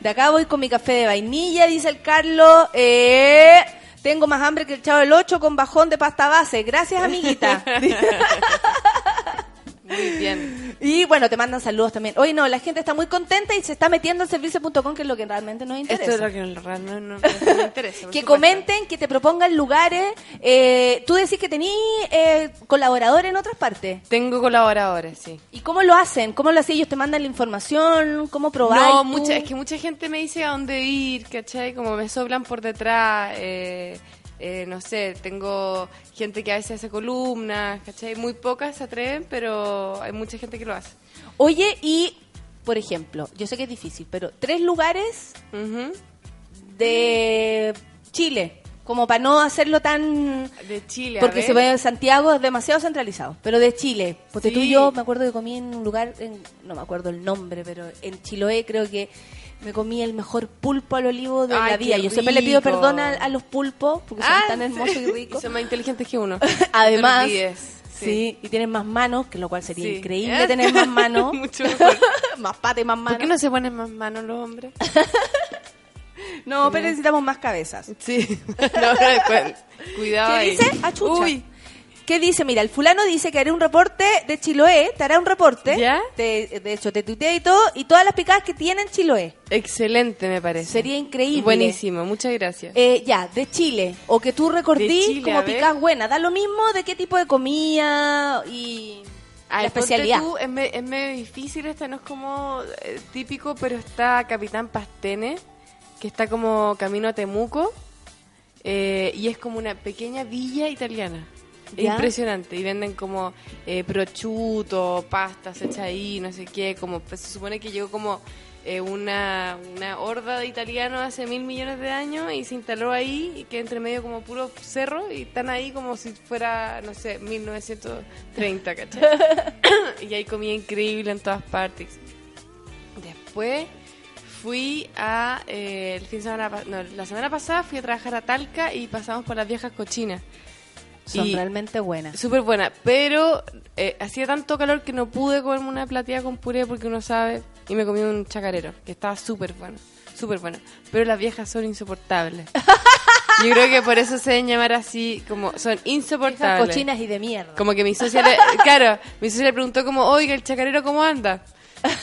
S1: De acá voy con mi café de vainilla, dice el Carlos. Eh, tengo más hambre que el chavo del 8 con bajón de pasta base. Gracias, amiguita. (laughs)
S13: Muy bien.
S1: y bueno, te mandan saludos también. Oye, no, la gente está muy contenta y se está metiendo al servicio.com, que es lo que realmente nos interesa.
S13: Esto es lo que en realidad no, no, no me interesa.
S1: que
S13: supuesto.
S1: comenten, que te propongan lugares. Eh, tú decís que tení eh, colaboradores en otras partes.
S13: Tengo colaboradores, sí.
S1: ¿Y cómo lo hacen? ¿Cómo lo hacen? ¿Ellos te mandan la información? ¿Cómo probar?
S13: No, mucha, es que mucha gente me dice a dónde ir, ¿cachai? Como me soplan por detrás, eh, eh, no sé, tengo gente que a veces hace columnas, ¿cachai? Muy pocas se atreven, pero hay mucha gente que lo hace.
S1: Oye, y, por ejemplo, yo sé que es difícil, pero tres lugares de Chile, como para no hacerlo tan...
S13: De Chile, a
S1: Porque
S13: ver.
S1: se ve Santiago es demasiado centralizado, pero de Chile. Porque tú y yo me acuerdo que comí en un lugar, en- no me acuerdo el nombre, pero en Chiloé creo que me comí el mejor pulpo al olivo de
S13: Ay,
S1: la vida. Yo siempre le pido perdón a, a los pulpos porque son
S13: Ah,
S1: tan
S13: sí.
S1: hermosos y (laughs) ricos.
S13: Y son más inteligentes que uno. (laughs)
S1: Además, sí. y tienen más manos, que lo cual sería
S13: Sí.
S1: increíble tener más (laughs) manos.
S13: Mucho mejor.
S1: más pata y más manos.
S13: ¿Por qué no se ponen más manos los hombres?
S1: No, pero necesitamos más cabezas.
S13: Sí. No, no, después, cuidado
S1: ¿Qué
S13: ahí.
S1: dice? Ah, chucha.
S13: Uy.
S1: ¿Qué dice? Mira, el fulano dice que haré un reporte de Chiloé, te hará un reporte.
S13: ¿Ya?
S1: Te- de hecho, te tuiteé y todo, y todas las picadas que tienen Chiloé.
S13: Excelente, me parece.
S1: Sería increíble.
S13: Buenísimo, muchas gracias.
S1: Eh, ya, de Chile. O que tú recordís
S13: Chile,
S1: como
S13: a
S1: picadas buenas. Da lo mismo de qué tipo de comida y
S13: Ay,
S1: la especialidad.
S13: tú, es, me- es medio difícil, esta no es como eh, típico, pero está Capitán Pastene, que está como camino a Temuco, eh, y es como una pequeña villa italiana. Es impresionante, y venden como eh, prosciutto, pastas hechas ahí, no sé qué, como pues, se supone que llegó como eh, una, una horda de italianos hace mil millones de años y se instaló ahí, y que entre medio como puro cerro, y están ahí como si fuera, no sé, 1930, ¿cachai? (coughs) y hay comida increíble en todas partes. Después fui a, eh, el fin de semana, no, la semana pasada fui a trabajar a Talca y pasamos por las viejas cochinas.
S1: Son
S13: Y-
S1: realmente buenas.
S13: Súper buena, pero eh, hacía tanto calor que no pude comerme una plateada con puré porque uno sabe, y me comí un chacarero, que estaba súper bueno, súper bueno. Pero las viejas son insoportables. (laughs) Yo creo que por eso se deben llamar así, como son insoportables.
S1: cochinas y de mierda.
S13: Como que mi socia le, (laughs) claro, mi socia le preguntó como, oiga, el chacarero cómo anda.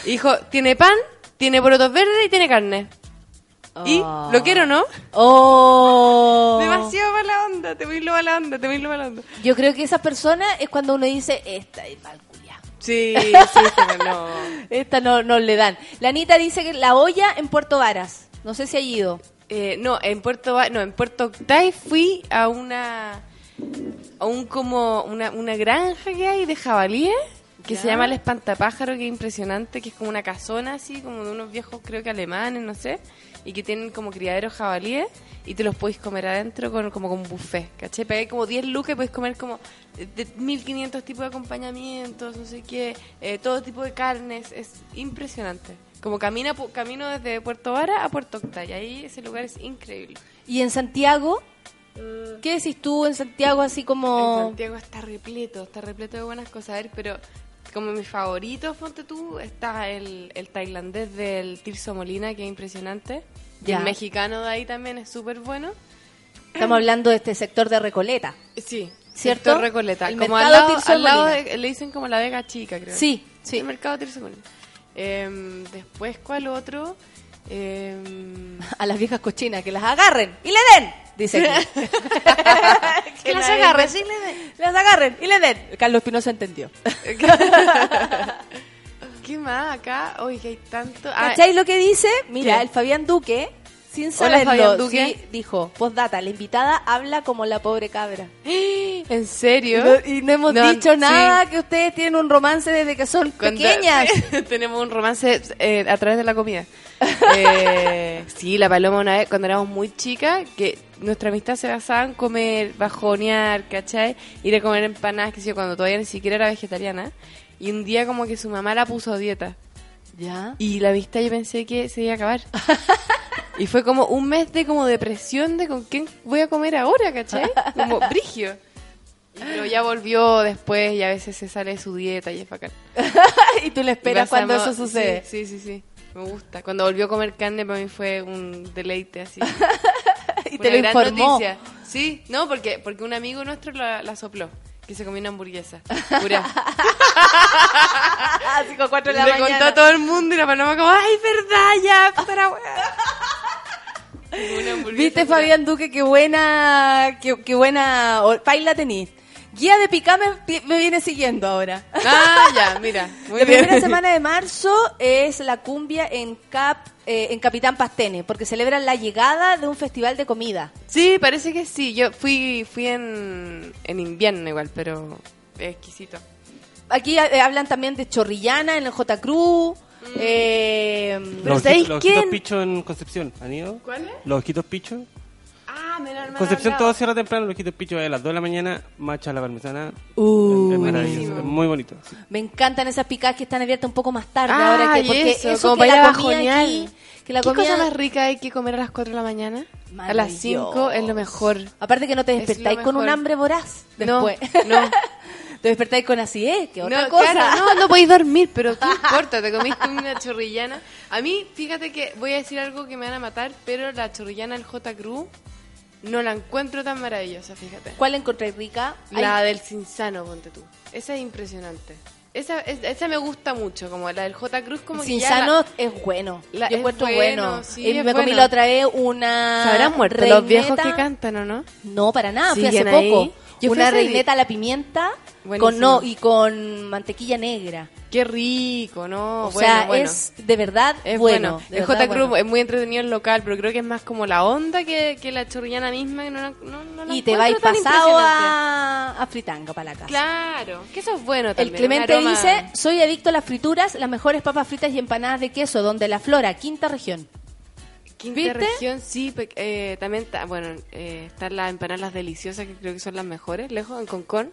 S13: Y dijo, tiene pan, tiene porotos verdes y tiene carne. ¿Y? ¿Lo quiero no?
S1: Oh.
S13: Demasiado mala onda, te voy lo mala onda, te voy lo mala onda.
S1: Yo creo que esa persona es cuando uno dice, esta es mal culiao.
S13: Sí, sí, (laughs) pero no.
S1: Esta no, no le dan. La Anita dice que la olla en Puerto Varas. No sé si ha ido.
S13: Eh, no, en Puerto no, en Puerto Octay fui a una a un como una, una granja que hay de jabalíes que
S1: Ya.
S13: se llama el espantapájaro, que es impresionante, que es como una casona así, como de unos viejos creo que alemanes, no sé, y que tienen como criaderos jabalíes y te los podéis comer adentro con, como con buffet, ¿cachai? Pagáis como 10 lucas y podéis comer como de 1500 tipos de acompañamientos, no sé qué, eh, todo tipo de carnes, es impresionante. Como camina, pu- camino desde Puerto Vara a Puerto Octay, ahí ese lugar es increíble.
S1: ¿Y en Santiago? ¿Qué decís tú en Santiago así
S13: En
S1: como...
S13: Santiago está repleto, está repleto de buenas cosas. A ver, pero como mis favoritos, ponte tú, está el, el tailandés del Tirso Molina, que es impresionante. Y el mexicano de ahí también es súper bueno.
S1: Estamos hablando de este sector de Recoleta.
S13: Sí,
S1: ¿Cierto?
S13: sector Recoleta.
S1: El
S13: como al lado,
S1: Tirso
S13: al lado de- le dicen como la Vega Chica, creo.
S1: Sí, sí.
S13: El mercado Tirso Molina. Em, después, ¿cuál otro? Em, (laughs)
S1: A las viejas cochinas, que las agarren y le den, dice aquí. (laughs) (laughs) que las
S13: la
S1: agarren, sí le den. Las agarren y le den. Carlos Espinosa entendió. (laughs)
S13: ¿Qué más acá? Oye, que hay tanto. Ah,
S1: ¿Cachai lo que dice? Mira,
S13: ¿Qué?
S1: el Fabián Duque, sin
S13: Hola,
S1: saberlo,
S13: Fabián Duque.
S1: sí, dijo, postdata, la invitada habla como la pobre cabra. (gasps)
S13: ¿En serio?
S1: Y no, y no hemos
S13: No,
S1: dicho
S13: sí.
S1: nada que ustedes tienen un romance desde que son
S13: Cuando-
S1: pequeñas.
S13: Tenemos un romance eh, a través de la comida. Eh, sí, la paloma una vez, cuando éramos muy chicas, que nuestra amistad se basaba en comer, bajonear, ¿cachai? Ir a comer empanadas, que sé yo, cuando todavía ni siquiera era vegetariana. Y un día como que su mamá la puso a dieta.
S1: ¿Ya?
S13: Y la amistad yo pensé que se iba a acabar. (laughs) y fue como un mes de como depresión de con quién voy a comer ahora, ¿cachai? Como brigio. Y Pero ya volvió después y a veces se sale de su dieta y es bacán. (laughs)
S1: y tú le esperas cuando eso sucede.
S13: Sí, sí, sí, sí. Me gusta. Cuando volvió a comer carne para mí fue un deleite así. (laughs) (laughs)
S1: Y te lo informó.
S13: noticia. Sí, no, porque porque un amigo nuestro la, la sopló. Que se comió una hamburguesa. Pura. (laughs)
S1: Así con cuatro de la
S13: Le
S1: mañana.
S13: contó a todo el mundo y la paloma como, ¡ay, verdad, ya! puta la wea". Una hamburguesa
S1: ¿Viste,
S13: pura.
S1: Fabián Duque, qué buena, qué, qué buena paila tenís? Guía de Picá me, viene siguiendo ahora.
S13: Ah, ya, mira. (laughs) Muy
S1: la
S13: bien.
S1: primera semana de marzo es la cumbia en Cap eh, en Capitán Pastene, porque celebran la llegada de un festival de comida.
S13: Sí, parece que sí. Yo fui fui en, en invierno igual, pero es exquisito.
S1: Aquí eh, hablan también de Chorrillana en el J. Cruz. eh,
S2: Los,
S1: ¿sabéis
S2: ojitos, los
S1: quién?
S2: ojitos pichos en Concepción, ¿han ido?
S13: ¿Cuál es?
S2: Los ojitos pichos. Concepción
S13: hablado.
S2: todo cierra temprano, los ojitos pichos es a las 2 de la mañana, macha la parmesana.
S1: Uh,
S2: es, maravilloso, es muy bonito. sí.
S1: Me encantan esas picadas que están abiertas un poco más tarde
S13: Ah,
S1: ahora que porque
S13: eso,
S1: eso,
S13: como
S1: que
S13: para
S1: la
S13: a
S1: comida aquí, que la
S13: ¿Qué
S1: comida
S13: cosa más rica hay que comer a las 4 de la mañana? A las 5 es lo mejor.
S1: Aparte que no te despertáis con un hambre voraz
S13: No,
S1: después.
S13: no. (laughs)
S1: te despertáis con acidez, que otra
S13: no,
S1: cosa.
S13: claro, no, no podéis dormir, pero (laughs) ¿qué importa? Te comiste una chorrillana. A mí, fíjate que voy a decir algo que me van a matar, pero la chorrillana del J. Cruz no la encuentro tan maravillosa, fíjate.
S1: ¿Cuál encontré rica?
S13: La
S1: Ay,
S13: del Cinsano, ponte tú. Esa es impresionante. Esa, es- esa me gusta mucho, como la del J. Cruz, como que ya
S1: Cinsano
S13: la-
S1: es bueno.
S13: La-
S1: Yo encuentro
S13: bueno,
S1: bueno.
S13: sí,
S1: Eh,
S13: es
S1: me comí
S13: bueno.
S1: la otra vez una.
S13: ¿Se habrán muerto los viejos que cantan o no?
S1: No, para nada, fui hace poco.
S13: Yo
S1: una reineta a la pimienta con no y con mantequilla negra.
S13: Qué rico, ¿no?
S1: o
S13: Bueno,
S1: sea,
S13: bueno.
S1: es de verdad
S13: Es
S1: bueno.
S13: bueno. El J. Cruz
S1: bueno.
S13: es muy entretenido el local, pero creo que es más como la onda que, que la chorrillana misma. Que no, la- no, no la
S1: Y te vais pasado a, a fritanga para la casa.
S13: Claro, que eso es bueno también.
S1: El Clemente dice, soy adicto a las frituras, las mejores papas fritas y empanadas de queso, donde la flora, quinta región.
S13: Quinta
S1: ¿Viste?
S13: región, sí. eh, también, está, bueno, eh, están las empanadas deliciosas, que creo que son las mejores, lejos, en Concón.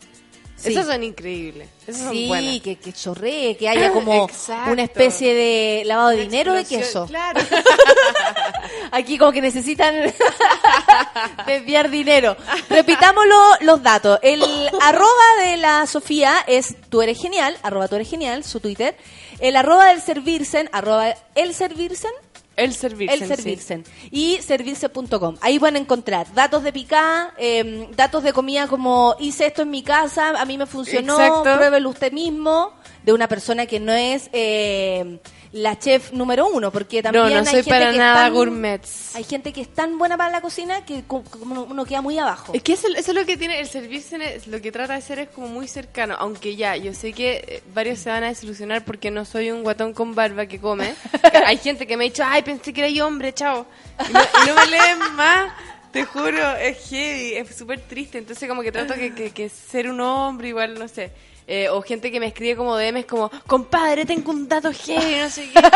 S1: Sí.
S13: Esas son increíbles. Esas
S1: Sí,
S13: son buenas.
S1: que, que chorree, que haya como
S13: Exacto.
S1: una especie de lavado de dinero de queso.
S13: Claro. (laughs)
S1: Aquí como que necesitan (laughs) desviar dinero. Repitamos lo- los datos. El arroba de la Sofía es tú eres genial, arroba tú eres genial, su Twitter. El arroba del Servirsen, arroba el Servirsen,
S13: El servirse.
S1: el Servirsen. Y servirse.com. Ahí van a encontrar datos de picá, eh, datos de comida como hice esto en mi casa, a mí me funcionó,
S13: Exacto.
S1: pruébelo usted mismo, de una persona que no es eh, la chef número uno, porque también
S13: No, no
S1: hay
S13: soy
S1: gente
S13: para
S1: que
S13: nada
S1: es tan-
S13: gourmets.
S1: Hay gente que es tan buena para la cocina que como uno queda muy abajo.
S13: Es que eso, eso es lo que tiene el servirse, es- lo que trata de ser es como muy cercano, aunque ya, yo sé que eh, varios se van a desilusionar porque no soy un guatón con barba que come. (laughs) Hay gente que me ha dicho, ay, pensé que era yo hombre, chao. Y no, y no me leen más, te juro, es heavy, es súper triste. Entonces como que trato que, que, que ser un hombre igual, no sé. Eh, o gente que me escribe como DMs como, compadre, tengo un dato heavy, no sé qué. (laughs)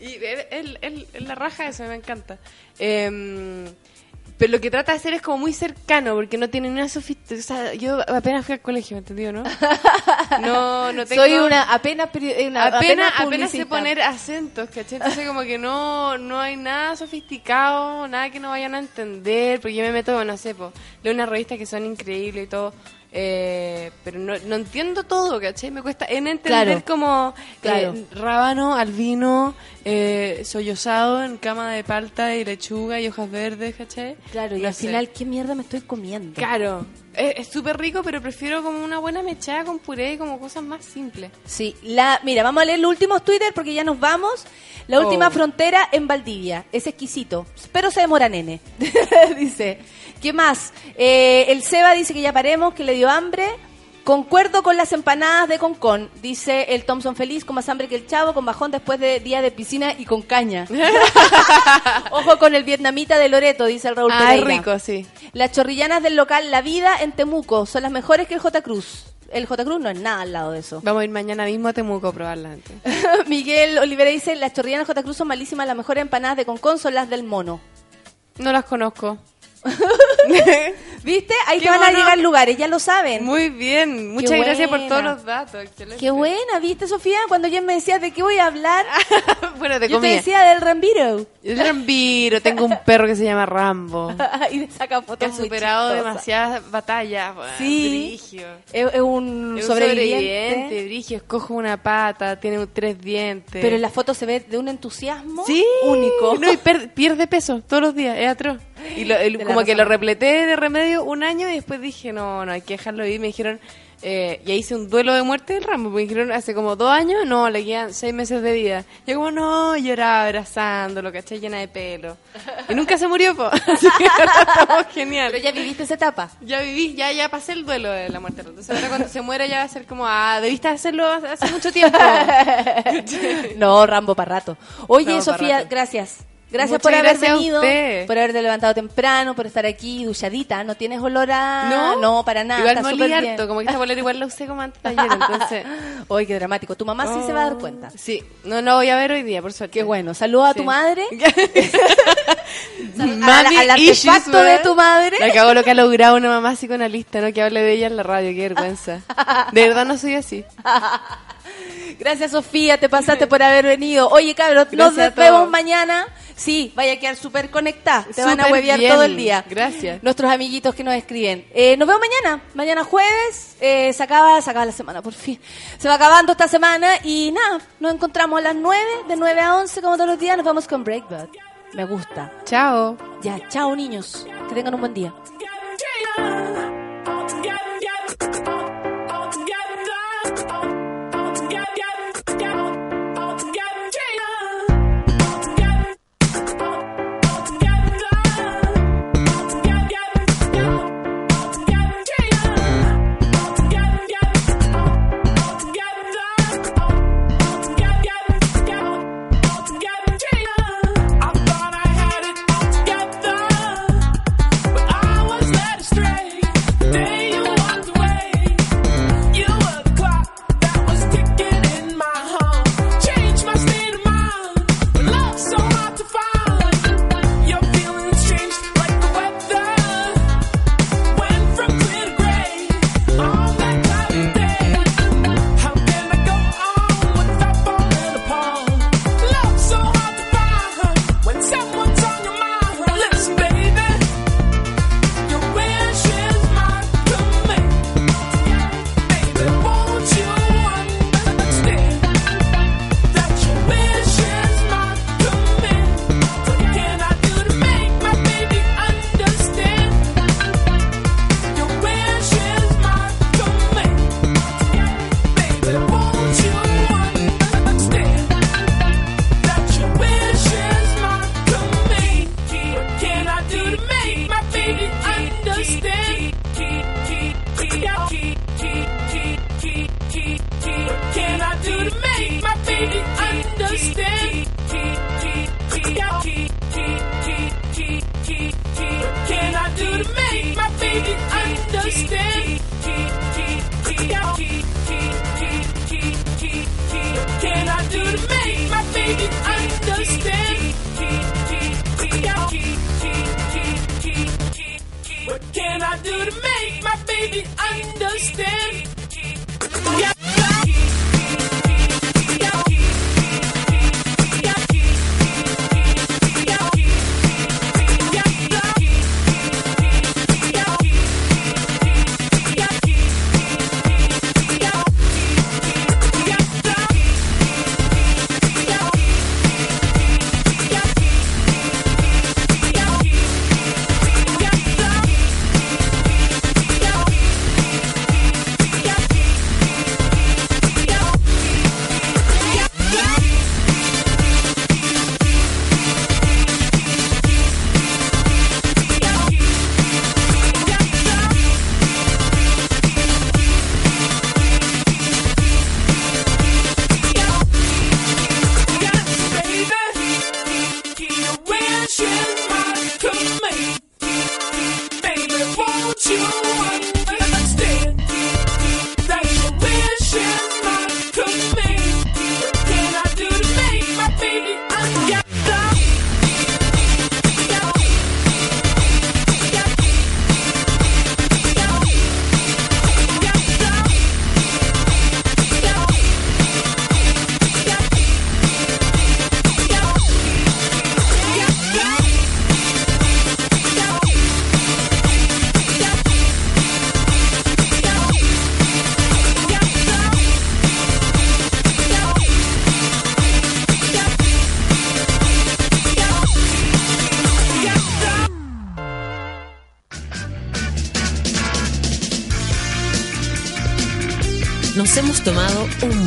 S13: Y él, él- la raja eso, me encanta. Em, pero lo que trata de hacer es como muy cercano, porque no tiene una sofisticación. O sea, yo apenas fui al colegio, ¿me entendió, no? No, no (laughs) tengo...
S1: Soy una apenas una-
S13: apenas, apenas sé poner acentos, ¿cachai? Entonces como que no, no hay nada sofisticado, nada que no vayan a entender, porque yo me meto, no sé, po, leo unas revistas que son increíbles y todo, Eh, pero no, no entiendo todo, ¿cachai? Me cuesta en entender
S5: Claro.
S13: como
S5: Claro.
S13: eh, rábano, albino, eh, sollozado en cama de palta y lechuga y hojas verdes, ¿cachai?
S5: Claro, y al
S13: sé.
S5: final, ¿qué mierda me estoy comiendo?
S13: Claro, es es súper rico, pero prefiero como una buena mechada con puré y como cosas más simples.
S5: Sí, la, mira, vamos a leer los últimos Twitter porque ya nos vamos. La última
S13: Oh.
S5: frontera en Valdivia. Es exquisito, pero se demora nene. (laughs) dice. ¿Qué más? Eh, el Seba dice que ya paremos, que le dio hambre. Concuerdo con las empanadas de Concón, dice el Thompson feliz, con más hambre que el chavo, con bajón después de día de piscina y con caña. (laughs) Ojo con el vietnamita de Loreto, dice el Raúl
S13: Ah,
S5: Pereira.
S13: rico, sí.
S5: Las chorrillanas del local La Vida en Temuco son las mejores que el J. Cruz. El J. Cruz no es nada al lado de eso.
S13: Vamos a ir mañana mismo a Temuco a probarla antes. (laughs)
S5: Miguel Olivera dice, las chorrillanas J. Cruz son malísimas, las mejores empanadas de Concón son las del mono.
S13: No las conozco. (laughs)
S5: ¿Viste? Ahí te van a llegar lugares, ya lo saben.
S13: Muy bien, muchas
S5: Qué
S13: gracias por
S5: buena.
S13: todos los datos. Excelente.
S5: Qué buena, ¿viste, Sofía? Cuando yo me decías de qué voy a hablar, (laughs)
S13: bueno, de
S5: yo te
S13: comida.
S5: decía del Rambiro.
S13: Soy Rambiro, tengo un perro que se llama Rambo. (laughs)
S5: y te saca
S13: Que
S5: fotos
S13: ha
S5: muy
S13: superado demasiadas batallas. bueno,
S5: Sí. Es, es un
S13: Es un
S5: sobreviviente.
S13: sobreviviente, brigio, una pata, tiene tres dientes.
S5: Pero en la foto se ve de un entusiasmo
S13: Sí,
S5: único.
S13: No, y pierde peso todos los días, es atroz. Y lo- el-
S5: Te
S13: como que lo repleté de remedio un año y después dije, no, no, hay que dejarlo ir. Me dijeron, eh, ya hice un duelo de muerte del Rambo. Me dijeron hace como dos años, no, le quedan seis meses de vida. Yo como, no, lloraba abrazándolo, caché llena de pelo. Y nunca se murió, po. (laughs) Así que ahora estamos genial.
S5: Pero ya viviste esa etapa.
S13: Ya viví, ya, ya pasé el duelo de la muerte. Entonces ahora cuando se muera ya va a ser como, ah, debiste hacerlo hace mucho tiempo. (laughs)
S5: no, Rambo para rato. Oye,
S13: Rambo
S5: Sofía,
S13: rato.
S5: gracias. Gracias
S13: Muchas
S5: por haber
S13: gracias
S5: venido, por haberte levantado temprano, por estar aquí duchadita. ¿No tienes olor a...?
S13: No,
S5: no para nada.
S13: Igual
S5: está
S13: me
S5: súper
S13: olí
S5: bien.
S13: harto, como que esta bolera igual la usé como antes de ayer, (laughs) entonces...
S5: Oye, qué dramático. Tu mamá sí se va a dar cuenta.
S13: Sí, no lo voy a ver hoy día, por suerte.
S5: Qué bueno. Saluda a tu
S13: Sí.
S5: madre. (laughs) (laughs) (laughs)
S13: Mami
S5: al
S13: issues,
S5: artefacto de tu madre.
S13: La cago lo que ha logrado una mamá psicoanalista, ¿no? Que hable de ella en la radio, qué vergüenza. (laughs) De verdad no soy así. (laughs)
S5: Gracias, Sofía. Te pasaste por haber venido. Oye, cabros, nos
S13: Gracias a
S5: vemos mañana. Sí, vaya a quedar súper conectada. Te van a huevear
S13: bien.
S5: todo el día.
S13: Gracias.
S5: Nuestros amiguitos que nos escriben. Eh, nos vemos mañana. Mañana jueves. Eh, se, acaba, se acaba la semana, por fin. Se va acabando esta semana. Y nada, nos encontramos a las 9, de 9 a 11, como todos los días. Nos vamos con Breakbot. Me gusta.
S13: Chao.
S5: Ya, chao, niños. Que tengan un buen día.